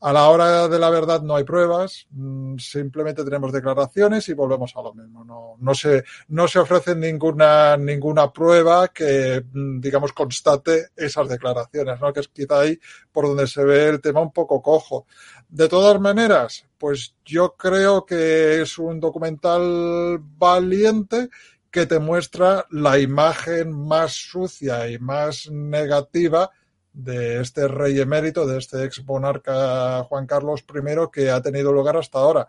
a la hora de la verdad no hay pruebas, mm, simplemente tenemos declaraciones y volvemos a lo mismo. No, no, se, no se ofrece ninguna, ninguna prueba que, mm, digamos, constate esas declaraciones, ¿no? que es quizá ahí por donde se ve el tema un poco cojo. De todas maneras, pues yo creo que es un documental valiente que te muestra la imagen más sucia y más negativa de este rey emérito, de este ex monarca Juan Carlos I que ha tenido lugar hasta ahora.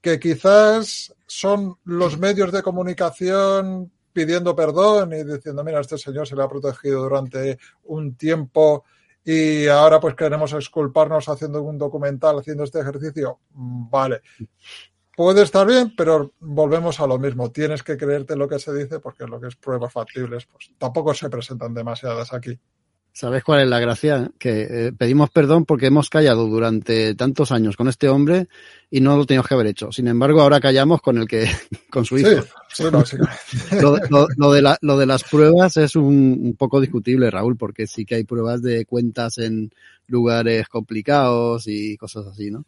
Que quizás son los medios de comunicación pidiendo perdón y diciendo, mira, este señor se le ha protegido durante un tiempo y ahora pues queremos exculparnos haciendo un documental, haciendo este ejercicio. Vale. Puede estar bien, pero volvemos a lo mismo. Tienes que creerte lo que se dice porque lo que es pruebas factibles, pues tampoco se presentan demasiadas aquí. ¿Sabes cuál es la gracia? Que eh, pedimos perdón porque hemos callado durante tantos años con este hombre y no lo teníamos que haber hecho. Sin embargo, ahora callamos con el que, <laughs> con su hijo. Sí, sí, lo, lo, lo, de la, lo de las pruebas es un, un, poco discutible, Raúl, porque sí que hay pruebas de cuentas en lugares complicados y cosas así, ¿no?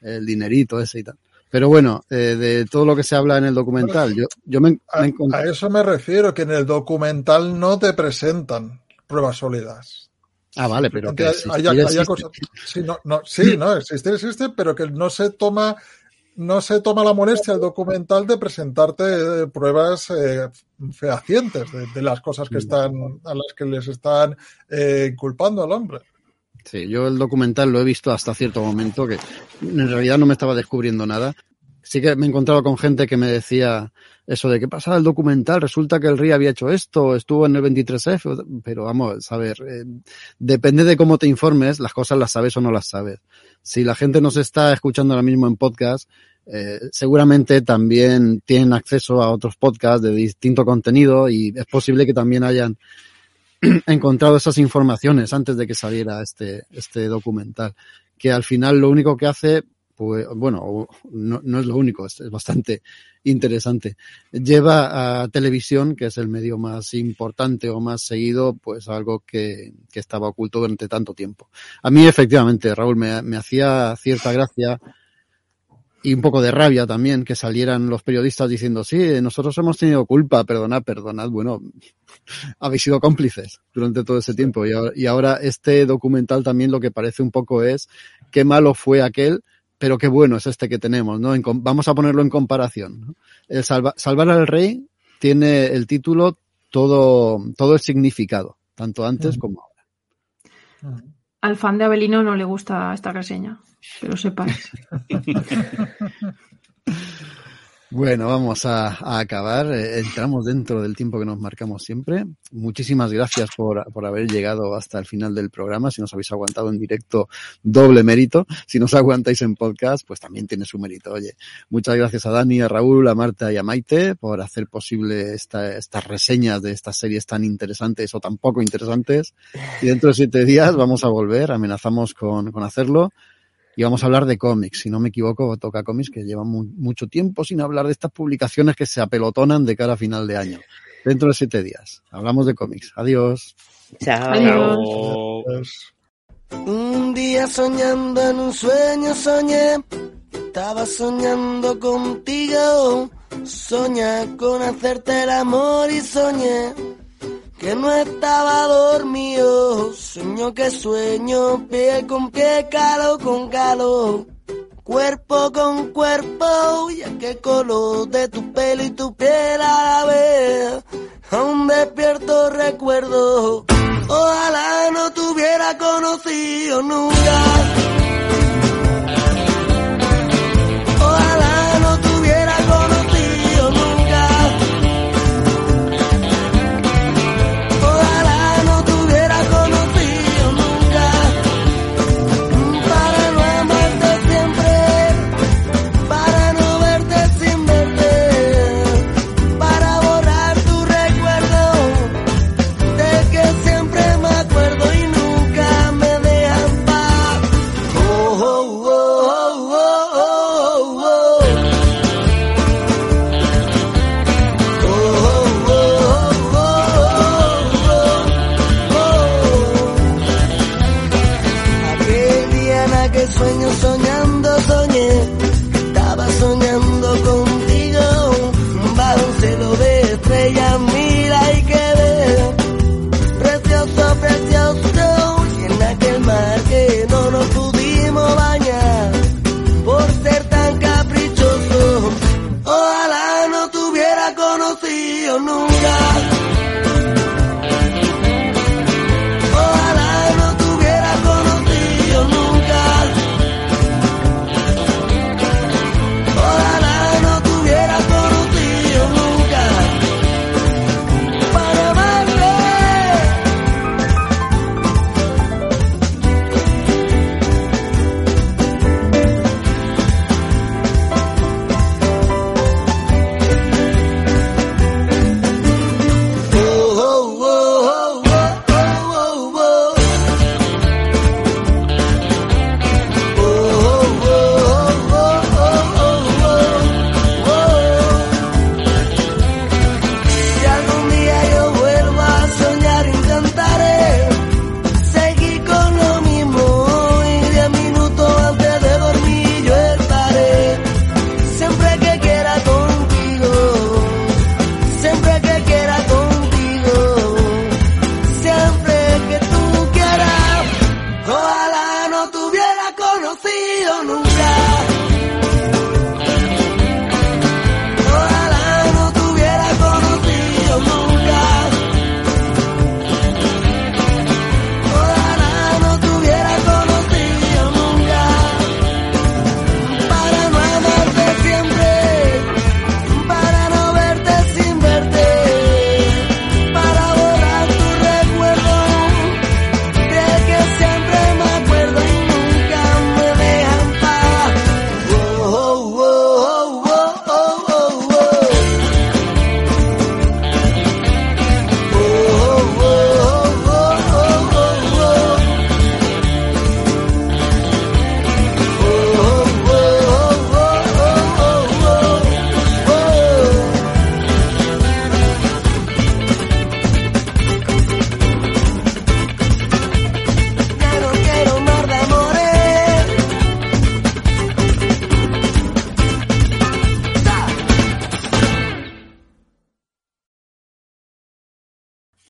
El dinerito ese y tal. Pero bueno, eh, de todo lo que se habla en el documental, yo, yo me, me a, a eso me refiero, que en el documental no te presentan pruebas sólidas. Ah, vale, pero que haya, haya cosas, sí, no, no, sí, <laughs> no, existe, existe, pero que no se toma, no se toma la molestia el documental de presentarte eh, pruebas eh, fehacientes de, de, las cosas que están, a las que les están eh, inculpando al hombre. Sí, yo el documental lo he visto hasta cierto momento que en realidad no me estaba descubriendo nada. Sí que me he encontrado con gente que me decía, eso de qué pasaba el documental, resulta que el RI había hecho esto, estuvo en el 23F, pero vamos, a ver, eh, depende de cómo te informes, las cosas las sabes o no las sabes. Si la gente nos está escuchando ahora mismo en podcast, eh, seguramente también tienen acceso a otros podcasts de distinto contenido y es posible que también hayan <clears throat> encontrado esas informaciones antes de que saliera este, este documental, que al final lo único que hace pues bueno, no, no es lo único, es, bastante interesante. Lleva a televisión, que es el medio más importante o más seguido, pues algo que, que estaba oculto durante tanto tiempo. A mí, efectivamente, Raúl, me, me hacía cierta gracia y un poco de rabia también que salieran los periodistas diciendo, sí, nosotros hemos tenido culpa, perdonad, perdonad, bueno, <laughs> habéis sido cómplices durante todo ese tiempo y ahora, este documental también lo que parece un poco es qué malo fue aquel, pero qué bueno es este que tenemos, ¿no? vamos a ponerlo en comparación. El salvar al rey tiene el título todo, todo el significado, tanto antes como ahora. Al fan de Abelino no le gusta esta reseña que lo sepáis. <laughs> Bueno, vamos a, acabar. Eh, entramos dentro del tiempo que nos marcamos siempre. Muchísimas gracias por, por, haber llegado hasta el final del programa. Si nos habéis aguantado en directo, doble mérito. Si nos aguantáis en podcast, pues también tiene su mérito. Oye, muchas gracias a Dani, a Raúl, a Marta y a Maite por hacer posible esta, estas reseñas de estas series tan interesantes o tan poco interesantes. Y dentro de siete días vamos a volver. Amenazamos con, con hacerlo y vamos a hablar de cómics. Si no me equivoco, toca cómics que llevan mucho tiempo sin hablar de estas publicaciones que se apelotonan de cara a final de año. Dentro de siete días. Hablamos de cómics. Adiós. Chao. Un día soñando en un sueño soñé. Estaba soñando contigo. Soñé con hacerte el amor y soñé que no estaba dormido. Sueño que sueño, pie con pie, calo con calo. Cuerpo con cuerpo, ya que color de tu pelo y tu piel a la vez. Aún despierto recuerdo, ojalá no te hubiera conocido nunca